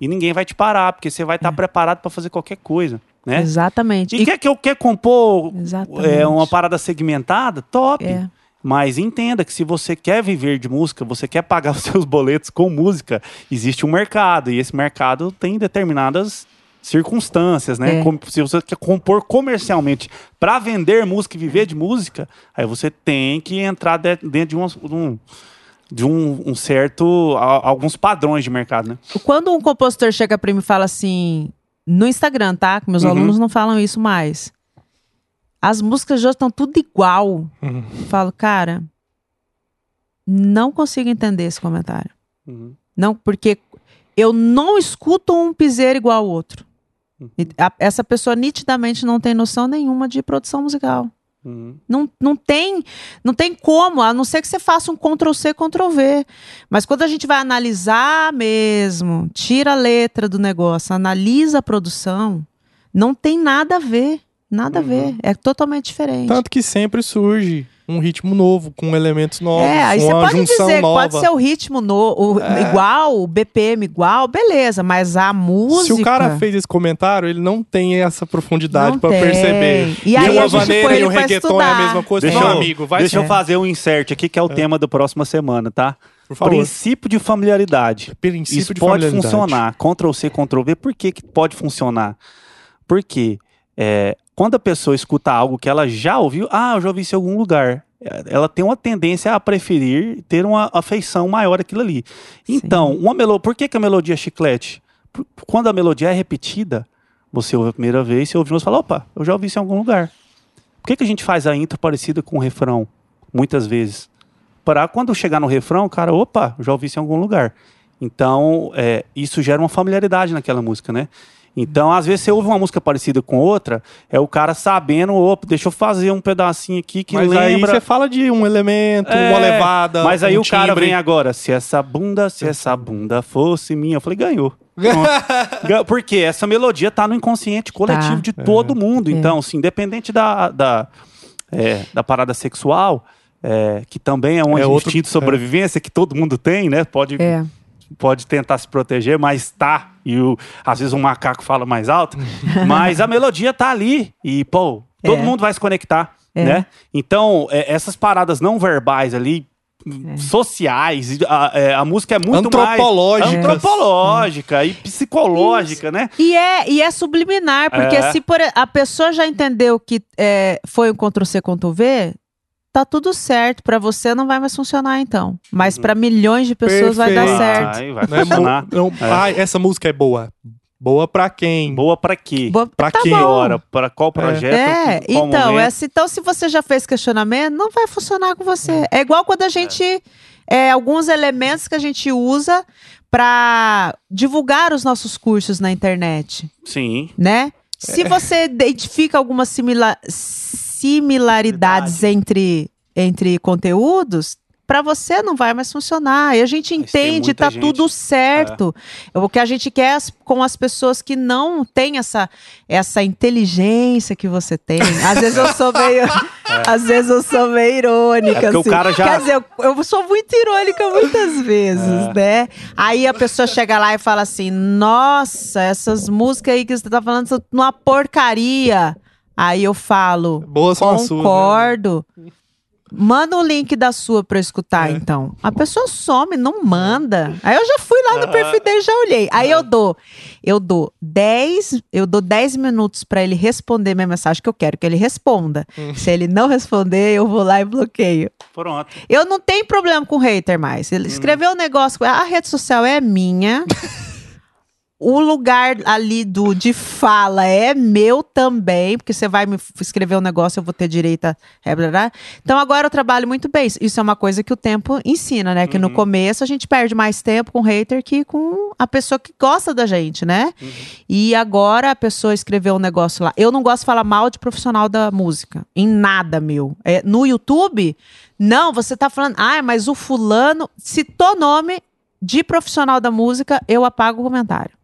e ninguém vai te parar, porque você vai estar preparado para fazer qualquer coisa, né? Exatamente. E, quer que eu quer compor é, uma parada segmentada? Top. É. Mas entenda que se você quer viver de música, você quer pagar os seus boletos com música, existe um mercado. E esse mercado tem determinadas circunstâncias, né? É. Como- se você quer compor comercialmente para vender música e viver de música, aí você tem que entrar de- dentro de um, de um, de um- um certo. a- alguns padrões de mercado, né? Quando um compositor chega pra mim e fala assim, no Instagram, tá? Que meus Uhum. alunos não falam isso mais. As músicas de hoje estão tudo igual. Uhum. Eu Falo, cara, não consigo entender esse comentário. Uhum. Não, porque eu não escuto um piseiro igual ao outro. Uhum. A- essa pessoa nitidamente não tem noção nenhuma de produção musical. Uhum. Não, não tem não tem como, a não ser que você faça um Ctrl C, Ctrl V. Mas quando a gente vai analisar mesmo, tira a letra do negócio, analisa a produção, não tem nada a ver. Nada a ver. É totalmente diferente. Tanto que sempre surge um ritmo novo, com elementos novos, é, aí você pode junção dizer que nova. pode ser o ritmo no, o- igual, o BPM igual, beleza, mas a música. Se o cara fez esse comentário, ele não tem essa profundidade tem. perceber. E aí uma a gente vaneira e o reggaeton é a estudar. mesma coisa. Deixa, Meu eu, amigo, vai deixa eu fazer um insert aqui, que é o tema da próxima semana, tá? Por favor. Princípio de familiaridade. Princípio Isso de pode familiaridade. funcionar. Ctrl C, Ctrl V. Por que, que pode funcionar? Porque é, quando a pessoa escuta algo que ela já ouviu, ah, eu já ouvi isso em algum lugar. Ela tem uma tendência a preferir ter uma afeição maior aquilo ali. Então, uma melo... por que, que a melodia é chiclete? Quando a melodia é repetida, você ouve a primeira vez, você ouve e fala, opa, eu já ouvi isso em algum lugar. Por que, que a gente faz a intro parecida com o refrão? Muitas vezes. Para quando chegar no refrão, cara, opa, eu já ouvi isso em algum lugar. Então, é, isso gera uma familiaridade naquela música, né? Então, às vezes, você ouve uma música parecida com outra, é o cara sabendo, opa, deixa eu fazer um pedacinho aqui que Mas aí lembra. você fala de um elemento, É, uma levada. Mas aí um o cara timbre. vem agora, se essa bunda, se essa bunda fosse minha, eu falei, ganhou. Porque essa melodia tá no inconsciente coletivo Tá. de todo mundo. É. Então, assim, independente da, da, é, da parada sexual, é, que também é um É outro- instinto de sobrevivência que todo mundo tem, né? Pode, É. pode tentar se proteger, mas tá. E o, às vezes um macaco fala mais alto. mas a melodia tá ali. E, pô, todo É. mundo vai se conectar, É. né? Então, é, essas paradas não verbais ali, sociais, e a, é, a música é muito Antropológicas. mais antropológica e psicológica, né? E é, e é subliminar, porque É. se por, a pessoa já entendeu que é, foi um Ctrl-C, Ctrl-V, tá tudo certo. Pra você não vai mais funcionar, então. Mas pra milhões de pessoas vai dar Perfeito. certo. Vai, vai Não é funcionar. mu- não- É. Ai, essa música é boa. Boa pra quem? Boa pra quê? Boa- Pra tá que bom. hora? Pra qual projeto? É, qual então, momento? é, se- então, se você já fez questionamento, não vai funcionar com você. É, igual quando a gente. é, alguns elementos que a gente usa para divulgar os nossos cursos na internet, Sim. né? Se você identifica algumas simila- similaridades entre, entre conteúdos, para você não vai mais funcionar. E a gente entende, tá gente- tudo certo. O que a gente quer as- com as pessoas que não têm essa, essa inteligência que você tem. Às vezes eu sou meio. Às vezes eu sou meio irônica. É porque o assim. cara já- Quer dizer, eu, eu sou muito irônica muitas vezes, É. né? Aí a pessoa chega lá e fala assim: Nossa, essas músicas aí que você tá falando são uma porcaria. Aí eu falo. Boa suas, né? Concordo. Manda o link da sua pra eu escutar, então. A pessoa some, não manda. Aí eu já fui lá no perfil dele, já olhei. Aí eu dou, eu dou 10, eu dou 10 minutos pra ele responder minha mensagem que eu quero que ele responda. Se ele não responder, eu vou lá e bloqueio. Pronto. Eu não tenho problema com hater mais. Ele escreveu um negócio, a rede social é minha. O lugar ali do de fala é meu também, porque você vai me escrever um negócio, eu vou ter direito a. é. Então agora eu trabalho muito bem. Isso é uma coisa que o tempo ensina, né? Que no começo a gente perde mais tempo com hater que com a pessoa que gosta da gente, né? E agora a pessoa escreveu um negócio lá. Eu não gosto de falar mal de profissional da música. Em nada, meu. É, no YouTube, não, você tá falando, ah, mas o fulano citou nome de profissional da música, eu apago o comentário.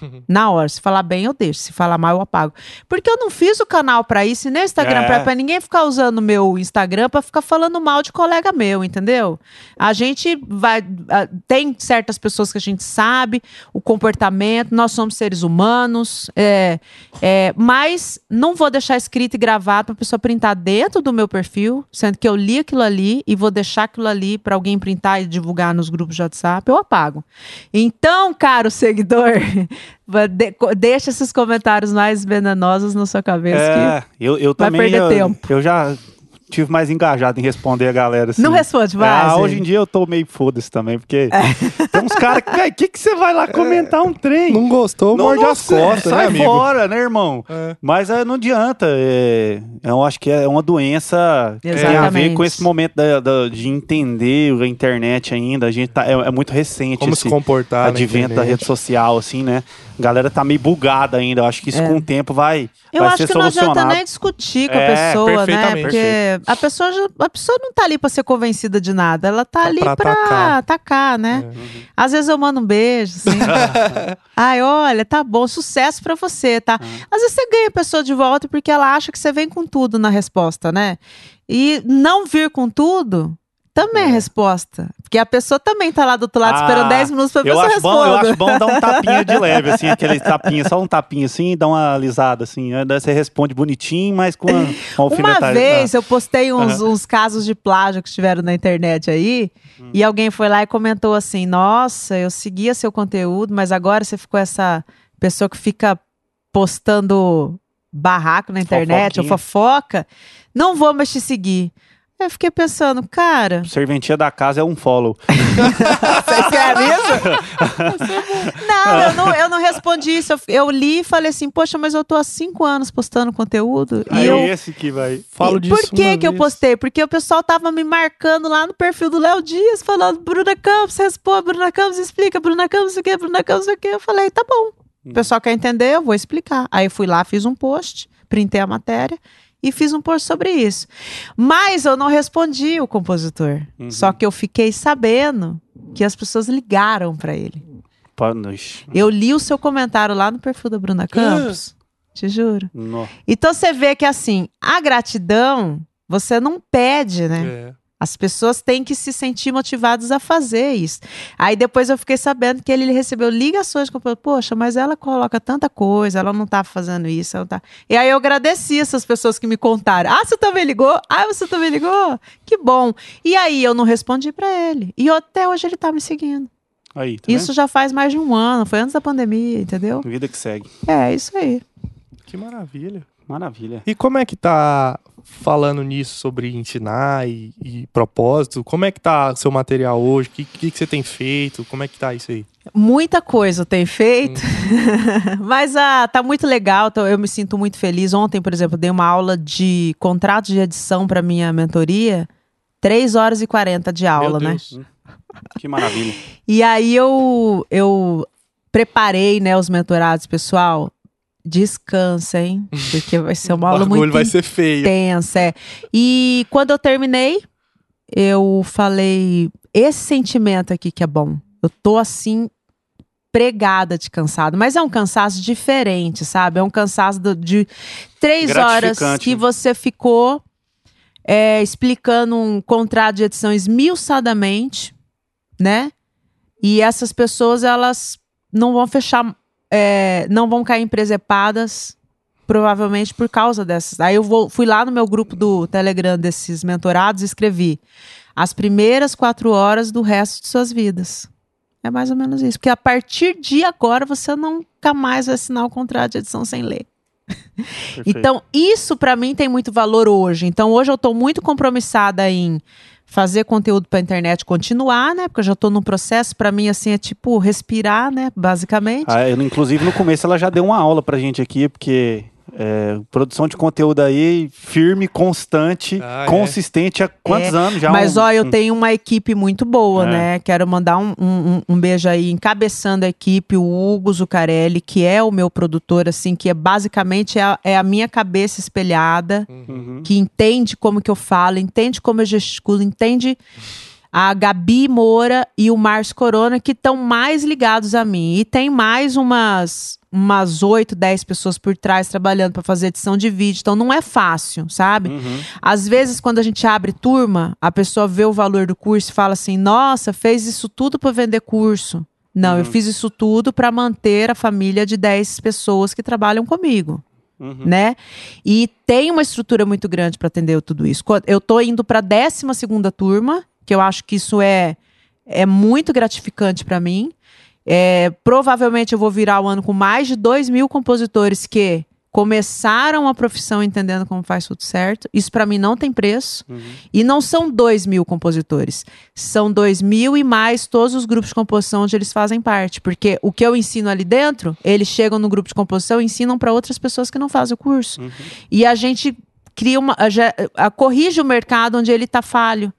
Na hora, se falar bem, eu deixo. Se falar mal, eu apago. Porque eu não fiz o canal pra isso, e nem o Instagram, É. pra, pra ninguém ficar usando o meu Instagram pra ficar falando mal de colega meu, entendeu? A gente vai. Tem certas pessoas que a gente sabe o comportamento, nós somos seres humanos, é, é, mas não vou deixar escrito e gravado pra pessoa printar dentro do meu perfil, sendo que eu li aquilo ali e vou deixar aquilo ali pra alguém printar e divulgar nos grupos de WhatsApp, eu apago. Então, caro seguidor, de- deixa esses comentários mais venenosos na sua cabeça. que É, eu, eu vai também. perder eu, tempo. eu já tive mais engajado em responder a galera. Assim. Não responde mais. Ah, hoje em dia eu tô meio foda-se também, porque tem uns caras que, o que, que você vai lá comentar um trem? Não gostou, Não, morde as costas, né, sai amigo? fora, né, irmão? É. Mas é, não adianta. é, eu acho que é uma doença que tem a ver Exatamente. com esse momento da- da- de entender a internet ainda. A gente tá, é, é muito recente Como esse se comportar advento da rede social, assim, né? A galera tá meio bugada ainda. Eu acho que isso É. com o tempo vai, Eu vai acho ser que não adianta solucionado. nem discutir com a É, pessoa, né? perfeitamente. A pessoa, já- a pessoa não tá ali pra ser convencida de nada, ela tá, Tá ali pra pra, atacar. atacar. né? Uhum. Às vezes eu mando um beijo, assim. Ai, olha, tá bom, sucesso pra você, tá? Uhum. Às vezes você ganha a pessoa de volta porque ela acha que você vem com tudo na resposta, né? E não vir com tudo também é, resposta. Porque a pessoa também tá lá do outro lado Ah, esperando 10 minutos pra eu acho, bom, eu acho bom dar um tapinha de leve, assim, aquele tapinha, só um tapinha assim, dá uma alisada, assim. Aí Daí você responde bonitinho, mas com uma, uma Uma vez eu postei uns, Aham. uns casos de plágio que tiveram na internet aí, Hum. e alguém foi lá e comentou assim: Nossa, eu seguia seu conteúdo, mas agora você ficou essa pessoa que fica postando barraco na internet, ou fofoca. Não vou mais te seguir. Eu fiquei pensando, cara, Serventia da casa é um follow. você escreve isso? não, eu não, eu não respondi isso. Eu, eu li e falei assim, poxa, mas eu tô há cinco anos postando conteúdo. Aí e eu, esse que vai. Falo e disso Por que uma que eu postei? Porque o pessoal tava me marcando lá no perfil do Léo Dias, falando, Bruna Campos, responde, Bruna Campos, explica, Bruna Campos, o que, Bruna Campos, o que. Eu falei, tá bom. O pessoal quer entender, eu vou explicar. Aí eu fui lá, fiz um post, printei a matéria e fiz um post sobre isso. Mas eu não respondi o compositor. Uhum. Só que eu fiquei sabendo que as pessoas ligaram pra ele. Ixi, Eu li o seu comentário lá no perfil da Bruna Campos. Te juro. nó. Então você vê que assim, a gratidão você não pede, né? É. As pessoas têm que se sentir motivadas a fazer isso. Aí depois eu fiquei sabendo que ele recebeu ligações falei, poxa, mas ela coloca tanta coisa, ela não tá fazendo isso, ela tá. E aí eu agradeci essas pessoas que me contaram. Ah, você também ligou? Ah, você também ligou? Que bom. E aí eu não respondi pra ele. E até hoje ele tá me seguindo. Aí, tá Isso já faz mais de um ano, foi antes da pandemia, entendeu? Vida que segue. É, isso aí. Que maravilha. Maravilha. E como é que tá falando nisso sobre ensinar e, e propósito? Como é que tá seu material hoje? O que, que, que você tem feito? Como é que tá isso aí? Muita coisa eu tenho feito, mas ah, tá muito legal, eu me sinto muito feliz. Ontem, por exemplo, dei uma aula de contrato de edição para minha mentoria, 3 horas e 40 de aula, Meu né? Deus. Que maravilha. E aí eu, eu preparei, né, os mentorados, pessoal. Descansa, hein? Porque vai ser uma o aula muito vai ser feio. intensa. é. E quando eu terminei, eu falei: esse sentimento aqui que é bom. Eu tô assim, pregada de cansado. Mas é um cansaço diferente, sabe? É um cansaço do- de três horas que você ficou é, explicando um contrato de edição esmiuçadamente, né? E essas pessoas, elas não vão fechar, é, não vão cair em presepadas, provavelmente por causa dessas. Aí eu vou, fui lá no meu grupo do Telegram desses mentorados e escrevi as primeiras quatro horas do resto de suas vidas. É mais ou menos isso. Porque a partir de agora você nunca mais vai assinar o contrato de edição sem ler. Então, isso pra mim tem muito valor hoje. Então, hoje eu tô muito compromissada em fazer conteúdo pra internet continuar, né? Porque eu já tô num processo, pra mim, assim, é tipo respirar, né? Basicamente. Ah, eu, inclusive, no começo ela já deu uma aula pra gente aqui, porque é, produção de conteúdo aí firme, constante, Ah, é? consistente há quantos anos já? Mas, Um- ó, eu um- tenho uma equipe muito boa, É. né? Quero mandar um, um, um beijo aí, encabeçando a equipe, o Hugo Zucarelli, que é o meu produtor, assim, que é basicamente é a, é a minha cabeça espelhada. Uhum. que entende como que eu falo, entende como eu gesticulo, entende a Gabi Moura e o Márcio Corona que estão mais ligados a mim. E tem mais umas umas 8, 10 pessoas por trás trabalhando para fazer edição de vídeo. Então não é fácil, sabe? Uhum. Às vezes, quando a gente abre turma, a pessoa vê o valor do curso e fala assim: nossa, fez isso tudo para vender curso. Não, eu fiz isso tudo para manter a família de 10 pessoas que trabalham comigo Uhum. né? E tem uma estrutura muito grande para atender tudo isso. Eu tô indo para a 12 segunda turma, que eu acho que isso é é muito gratificante para mim. É, provavelmente eu vou virar o ano com mais de 2 mil compositores que começaram a profissão entendendo como faz tudo certo. Isso para mim não tem preço. Uhum. E não são 2 mil compositores. São 2 mil e mais todos os grupos de composição onde eles fazem parte. Porque o que eu ensino ali dentro, eles chegam no grupo de composição e ensinam para outras pessoas que não fazem o curso. Uhum. E a gente cria uma. a a- corrige o mercado onde ele está falho.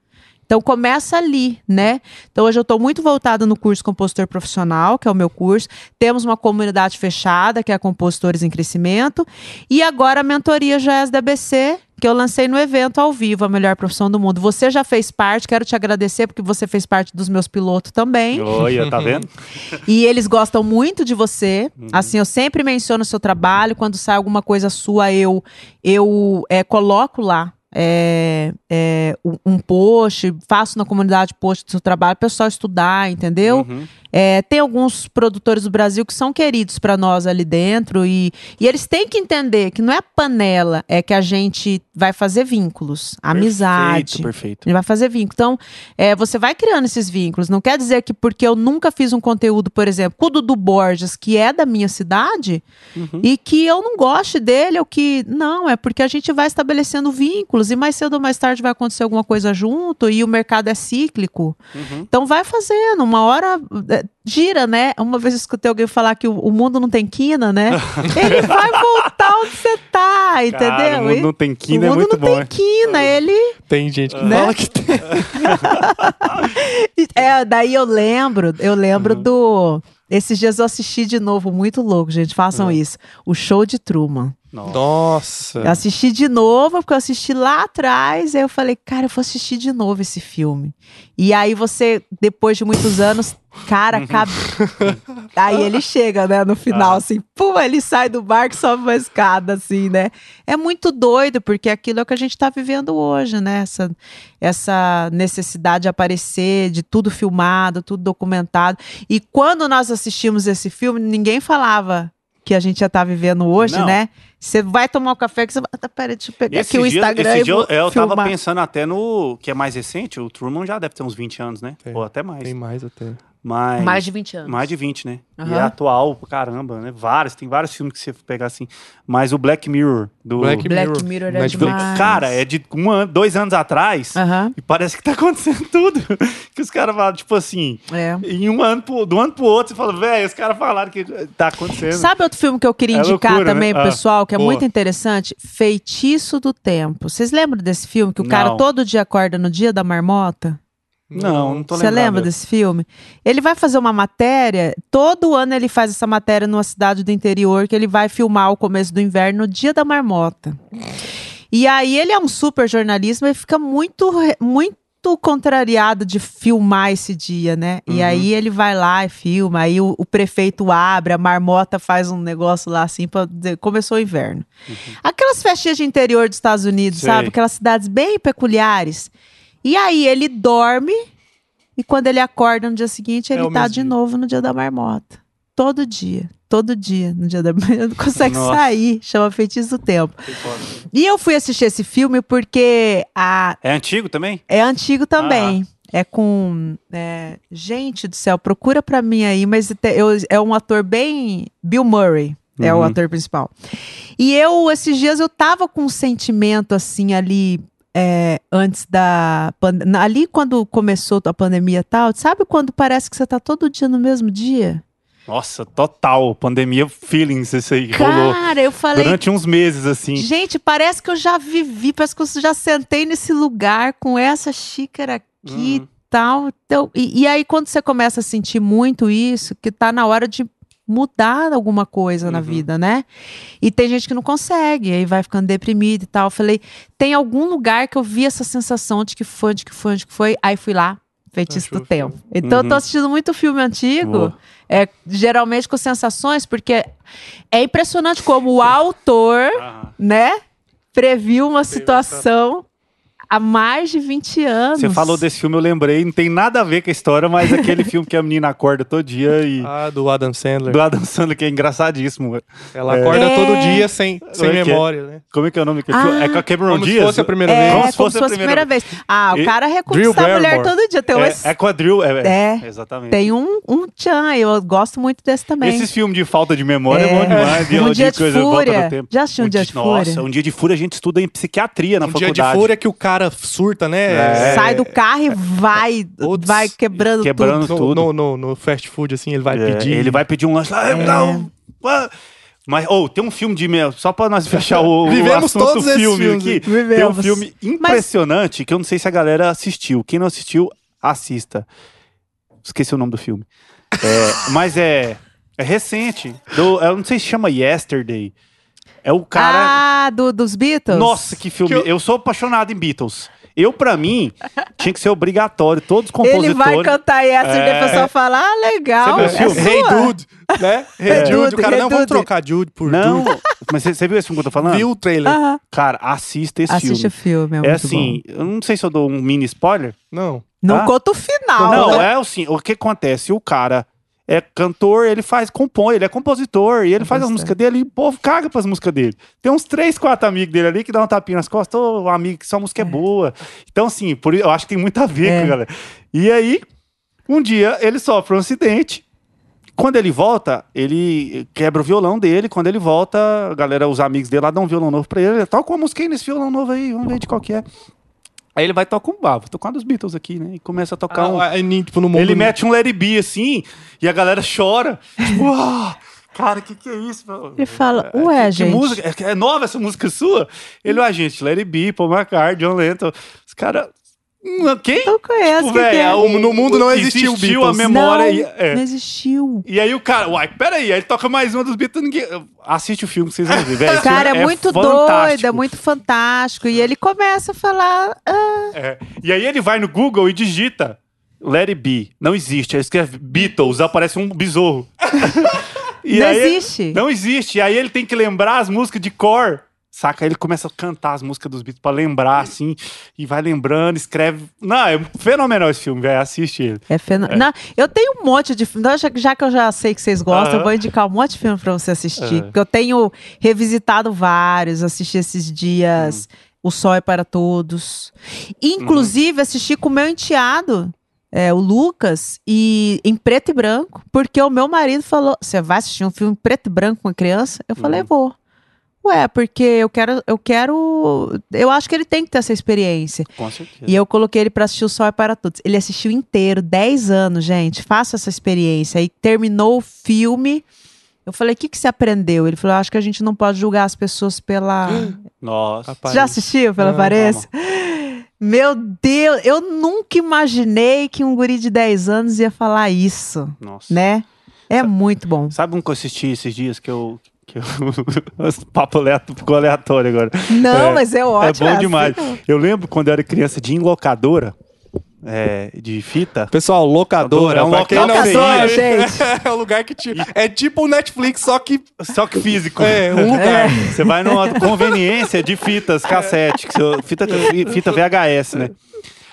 Então começa ali, né? Então hoje eu estou muito voltada no curso Compositor Profissional, que é o meu curso. Temos uma comunidade fechada, que é a Compositores em Crescimento. E agora a mentoria já é que eu lancei no evento ao vivo, a melhor profissão do mundo. Você já fez parte, quero te agradecer, porque você fez parte dos meus pilotos também. Olha, tá vendo? E eles gostam muito de você. Uhum. Assim, eu sempre menciono o seu trabalho. Quando sai alguma coisa sua, eu, eu é, coloco lá é, é, um- post, faço na comunidade post do seu trabalho, pessoal estudar, entendeu? Uhum. É, tem alguns produtores do Brasil que são queridos para nós ali dentro e, e eles têm que entender que não é a panela, é que a gente vai fazer vínculos, amizade. Perfeito, perfeito. Ele vai fazer vínculo. Então, é, você vai criando esses vínculos. Não quer dizer que porque eu nunca fiz um conteúdo, por exemplo, com o Dudu Borges, que é da minha cidade, Uhum. e que eu não goste dele, ou que. Não, é porque a gente vai estabelecendo vínculos, e mais cedo ou mais tarde vai acontecer alguma coisa junto, e o mercado é cíclico. Uhum. Então vai fazendo, uma hora é, gira, né? Uma vez eu escutei alguém falar que o, o mundo não tem quina, né? Ele vai voltar onde você tá, entendeu? Cara, o mundo não tem quina, o é mundo muito não bom. tem quina, ele Tem gente que Né? fala que tem. É, daí eu lembro, eu lembro Uhum. do. Esses dias eu assisti de novo, muito louco, gente. Façam Uhum. isso. O show de Truman. Nossa. Eu assisti de novo, porque eu assisti lá atrás. Aí eu falei, cara, eu vou assistir de novo esse filme. E aí você, depois de muitos anos, cara, Uhum. cabe... aí ele chega, né, no final, Ah. assim, pum, ele sai do barco e sobe uma escada, assim, né? É muito doido, porque aquilo é o que a gente tá vivendo hoje, né? Essa, essa necessidade de aparecer, de tudo filmado, tudo documentado. E quando nós assistimos esse filme, ninguém falava que a gente já tá vivendo hoje, Não. né? Você vai tomar um café que você vai. Ah, Pera, deixa eu pegar Esse aqui o dia, Instagram. esse e dia vou eu, eu tava pensando até no que é mais recente, o Truman já deve ter uns 20 anos, né? Tem. Ou até mais. Tem mais até. Mas, Mais de 20 anos. mais de 20, né? E Aham. é atual caramba, né? Vários, tem vários filmes que você pegar assim. Mas o Black Mirror, do. Black Black Mirror, Mirror é Netflix. demais. Cara, é de um ano, dois anos atrás. Aham, E parece que tá acontecendo tudo. que os caras falam, tipo assim, é. em um ano, pro, do ano pro outro, você fala, velho, os caras falaram que tá acontecendo. Sabe outro filme que eu queria É indicar loucura, também né? pro Ah, pessoal, que é boa. muito interessante? Feitiço do Tempo. Vocês lembram desse filme que o cara Não. todo dia acorda no dia da marmota? Não, não tô Você lembra desse filme? Ele vai fazer uma matéria, todo ano ele faz essa matéria numa cidade do interior, que ele vai filmar o começo do inverno no dia da marmota. E aí ele é um super jornalista, mas fica muito, muito contrariado de filmar esse dia, né? E Uhum. aí ele vai lá e filma, aí o, o prefeito abre, a marmota faz um negócio lá assim, dizer, começou o inverno. Aquelas festinhas de interior dos Estados Unidos, Sei. sabe? Aquelas cidades bem peculiares. E aí ele dorme e quando ele acorda no dia seguinte, É ele o tá de dia. novo no dia da marmota. Todo dia. Todo dia no dia da marmota. Não consegue Nossa. sair. Chama Feitiço do Tempo. E eu fui assistir esse filme porque a, É antigo também? é antigo também. Ah. É com. é, gente do céu, procura pra mim aí, mas eu- é um ator bem. Bill Murray é o Uhum. ator principal. E eu, esses dias, eu tava com um sentimento assim ali. É, antes da. pan- na- Ali quando começou a pandemia e tal, sabe quando parece que você tá todo dia no mesmo dia? Nossa, total. Pandemia feelings, esse aí rolou. Cara, eu falei. Durante uns meses, assim. Gente, parece que eu já vivi, parece que eu já sentei nesse lugar com essa xícara aqui e Uhum. tal. Então, e, e aí, quando você começa a sentir muito isso, que tá na hora de mudar alguma coisa na Uhum. vida, né? E tem gente que não consegue, aí vai ficando deprimido e tal. Eu falei, tem algum lugar que eu vi essa sensação de que foi, de que foi, de que foi. Aí fui lá, Feitiço Achou do Tempo. filme. Então eu tô Uhum. assistindo muito filme antigo, Boa. é, geralmente com sensações, porque é impressionante como o autor Aham. né? Previu uma situação há mais de 20 anos. Você falou desse filme, eu lembrei. Não tem nada a ver com a história, mas aquele filme que a menina acorda todo dia e. Ah, do Adam Sandler. Do Adam Sandler, que é engraçadíssimo. Ela É. acorda É. todo dia sem, sem é que é? memória, né? Como é que é o nome? daquele Ah. filme? É com a Cameron Como se Diaz? fosse a primeira É, vez. como se fosse a primeira vez. Ah, o E- cara reconquista a mulher todo dia. Tem, um, É, é com a Drew, é, É. Exatamente. tem um, um tchan, eu gosto muito desse também. Esses filmes de falta de memória é, É. bom demais. Um Dia de de Fúria. no tempo. Já assistiu Um Dia de Fúria? Nossa, um dia de fúria a gente estuda em psiquiatria na Um dia faculdade. de fúria que o cara surta, né? É. Sai do carro e vai, Putz. vai quebrando, Quebrando tudo. No, tudo. no, no- no fast food, assim, ele vai É, pedir. Ele vai pedir um lanche lá. É. Não, ah. Mas, ou tem um filme de. meu, Só pra nós fechar o, o Vivemos assunto todos esses filme filmes. aqui. Tem um Vivemos. filme impressionante que eu não sei se a galera assistiu. Quem não assistiu, assista. Esqueci o nome do filme. É, mas é, é recente. Do, eu não sei se chama Yesterday. É o cara. Ah, do- dos Beatles? Nossa, que filme. Que eu- eu... sou apaixonado em Beatles. Eu, pra mim, tinha que ser obrigatório. Todos os compositores. Ele vai cantar essa e É. o pessoal fala, ah, legal. Você viu é filme? Hey. Dude, né? Hey É. Dude. Dude, O cara, Hey não, vamos Dude. trocar Jude por Não, Dude. mas você, viu esse filme que eu tô falando? Viu o trailer? Aham. Cara, assista esse Assiste o filme. filme, é, É assim, eu não sei se eu dou um mini spoiler. Não. Não Ah? conta o final. não, né? é assim, o que acontece? O cara é cantor, ele faz, compõe, ele é compositor, e ele faz as músicas dele e o povo caga pras músicas dele. Tem uns três, quatro amigos dele ali que dão um tapinha nas costas, ô, um amigo que sua música é, boa. Então, assim, por, eu acho que tem muito a ver É. com a galera. E aí, um dia, ele sofre um acidente. Quando ele volta, ele quebra o violão dele. Quando ele volta, a galera, os amigos dele lá dão um violão novo pra ele. Toca uma música aí nesse violão novo aí, vamos ver de qual que é. Aí ele vai tocar um ah, vou tocar um dos Beatles aqui, né? E começa a tocar um. Ah, aí, tipo, no mundo... Ele mete um Let It Be, assim, e a galera chora. Tipo, ah, cara, que que é isso? Ele fala, É, ué, que, gente. Que música? É, é nova essa música sua? Ele, ué, gente, Let It Be, Paul McCartney, John Lennon. Os caras... Quem? Não conheço Tipo, velho, é. o- No mundo não existiu existiu a Beatles. memória. não, e, é. não existiu. E aí o cara, uai, peraí, aí ele toca mais uma dos Beatles, ninguém... Assiste o filme que vocês vão ver, velho. Esse Cara, é, filme muito fantástico. doido, é muito fantástico. E ele começa a falar. ah, É. E aí ele vai no Google e digita Let It Be. Não existe. Aí escreve Beatles, aparece um besouro. E Não aí- existe. Não existe. E aí ele tem que lembrar as músicas de cor. Saca? Ele começa a cantar as músicas dos Beatles pra lembrar, assim. E vai lembrando, escreve. Não, é fenomenal esse filme, velho. Assiste ele. É feno... Não, eu tenho um monte de filme. Então, já, já que eu já sei que vocês gostam, Aham. eu vou indicar um monte de filme pra você assistir. Aham. Porque eu tenho revisitado vários, assisti esses dias Hum. O Sol é para Todos. Inclusive, assisti com o meu enteado. é, o Lucas, e em preto e branco, porque o meu marido falou: Você vai assistir um filme preto e branco com uma criança? Eu falei: Uhum. Vou. Ué, porque eu quero, eu quero. Eu acho que ele tem que ter essa experiência. Com certeza. E eu coloquei ele pra assistir O Sol é para Todos. Ele assistiu inteiro, 10 anos, gente. Faça essa experiência. Aí terminou o filme. Eu falei: O que, que você aprendeu? Ele falou: Acho que a gente não pode julgar as pessoas pela. Nossa. Você já assistiu pela Não, aparência? Meu Deus, eu nunca imaginei que um guri de 10 anos ia falar isso, Nossa. né? É muito bom. Sabe um que eu assisti esses dias que eu. Que eu... Papo aleatório, ficou aleatório agora. Não, É, mas é ótimo. é bom assim demais. mesmo. Eu lembro quando eu era criança de ir em locadora é, de fita. Pessoal, locadora. É um pra quem local não Locadora, você gente. É um lugar que te... É tipo o Netflix, só que Só que físico. é um lugar. Você vai numa conveniência de fitas, cassete, que seu- fita, fita VHS, né?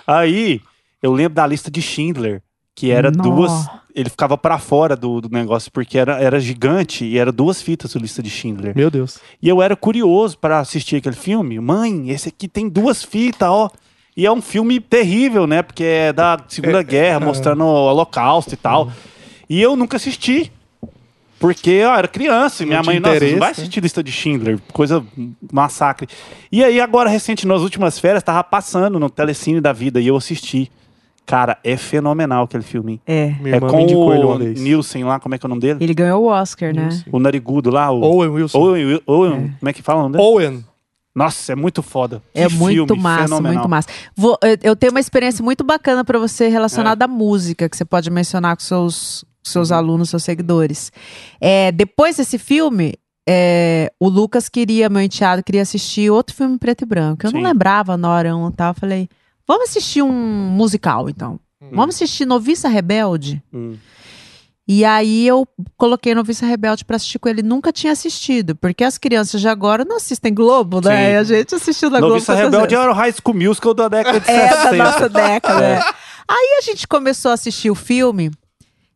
Aí, eu lembro da lista de Schindler, que era Nó. duas. Ele ficava pra fora do, do negócio, porque era, era gigante e era duas fitas a lista de Schindler. Meu Deus. E eu era curioso para assistir aquele filme. Mãe, esse aqui tem duas fitas, ó. E é um filme terrível, né? Porque é da Segunda É, Guerra, é. mostrando o Holocausto e tal. E eu nunca assisti. Porque eu era criança e minha mãe, nossa, não vai né? assistir lista de Schindler, coisa massacre. E aí, agora, recente, nas últimas férias, tava passando no Telecine da vida e eu assisti. Cara, é fenomenal aquele filme. É. Minha é com o. Nielsen lá, como é que é o nome dele? Ele ganhou o Oscar, né? Nielsen. O narigudo lá, o... Owen Wilson. Owen, Owen, como é que fala o nome dele? Owen. Nossa, é muito foda. É Que muito filme massa, fenomenal. muito massa. Vou- eu- eu tenho uma experiência muito bacana pra você relacionada à música, que você pode mencionar com seus, seus Uhum. alunos, seus seguidores. É, depois desse filme, é, o Lucas queria, meu enteado, queria assistir outro filme preto e branco. Eu Sim. não lembrava na hora um tal. Eu falei, vamos assistir um musical, então. Vamos assistir Noviça Rebelde? Hum. E aí eu coloquei Noviça Rebelde pra assistir com ele. Nunca tinha assistido, porque as crianças de agora não assistem Globo, né? Sim. A gente assistiu na Globo. Noviça Rebelde era o High School Musical da década de É, da 60. nossa década. é. Aí a gente começou a assistir o filme.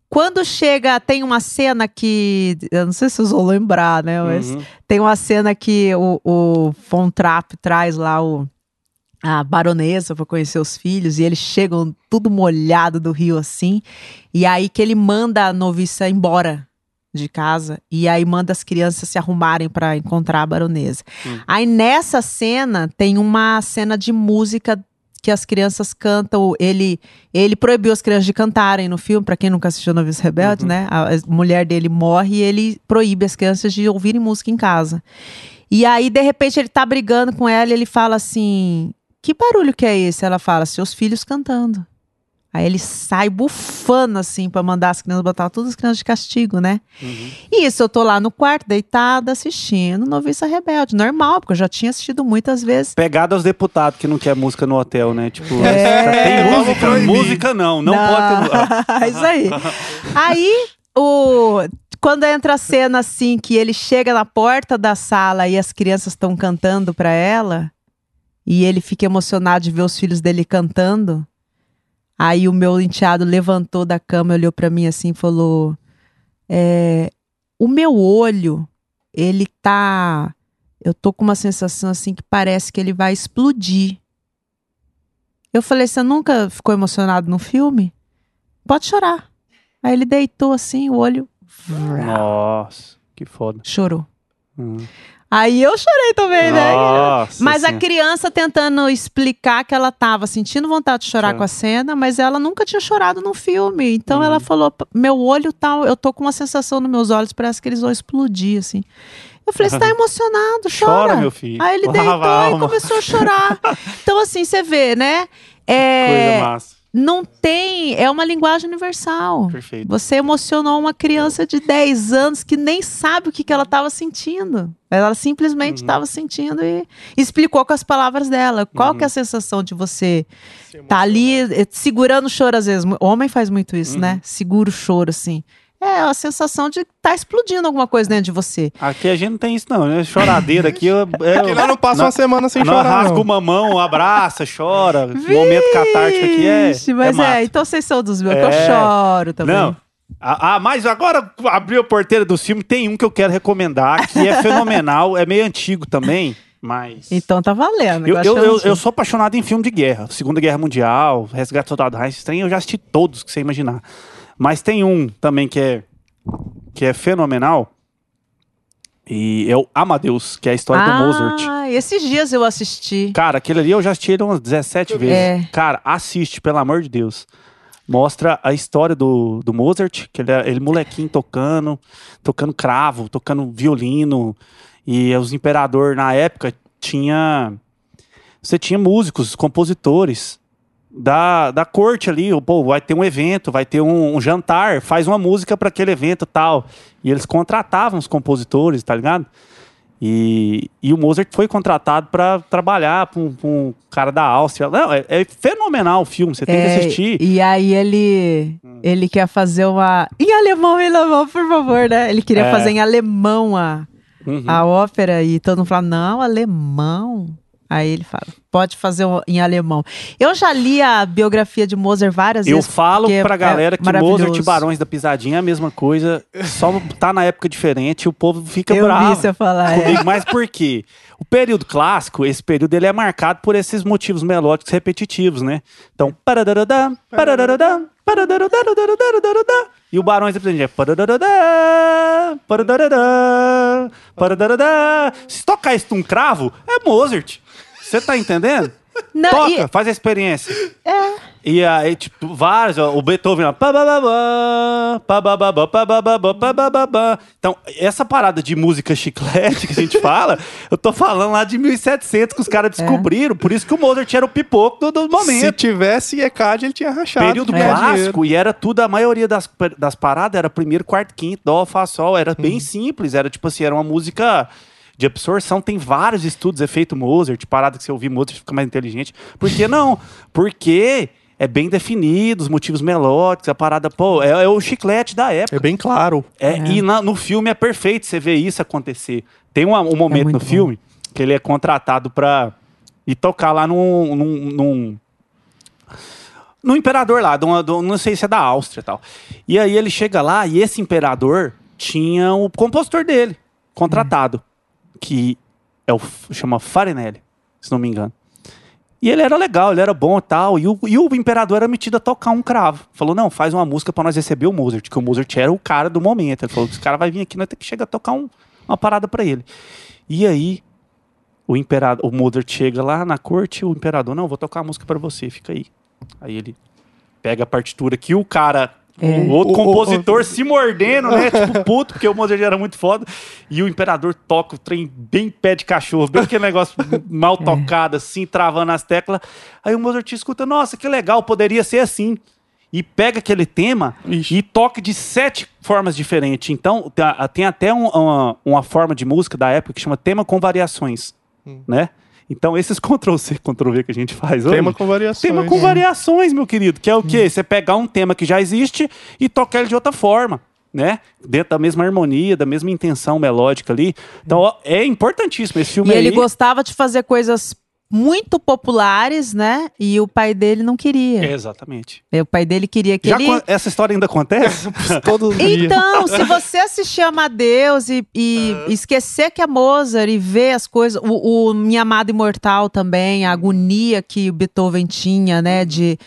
Quando chega, tem uma cena que. Eu não sei se vocês vão lembrar, né? Mas Uhum. tem uma cena que o, o Von Trapp traz lá o, a baronesa para conhecer os filhos e eles chegam tudo molhado do rio assim. E aí que ele manda a noviça embora de casa e aí manda as crianças se arrumarem para encontrar a baronesa. Hum. Aí nessa cena tem uma cena de música que as crianças cantam, ele ele proibiu as crianças de cantarem no filme, para quem nunca assistiu Noviço Rebelde, Uhum. né? A, a mulher dele morre e ele proíbe as crianças de ouvirem música em casa. E aí de repente ele tá brigando com ela e ele fala assim: "Que barulho que é esse?" Ela fala: "Seus filhos cantando". Aí ele sai bufando assim para mandar as crianças botar todas as crianças de castigo, né? Uhum. E isso eu tô lá no quarto deitada assistindo Noviça Rebelde, normal, porque eu já tinha assistido muitas vezes. Pegada aos deputados que não quer música no hotel, né? Tipo, É. tem música, música não, não, pode ter música. É Isso aí. Aí, o... quando entra a cena assim, que ele chega na porta da sala e as crianças estão cantando pra ela, e ele fica emocionado de ver os filhos dele cantando. Aí o meu enteado levantou da cama, olhou pra mim assim e falou: é, O meu olho, ele tá. Eu tô com uma sensação assim que parece que ele vai explodir. Eu falei: Você nunca ficou emocionado no filme? Pode chorar. Aí ele deitou assim, o olho. Nossa, que foda. Chorou. Hum. Aí eu chorei também, né? Nossa Mas a Senhora. criança tentando explicar que ela tava sentindo vontade de chorar Sim. com a cena, mas ela nunca tinha chorado no filme. Então Uhum. ela falou: meu olho tá. Eu tô com uma sensação nos meus olhos, parece que eles vão explodir, assim. Eu falei: você tá emocionado, chora. Chora, meu filho. Aí ele Lava deitou a e começou a chorar. então, assim, você vê, né? É, Coisa massa. Não tem. É uma linguagem universal. Perfeito. Você emocionou uma criança de 10 anos que nem sabe o que, que ela estava sentindo. Ela simplesmente Uhum. estava sentindo e explicou com as palavras dela. Qual Uhum. que é a sensação de você tá ali eh, segurando o choro às vezes? O homem faz muito isso, Uhum. né? Segura o choro assim. É a sensação de tá explodindo alguma coisa dentro de você. Aqui a gente não tem isso, não. Né? Choradeira aqui. Eu, é, Aqui nós não passa uma semana sem nós chorar, rasga não. o mamão, abraça, chora. Momento catártico aqui é. Vixe, Mas é, é, então vocês são dos meus, que eu É. choro também. Não. Ah, ah, mas agora abriu a porteira do filme, tem um que eu quero recomendar, que é fenomenal, é meio antigo também. Mas. Então tá valendo. Eu, eu, eu, eu sou apaixonado em filme de guerra. Segunda Guerra Mundial, Resgate do Soldado Ryan, esses trem, eu já assisti todos que você imaginar. Mas tem um também que é, que é fenomenal. E é o Amadeus, que é a história do Mozart. Ah, esses dias eu assisti. Cara, aquele ali eu já assisti ele umas 17 vezes. É. Cara, assiste, pelo amor de Deus. Mostra a história do, do Mozart, que ele, é- ele molequinho tocando, tocando cravo, tocando violino. E os imperador na época tinha. Você tinha músicos, compositores da, da corte ali. Pô, vai ter um evento, vai ter um, um jantar, faz uma música para aquele evento tal. E eles contratavam os compositores, tá ligado? E, e o Mozart foi contratado para trabalhar para um, um cara da Áustria. Não, é, é fenomenal o filme, você tem que É, assistir. E aí ele Hum. ele quer fazer uma em alemão, em alemão, por favor, né? Ele queria É. fazer em alemão a, Uhum. a ópera e todo mundo fala: "Não, alemão". Aí ele fala: "Pode fazer em alemão". Eu já li a biografia de Mozart várias Eu vezes. falo porque pra é galera que maravilhoso. Mozart e Barões da Pisadinha é a mesma coisa, só tá na época diferente e o povo fica Eu bravo. vi você falar, é. comigo, mas por quê? O período clássico, esse período ele é marcado por esses motivos melódicos repetitivos, né? Então, parararará, parararará, e o Barões Pisadinha é. Se tocar isso num cravo, é Mozart. Você tá entendendo? Não, Toca, e- faz a experiência. É. E aí, tipo, vários, ó, o Beethoven, bababá. Então, essa parada de música chiclete que a gente fala, eu tô falando lá de 1700 que os caras descobriram, por isso que o Mozart era o pipoco do, do Se momento. tivesse ECAD, ele tinha rachado. Período dinheiro. clássico, e era tudo, a maioria das, das paradas era primeiro, quarto, quinto, dó, fá, sol, era bem simples, era tipo assim, era uma música de absorção, tem vários estudos, efeito Mozart, parada que você ouvir Mozart fica mais inteligente. Por que não? Porque é bem definido, os motivos melódicos, a parada, pô, é, é o chiclete da época. É bem claro. É, E na- no filme é perfeito você ver isso acontecer. Tem uma- um momento muito no bom. filme que ele é contratado pra ir tocar lá num. num, num no imperador lá, de um- não sei se é da Áustria e tal. E aí ele chega lá e esse imperador tinha o compositor dele, contratado, que é o, chama Farinelli, se não me engano. E ele era legal, ele era bom e tal. E o, e o imperador era metido a tocar um cravo. Falou: não, faz uma música pra nós receber o Mozart, que o Mozart era o cara do momento. Ele falou: esse cara vai vir aqui, nós temos que chegar a tocar um- uma parada pra ele. E aí, o imperador, o Mozart chega lá na corte, o imperador, não, vou tocar a música pra você, fica aí. Aí ele pega a partitura que o cara. É. O outro O- o- compositor se mordendo, né? tipo, puto, porque o Mozart era muito foda. E o imperador toca o trem bem pé de cachorro, bem aquele negócio mal tocado, assim, travando as teclas. Aí o Mozart escuta, nossa, que legal, poderia ser assim. E pega aquele tema Ixi. e toca de sete formas diferentes. Então, tem até um- uma, uma forma de música da época que chama tema com variações, né? Então, esses Ctrl-C, Ctrl-V que a gente faz hoje... Tema com variações. Tema com É. variações, meu querido, que é o quê? Você pegar um tema que já existe e tocar ele de outra forma, né? Dentro da mesma harmonia, da mesma intenção melódica ali. Então, ó, é importantíssimo esse filme E aí. ele gostava de fazer coisas muito populares, né? E o pai dele não queria. Exatamente. O pai dele queria que Já ele essa história ainda acontece? Todo dia. Então, se você assistir Amadeus e, e esquecer que é Mozart e ver as coisas, o, o Minha Amada Imortal também, a agonia que o Beethoven tinha, né, de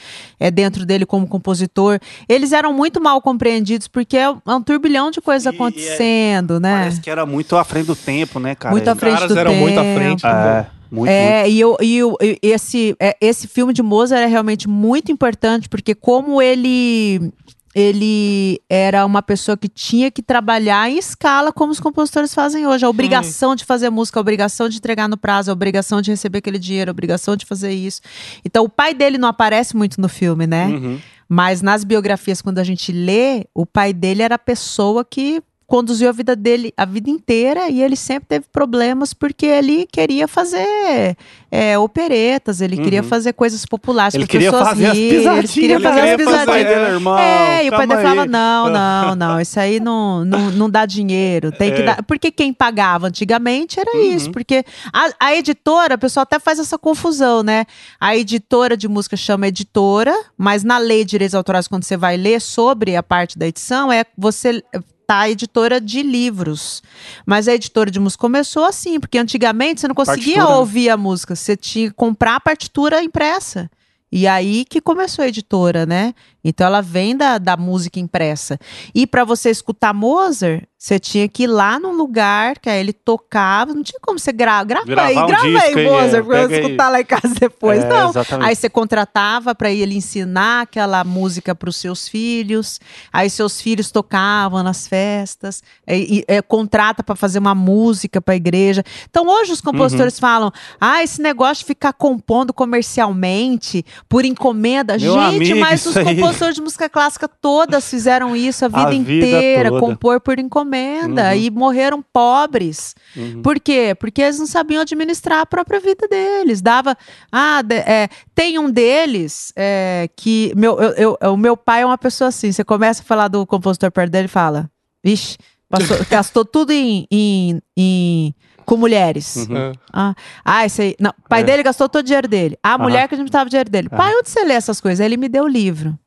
é dentro dele como compositor, eles eram muito mal compreendidos porque é um turbilhão de coisas E- e é- acontecendo, né? Parece que era muito à frente do tempo, né, cara? Muito à Os frente caras do eram muito à tempo. frente. É, muito, muito. É, e, eu, e, eu- e esse, é, esse filme de Mozart é realmente muito importante, porque como ele ele era uma pessoa que tinha que trabalhar em escala como os compositores fazem hoje. A obrigação de fazer música, a obrigação de entregar no prazo, a obrigação de receber aquele dinheiro, a obrigação de fazer isso. Então, o pai dele não aparece muito no filme, né? Uhum. Mas nas biografias, quando a gente lê, o pai dele era a pessoa que conduziu a vida dele a vida inteira e ele sempre teve problemas porque ele queria fazer é, operetas, ele queria Uhum. fazer coisas populares Ele queria pessoas fazer as pisadinhas. ele queria ele fazer as queria fazer, pisadinhas. irmão? É, e o pai dele falava: não, não, não, isso aí não, não, não dá dinheiro. Tem que É. dar. Porque quem pagava antigamente era Uhum. isso. Porque a, a editora, o pessoal até faz essa confusão, né? A editora de música chama editora, mas na lei de direitos autorais, quando você vai ler sobre a parte da edição, é você montar editora de livros. Mas a editora de música começou assim, porque antigamente você não conseguia Partitura, né? ouvir a música, você tinha que comprar a partitura impressa. E aí que começou a editora, né? Então ela vem da, da música impressa. E para você escutar Mozart, você tinha que ir lá num lugar que aí ele tocava, não tinha como você gravar. Grava Gravar aí, um grava disco aí, Mozart, é, pra eu pega aí. escutar lá em casa depois. É, não. exatamente. Aí você contratava para ele ensinar aquela música para os seus filhos. Aí seus filhos tocavam nas festas. E, e, é, contrata para fazer uma música para a igreja. Então hoje os Uhum. compositores falam: ah, esse negócio de ficar compondo comercialmente por encomenda. Meu Gente, amigo, mas isso os aí- compositores de música clássica todas fizeram isso a vida, vida inteira, toda. compor por encomenda Uhum. e morreram pobres. Uhum. Por quê? Porque eles não sabiam administrar a própria vida deles. Dava. Ah, de- é, tem um deles é, que. Meu, eu, eu- o meu pai é uma pessoa assim. Você começa a falar do compositor perto dele e fala: Vixe, passou- gastou tudo em, em, em- com mulheres. Uhum. É. Ah, ah, esse aí. Não, o pai É. dele gastou todo o dinheiro dele. A Aham. mulher que administrava o dinheiro dele. É. Pai, onde você lê essas coisas? Aí ele me deu o livro.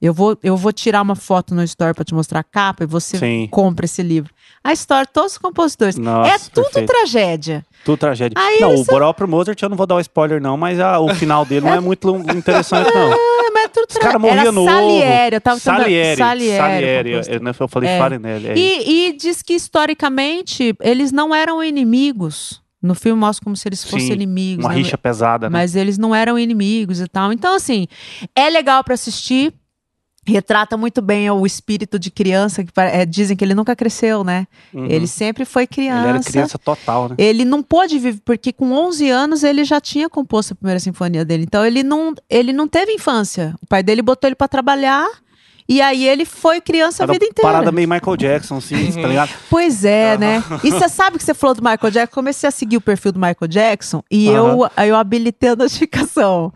Eu vou, eu vou tirar uma foto no store pra te mostrar a capa e você Sim. compra esse livro. A história, todos os compositores. Nossa, é tudo perfeito. tragédia. Tudo tragédia. Aí não, o próprio Mozart, eu não vou dar o spoiler não, mas a- o final dele não é muito interessante não. Ah, mas é tudo Os caras morriam novo. Salieri, eu tava Salieri, Salieri, Salieri. Eu, eu falei É. Farinelli. é. E, e diz que historicamente eles não eram inimigos. No filme mostra como se eles fossem Sim, inimigos. Uma né? rixa pesada, né? Mas eles não eram inimigos e tal. Então, assim, é legal pra assistir. Retrata muito bem o espírito de criança, que é, dizem que ele nunca cresceu, né? Uhum. Ele sempre foi criança. Ele era criança total, né? Ele não pôde viver, porque com 11 anos ele já tinha composto a primeira sinfonia dele. Então ele não, ele não teve infância. O pai dele botou ele pra trabalhar e aí ele foi criança Era a vida uma inteira. parada meio Michael Jackson, assim, tá ligado? Pois é, né? E você sabe que você falou do Michael Jackson? Comecei a seguir o perfil do Michael Jackson e eu, aí eu habilitei a notificação.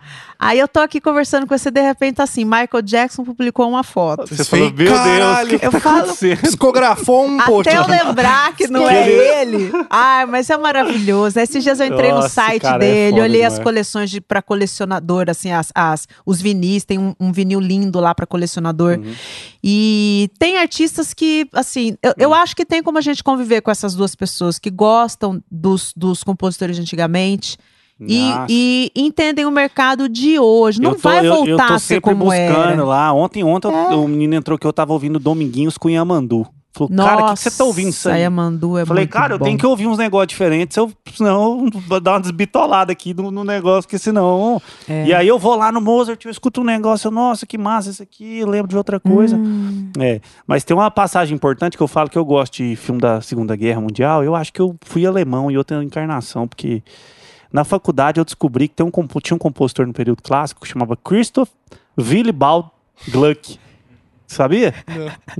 Aí eu tô aqui conversando com você, de repente, assim, Michael Jackson publicou uma foto. Você falou, meu Caralho, Deus, o que eu tá falo-? Psicografou um post. Até eu lembrar que não é ele. Ai, mas é maravilhoso. Esses dias eu entrei no Nossa, site cara, é dele, foda olhei as demais. coleções de, pra colecionador, assim, as, as- os vinis, tem um, um vinil lindo lá pra colecionador. Uhum. E tem artistas que, assim, eu, Uhum. eu acho que tem como a gente conviver com essas duas pessoas que gostam dos, dos compositores de antigamente. E, Nossa. e entendem o mercado de hoje. Não Eu tô- vai eu- voltar eu, tô a ser como buscando era. É. lá. Ontem, ontem eu- o menino entrou que eu tava ouvindo Dominguinhos com Yamandu. Falou, cara, o que, você tá ouvindo isso aí? Yamandu é Falei, cara, eu bom. tenho que ouvir uns negócios diferentes, eu, senão eu vou dar uma desbitolada aqui no, no negócio, porque senão. É. E aí eu vou lá no Mozart, eu escuto um negócio, eu, nossa, que massa isso aqui, eu lembro de outra coisa. Hum. É, mas tem uma passagem importante que eu falo que eu gosto de filme da Segunda Guerra Mundial. Eu acho que eu fui alemão em outra encarnação, porque na faculdade eu descobri que tem um, compo- tinha um compositor no período clássico que chamava Christoph Willibald Gluck. Sabia?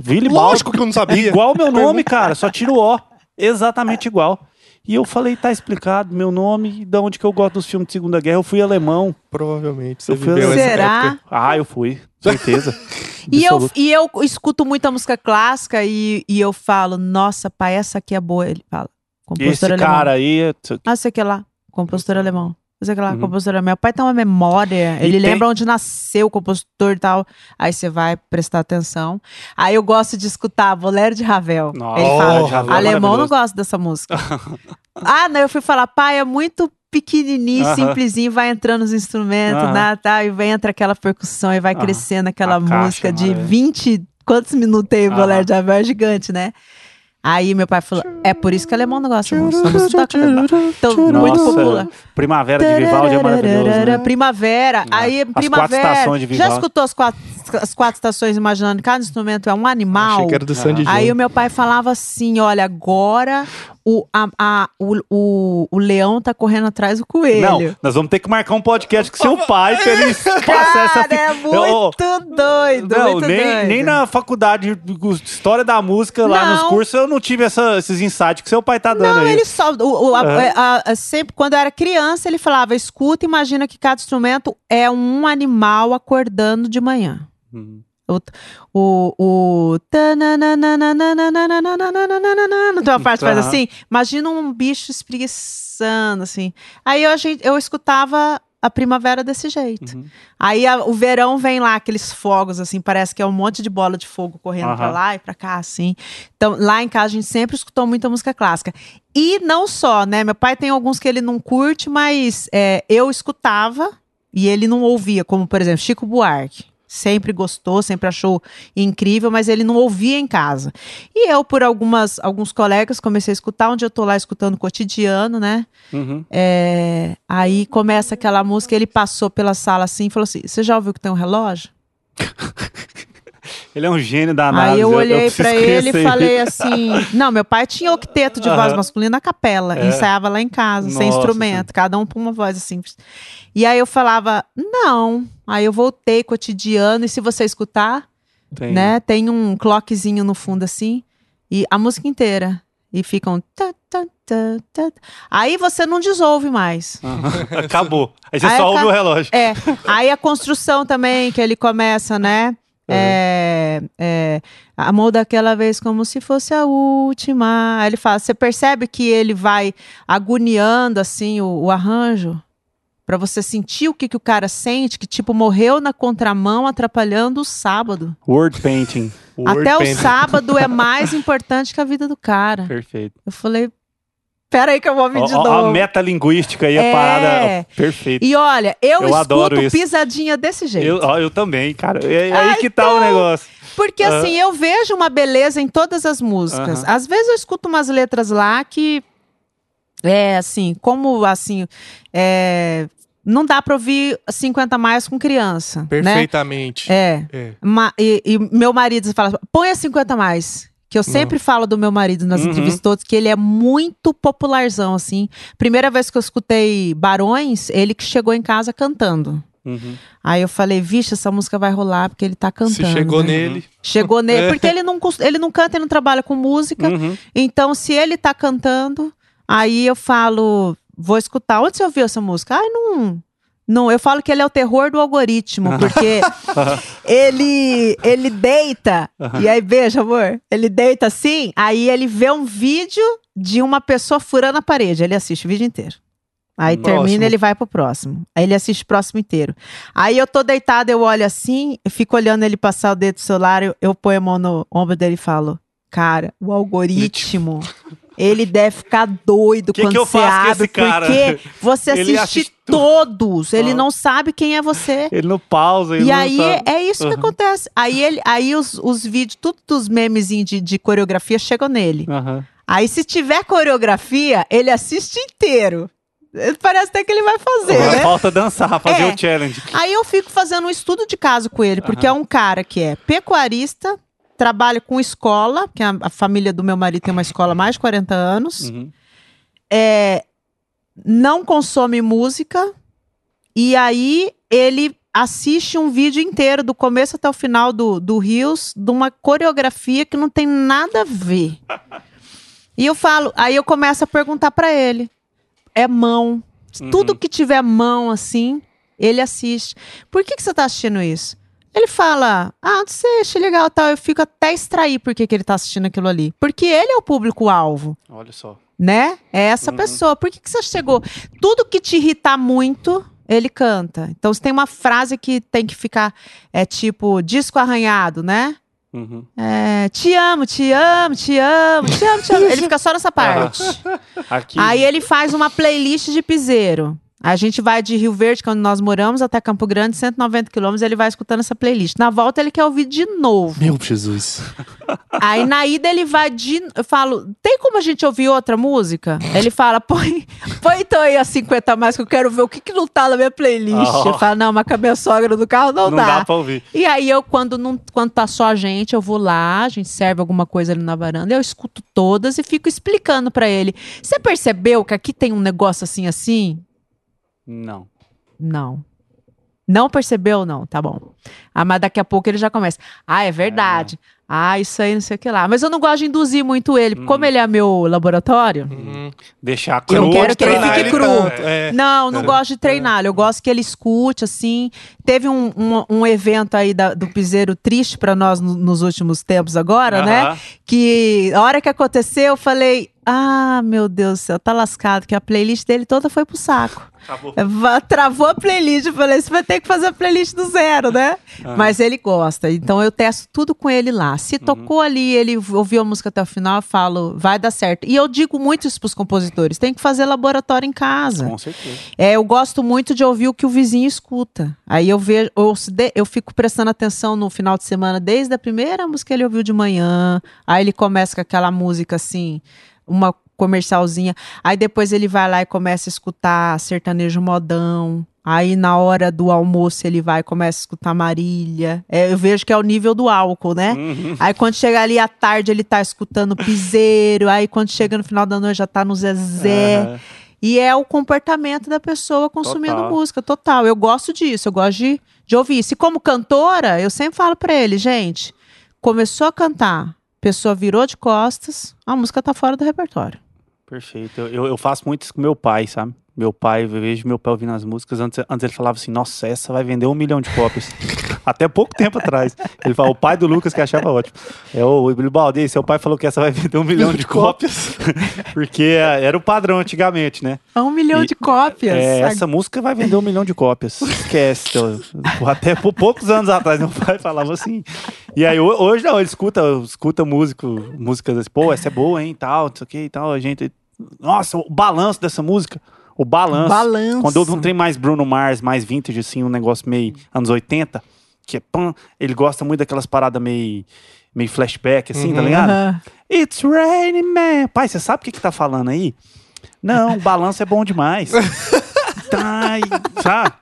Willibald. Lógico que eu não sabia. Igual o meu nome, cara, só tira o O. Exatamente igual. E eu falei, tá explicado meu nome, e de onde que eu gosto dos filmes de Segunda Guerra. Eu fui alemão. Provavelmente. Você Eu fui viveu essa Será? época. Ah, eu fui, certeza. E eu, e eu escuto muita música clássica e, e eu falo, nossa, pai, essa aqui é boa. Ele fala, compositor esse alemão. cara aí, Ah, sei que lá, compositor alemão. Sei que lá, Uhum. compositor alemão. Meu pai tem uma memória, E ele tem- lembra onde nasceu o compositor e tal. Aí você vai prestar atenção. Aí eu gosto de escutar Bolero de Ravel. Nossa, ele fala, Ravel é alemão não maravilhoso. gosta dessa música. ah, não, eu fui falar, pai, é muito pequenininho, simplesinho, vai entrando os instrumentos, Aham. né, tá, e vem entra aquela percussão e vai Aham. crescendo aquela A caixa música é de maravilhosa. 20, quantos minutos tem o. Bolero de Ravel? É gigante, né? Aí meu pai falou, é por isso que alemão não gosta música. Essa música tá então, muito popular. Primavera de Vivaldi é maravilhoso. Né? Primavera. Aí, As de Já Vivaldi. escutou as quatro, as quatro estações imaginando que cada instrumento é um animal? Achei que era do Sandy. Júnior. Aí o meu pai falava assim: olha, agora o, a, a- o, o, o leão tá correndo atrás do coelho. Não, nós vamos ter que marcar um podcast com seu pai pra ele passar essa Cara, é muito doido. Não, muito nem, doido. nem na faculdade de História da Música, lá nos Não. cursos, eu não tive essa- esses insights que seu pai tá dando Não, aí. ele só. O, o- a- Aham. a- a- sempre, quando eu era criança, ele falava: escuta, imagina que cada instrumento é um animal acordando de manhã. Hum. O. O. Não tem uma parte que faz assim? Imagina um bicho espreguiçando, assim. Aí eu, eu escutava a primavera desse jeito. Uhum. Aí o verão vem lá, aqueles fogos, assim, parece que é um monte de bola de fogo correndo pra lá e pra cá, assim. Então, lá em casa a gente sempre escutou muita música clássica. E não só, né? Meu pai tem alguns que ele não curte, mas eu escutava e ele não ouvia, como, por exemplo, Chico Buarque. Sempre gostou, sempre achou incrível, mas ele não ouvia em casa. E eu, por algumas, alguns colegas, comecei a escutar, onde eu tô lá escutando cotidiano, né? Uhum. É, aí começa aquela música, ele passou pela sala assim e falou assim: Você já ouviu que tem um relógio? Ele é um gênio danado. aí eu olhei preciso pra ele e falei assim: Não, meu pai tinha octeto de voz masculina na capela, É. ensaiava lá em casa, sem Nossa instrumento, cada um com uma voz assim. E aí eu falava: Não. Aí eu voltei cotidiano, e se você escutar, Tem. né, tem um clockzinho no fundo assim, e a música inteira. E ficam. tá, tá, tá, tá. Aí você não desouve mais. Aham. Acabou. Aí você Aí só ouve o relógio. É, aí a construção também, que ele começa, né? É, é, amor daquela vez como se fosse a última. Aí ele fala, você percebe que ele vai agoniando assim o, o arranjo Pra você sentir o que, que o cara sente, que tipo morreu na contramão atrapalhando o sábado. Word painting. Até o painting. sábado é mais importante que a vida do cara. Perfeito. Eu falei, pera aí que eu vou Ó, de ó, novo. a metalinguística aí, a É. parada. Perfeito. E olha, eu, Eu adoro escuto pisadinha desse jeito. Eu, ó, eu também, cara. É, é aí Ah, que tá o negócio. Porque Aham. assim, eu vejo uma beleza em todas as músicas. Aham. Às vezes eu escuto umas letras lá que é assim, como assim, é, não dá pra ouvir 50 mais com criança, né? Perfeitamente. É. É. Ma- e, e meu marido fala, põe a 50 mais. Que eu sempre falo do meu marido nas Uhum. entrevistas todas, que ele é muito popularzão, assim. Primeira vez que eu escutei Barões, ele que chegou em casa cantando. Uhum. Aí eu falei, vixe, essa música vai rolar, porque ele tá cantando. Se chegou né? nele. Chegou nele, É. porque ele não, ele não canta, ele não trabalha com música. Uhum. Então, se ele tá cantando, aí eu falo, vou escutar. Onde você ouviu essa música? Ai, não. Não, eu falo que ele é o terror do algoritmo, porque ele ele deita, e aí, veja, amor, ele deita assim, aí ele vê um vídeo de uma pessoa furando a parede, ele assiste o vídeo inteiro. Aí Próximo. termina, ele vai pro próximo. Aí ele assiste o próximo inteiro. Aí eu tô deitada, eu olho assim, eu fico olhando ele passar o dedo do celular, eu, eu ponho a mão no ombro dele e falo: Cara, o algoritmo, ele deve ficar doido Que quando que você abre, porque você Ele assiste, assiste todos, ele Ah. não sabe quem é você. Ele não pausa. Ele E não aí sabe. é isso que Uhum. acontece. Aí, ele, aí os, os vídeos, tudo dos memezinhos de, de coreografia chegam nele. Aham. Aí, se tiver coreografia, ele assiste inteiro. Parece até que ele vai fazer, Agora né? falta dançar, fazer É. o challenge. Aí eu fico fazendo um estudo de caso com ele, porque é um cara que é pecuarista, trabalha com escola, que a, a família do meu marido tem uma escola há mais de 40 anos, Uhum. é, não consome música, e aí ele assiste um vídeo inteiro, do começo até o final do, do Rios, de uma coreografia que não tem nada a ver. E eu falo, aí eu começo a perguntar pra ele. É mão. Uhum. Tudo que tiver mão assim, ele assiste. Por que, que você tá assistindo isso? Ele fala, ah, não sei, achei legal tal. Eu fico até extrair por que, que ele tá assistindo aquilo ali. Porque ele é o público-alvo Olha só. né? É essa Uhum. pessoa. Por que, que você chegou? Tudo que te irritar muito, ele canta. Então, se tem uma frase que tem que ficar, é tipo, disco arranhado, né? Uhum. É, te amo, te amo, te amo, te amo, te amo. Ele fica só nessa parte. Aqui. Aí ele faz uma playlist de piseiro. A gente vai de Rio Verde, quando nós moramos, até Campo Grande, 190 quilômetros, ele vai escutando essa playlist. Na volta, ele quer ouvir de novo. Meu Jesus. Aí na ida ele vai de. Eu falo, tem como a gente ouvir outra música? Ele fala, põe, põe então aí a 50 a mais que eu quero ver o que, que não tá na minha playlist. Oh. Eu falo, não, mas com a minha sogra no carro não, não dá. dá pra ouvir. E aí eu, quando, não, quando tá só a gente, eu vou lá, a gente serve alguma coisa ali na varanda, eu escuto todas e fico explicando pra ele. Você percebeu que aqui tem um negócio assim, assim? Não. Não. Não percebeu? Não, tá bom. Ah, mas daqui a pouco ele já começa. Ah, é verdade. Ah, isso aí, não sei o que lá. Mas eu não gosto de induzir muito ele. Hum. Como ele é meu laboratório, Uhum. Deixar Eu cru. quero que ele fique cru. tanto, é. não, não gosto de treinar. Eu gosto que ele escute, assim. Teve um, um, um evento aí da- do Piseiro triste pra nós no- nos últimos tempos agora, né? Que a hora que aconteceu, eu falei. Ah, meu Deus do céu, tá lascado, que a playlist dele toda foi pro saco. Va- Travou a playlist, eu falei, você vai ter que fazer a playlist do zero, né? Ah. Mas ele gosta, então eu testo tudo com ele lá. Se Uhum. tocou ali, ele ouviu a música até o final, eu falo, vai dar certo. E eu digo muito isso pros compositores, tem que fazer laboratório em casa. Com certeza. É, eu gosto muito de ouvir o que o vizinho escuta. Aí eu vejo, eu, eu fico prestando atenção no final de semana, desde a primeira música que ele ouviu de manhã. Aí ele começa com aquela música assim, uma comercialzinha. Aí depois ele vai lá e começa a escutar sertanejo modão. Aí na hora do almoço ele vai e começa a escutar Marília. É, eu vejo que é o nível do álcool, né? Uhum. Aí quando chega ali à tarde ele tá escutando piseiro. Aí quando chega no final da noite já tá no Zezé. Aham. E é o comportamento da pessoa consumindo Total. música, total. Eu gosto disso, eu gosto de, de ouvir. Se como cantora, eu sempre falo pra ele, gente, começou a cantar, pessoa virou de costas, a música tá fora do repertório. Perfeito. Eu, eu, faço muito isso com meu pai, sabe? Meu pai, eu vejo meu pai ouvindo as músicas. Antes, antes ele falava assim: Nossa, essa vai vender um milhão de cópias. Até pouco tempo atrás. Ele falou: O pai do Lucas que achava ótimo. É o Bilbaldi, seu pai falou que essa vai vender um milhão de cópias. Porque é, era o padrão antigamente, né? É um milhão E- de cópias. É, A- essa música vai vender um milhão de cópias. Esquece. Até por poucos anos atrás, meu pai falava assim. E aí, ho- hoje não, ele escuta, escuta músico, músicas assim, pô, essa é boa, hein, tal, não sei o que e tal. A gente. Nossa, o balanço dessa música. O balanço. Balanço. Quando eu não tem mais Bruno Mars, mais vintage, assim, um negócio meio anos 80, que é pam, ele gosta muito daquelas paradas meio, meio flashback, assim, tá Uhum. ligado? Aham. It's raining man. Pai, você sabe o que que tá falando aí? Não, o balanço é bom demais. tá, e, sabe?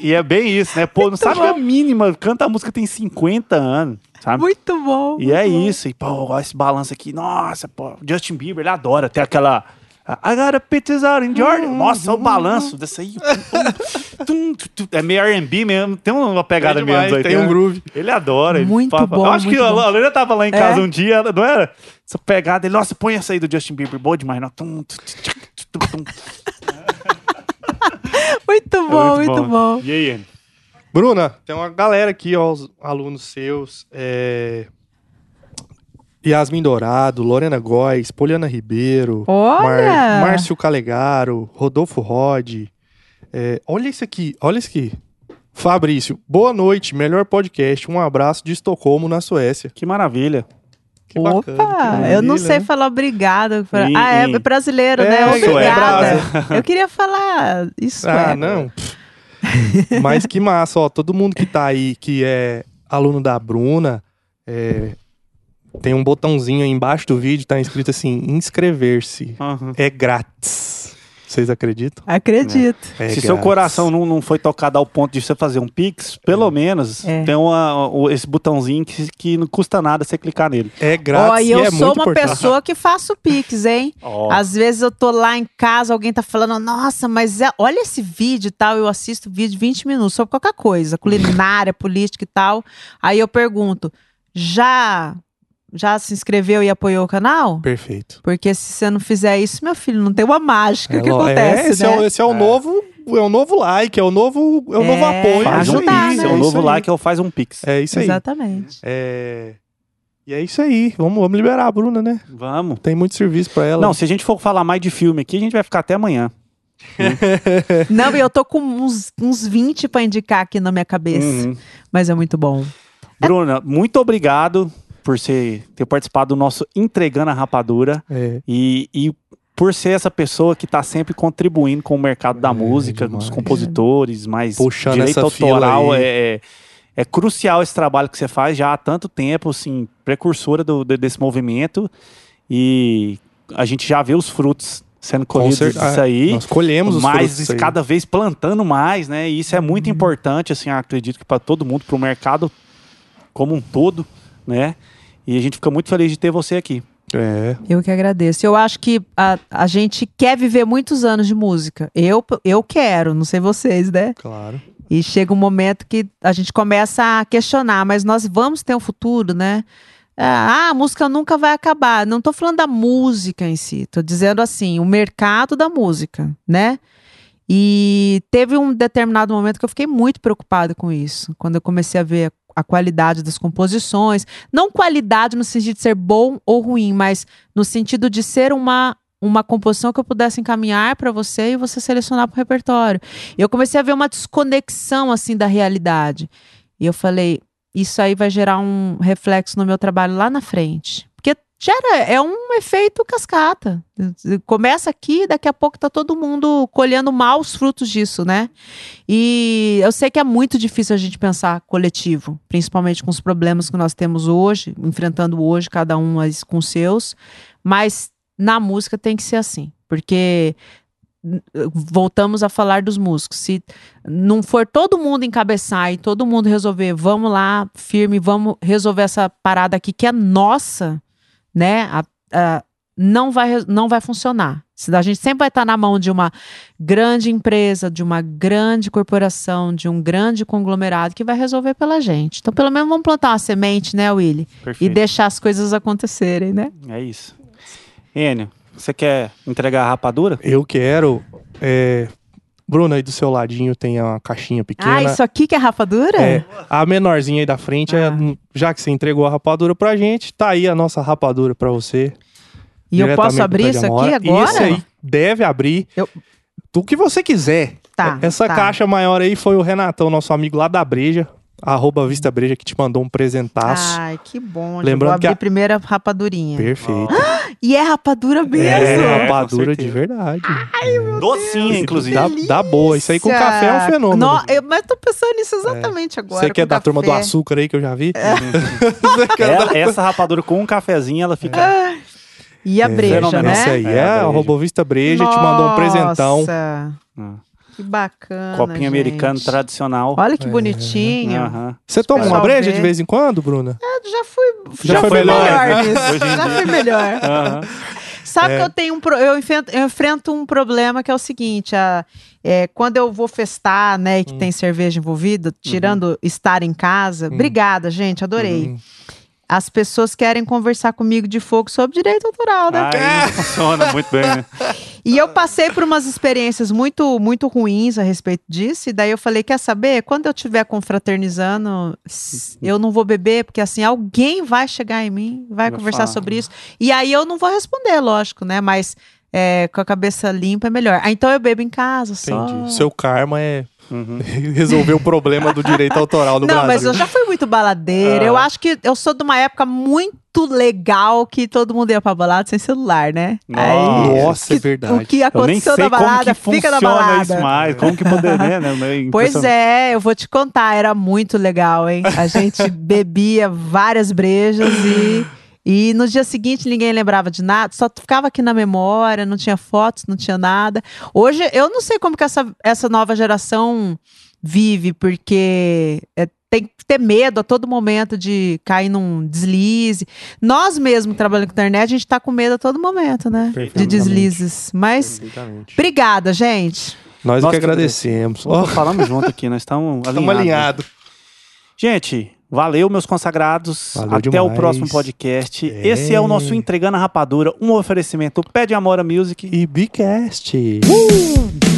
E é bem isso, né? Pô, não sabe a mínima. Canta a música tem 50 anos, sabe? Muito bom. E é muito bom. isso. E, pô, esse balanço aqui. Nossa, pô. Justin Bieber, ele adora. Tem aquela. I got a pictures out in Georgia. Nossa, o balanço dessa aí. Tum, tum, tum. É meio R&B mesmo. Tem uma pegada meio demais, anos 80. tem um groove. Ele adora. ele Muito fala- bom, Eu acho que muito a bom. a Lorena tava lá em É? casa um dia, não era? Essa pegada. Ele, nossa, põe essa aí do Justin Bieber. Boa demais. Não. Tum, tum, tum, tum, tum, tum. Muito É bom, muito bom. E aí? Bruna, tem uma galera aqui, ó, os alunos seus. É... Yasmin Dourado, Lorena Góes, Poliana Ribeiro, Olha! Márcio Calegaro, Rodolfo Rod. É, olha isso aqui, olha isso aqui. Fabrício, boa noite, melhor podcast. Um abraço de Estocolmo, na Suécia. Que maravilha. Que Opa, bacana, que eu não maravilha, sei né? falar obrigado. E- ah, é brasileiro, É, né? é Obrigada. eu queria falar isso. Ah, é. não. Mas que massa, ó. Todo mundo que tá aí, que é aluno da Bruna, é, tem um botãozinho aí embaixo do vídeo, tá escrito assim, inscrever-se. Aham. É grátis. Vocês acreditam? Acredito. É Se seu grátis. coração não, não foi tocado ao ponto de você fazer um Pix, pelo menos É. tem uma- esse botãozinho que, que não custa nada você clicar nele. É grátis Ó, e e eu é sou muito uma importante. pessoa que faço pix, hein? Ó, Às vezes eu tô lá em casa, alguém tá falando, nossa, mas é- olha esse vídeo e tal. Eu assisto vídeo de 20 minutos sobre qualquer coisa, culinária, política e tal. Aí eu pergunto, já, já se inscreveu e apoiou o canal? Perfeito. Porque se você não fizer isso, meu filho, não tem uma mágica que lo- acontece, é, esse, né? é, o- esse é o novo, é o novo like, é o novo, é o novo É, apoio. faz um ajudar, Pix, né? é o É novo like, é o faz um Pix. É isso aí. Exatamente. É... E é isso aí. Vamos, vamos liberar a Bruna, né? Vamos. Tem muito serviço pra ela. Não, se a gente for falar mais de filme aqui, a gente vai ficar até amanhã. Não, e eu tô com uns, uns 20 pra indicar aqui na minha cabeça. Uhum. Mas é muito bom. Bruna, muito obrigado por você ter participado do nosso Entregando a Rapadura É. e, e por ser essa pessoa que está sempre contribuindo com o mercado da É, música, com demais. os compositores, mas Puxando direito autoral é, é, é crucial esse trabalho que você faz já há tanto tempo, assim, precursora do, de- desse movimento e a gente já vê os frutos sendo colhidos certeza. disso aí. Nós colhemos os mas aí. cada vez plantando mais, né? E isso é muito Uhum. importante, assim, acredito que para todo mundo, para o mercado como um todo, né? E a gente fica muito feliz de ter você aqui. É. Eu que agradeço. Eu acho que a, a gente quer viver muitos anos de música. Eu, eu quero, não sei vocês, né? Claro. E chega um momento que a gente começa a questionar, mas nós vamos ter um futuro, né? Ah, a música nunca vai acabar. Não tô falando da música em si, tô dizendo assim, o mercado da música, né? E teve um determinado momento que eu fiquei muito preocupada com isso, quando eu comecei a ver a, qualidade das composições, não qualidade no sentido de ser bom ou ruim, mas no sentido de ser uma uma composição que eu pudesse encaminhar para você e você selecionar para o repertório. Eu comecei a ver uma desconexão assim da realidade. E eu falei, isso aí vai gerar um reflexo no meu trabalho lá na frente. Gera, é um efeito cascata. Começa aqui, daqui a pouco tá todo mundo colhendo maus frutos disso, né? E eu sei que é muito difícil a gente pensar coletivo, principalmente com os problemas que nós temos hoje, enfrentando hoje, cada um com seus, mas na música tem que ser assim, porque voltamos a falar dos músicos. Se não for todo mundo encabeçar e todo mundo resolver, vamos lá, firme, vamos resolver essa parada aqui que é nossa, né? A, a, não vai, não vai funcionar. A gente sempre vai estar na mão de uma grande empresa, de uma grande corporação, de um grande conglomerado que vai resolver pela gente. Então, pelo menos vamos plantar uma semente, né, Willy? Perfeito. E deixar as coisas acontecerem, né? É isso. Enio, você quer entregar a rapadura? Eu quero. É... Bruna, aí do seu ladinho tem uma caixinha pequena. Ah, isso aqui que é rapadura? É, a menorzinha aí da frente, é, ah. é, já que você entregou a rapadura pra gente, tá aí a nossa rapadura pra você. E eu posso abrir isso aqui agora? Isso aí deve abrir. Eu... O que você quiser. Tá, Essa tá. caixa maior aí foi o Renatão, nosso amigo lá da Breja arroba Vista Breja que te mandou um presentaço. Ai, que bom. Lembrando vou abrir que a primeira rapadurinha. Perfeito. e é rapadura mesmo. É, rapadura de verdade. Ai, meu Docinha, Deus, inclusive. Dá, dá, boa. Isso aí com café é um fenômeno. No, eu, mas tô pensando nisso exatamente é. agora. Você que é da turma do açúcar aí que eu já vi? É. é essa rapadura com um cafezinho, ela fica... Ah. E a breja, né? Isso aí é, é a Robovista Breja, Nossa. te mandou um presentão. Nossa. Que bacana. Copinho gente. americano tradicional. Olha que é. bonitinho. Uhum. Você toma uma breja ver. de vez em quando, Bruna? É, já fui, já, já foi melhor, melhor nisso. já fui melhor. Uhum. Sabe é. que eu tenho um eu enfrento, eu enfrento, um problema que é o seguinte: a, é, quando eu vou festar, né, e que hum. tem cerveja envolvida, tirando uhum. estar em casa. Hum. Obrigada, gente, adorei. Uhum as pessoas querem conversar comigo de fogo sobre direito autoral, né? Ah, funciona muito bem, né? E eu passei por umas experiências muito, muito ruins a respeito disso, e daí eu falei, quer saber? Quando eu estiver confraternizando, eu não vou beber, porque assim, alguém vai chegar em mim, vai eu conversar falo. sobre isso, e aí eu não vou responder, lógico, né? Mas é, com a cabeça limpa é melhor. Ah, então eu bebo em casa só. Entendi. Seu karma é Uhum. Resolver o problema do direito autoral no Não, Brasil. mas eu já fui muito baladeira. Ah. Eu acho que eu sou de uma época muito legal que todo mundo ia pra balada sem celular, né? Nossa, Aí, é verdade. O que aconteceu na balada fica na balada. isso mais. Como que poderia, né? Pois é, eu vou te contar, era muito legal, hein? A gente bebia várias brejas e e no dia seguinte ninguém lembrava de nada, só ficava aqui na memória, não tinha fotos, não tinha nada. Hoje eu não sei como que essa, essa nova geração vive, porque é, tem que ter medo a todo momento de cair num deslize. Nós mesmo trabalhando com internet, a gente está com medo a todo momento, né? De deslizes. Mas obrigada, gente. Nós Nossa, que agradecemos. Oh. Falamos junto aqui, nós estamos alinhados. alinhados. Gente, Valeu, meus consagrados. Valeu Até demais. o próximo podcast. É. Esse é o nosso Entregando a Rapadura, um oferecimento Pé de Amora Music e Bicast. Uh!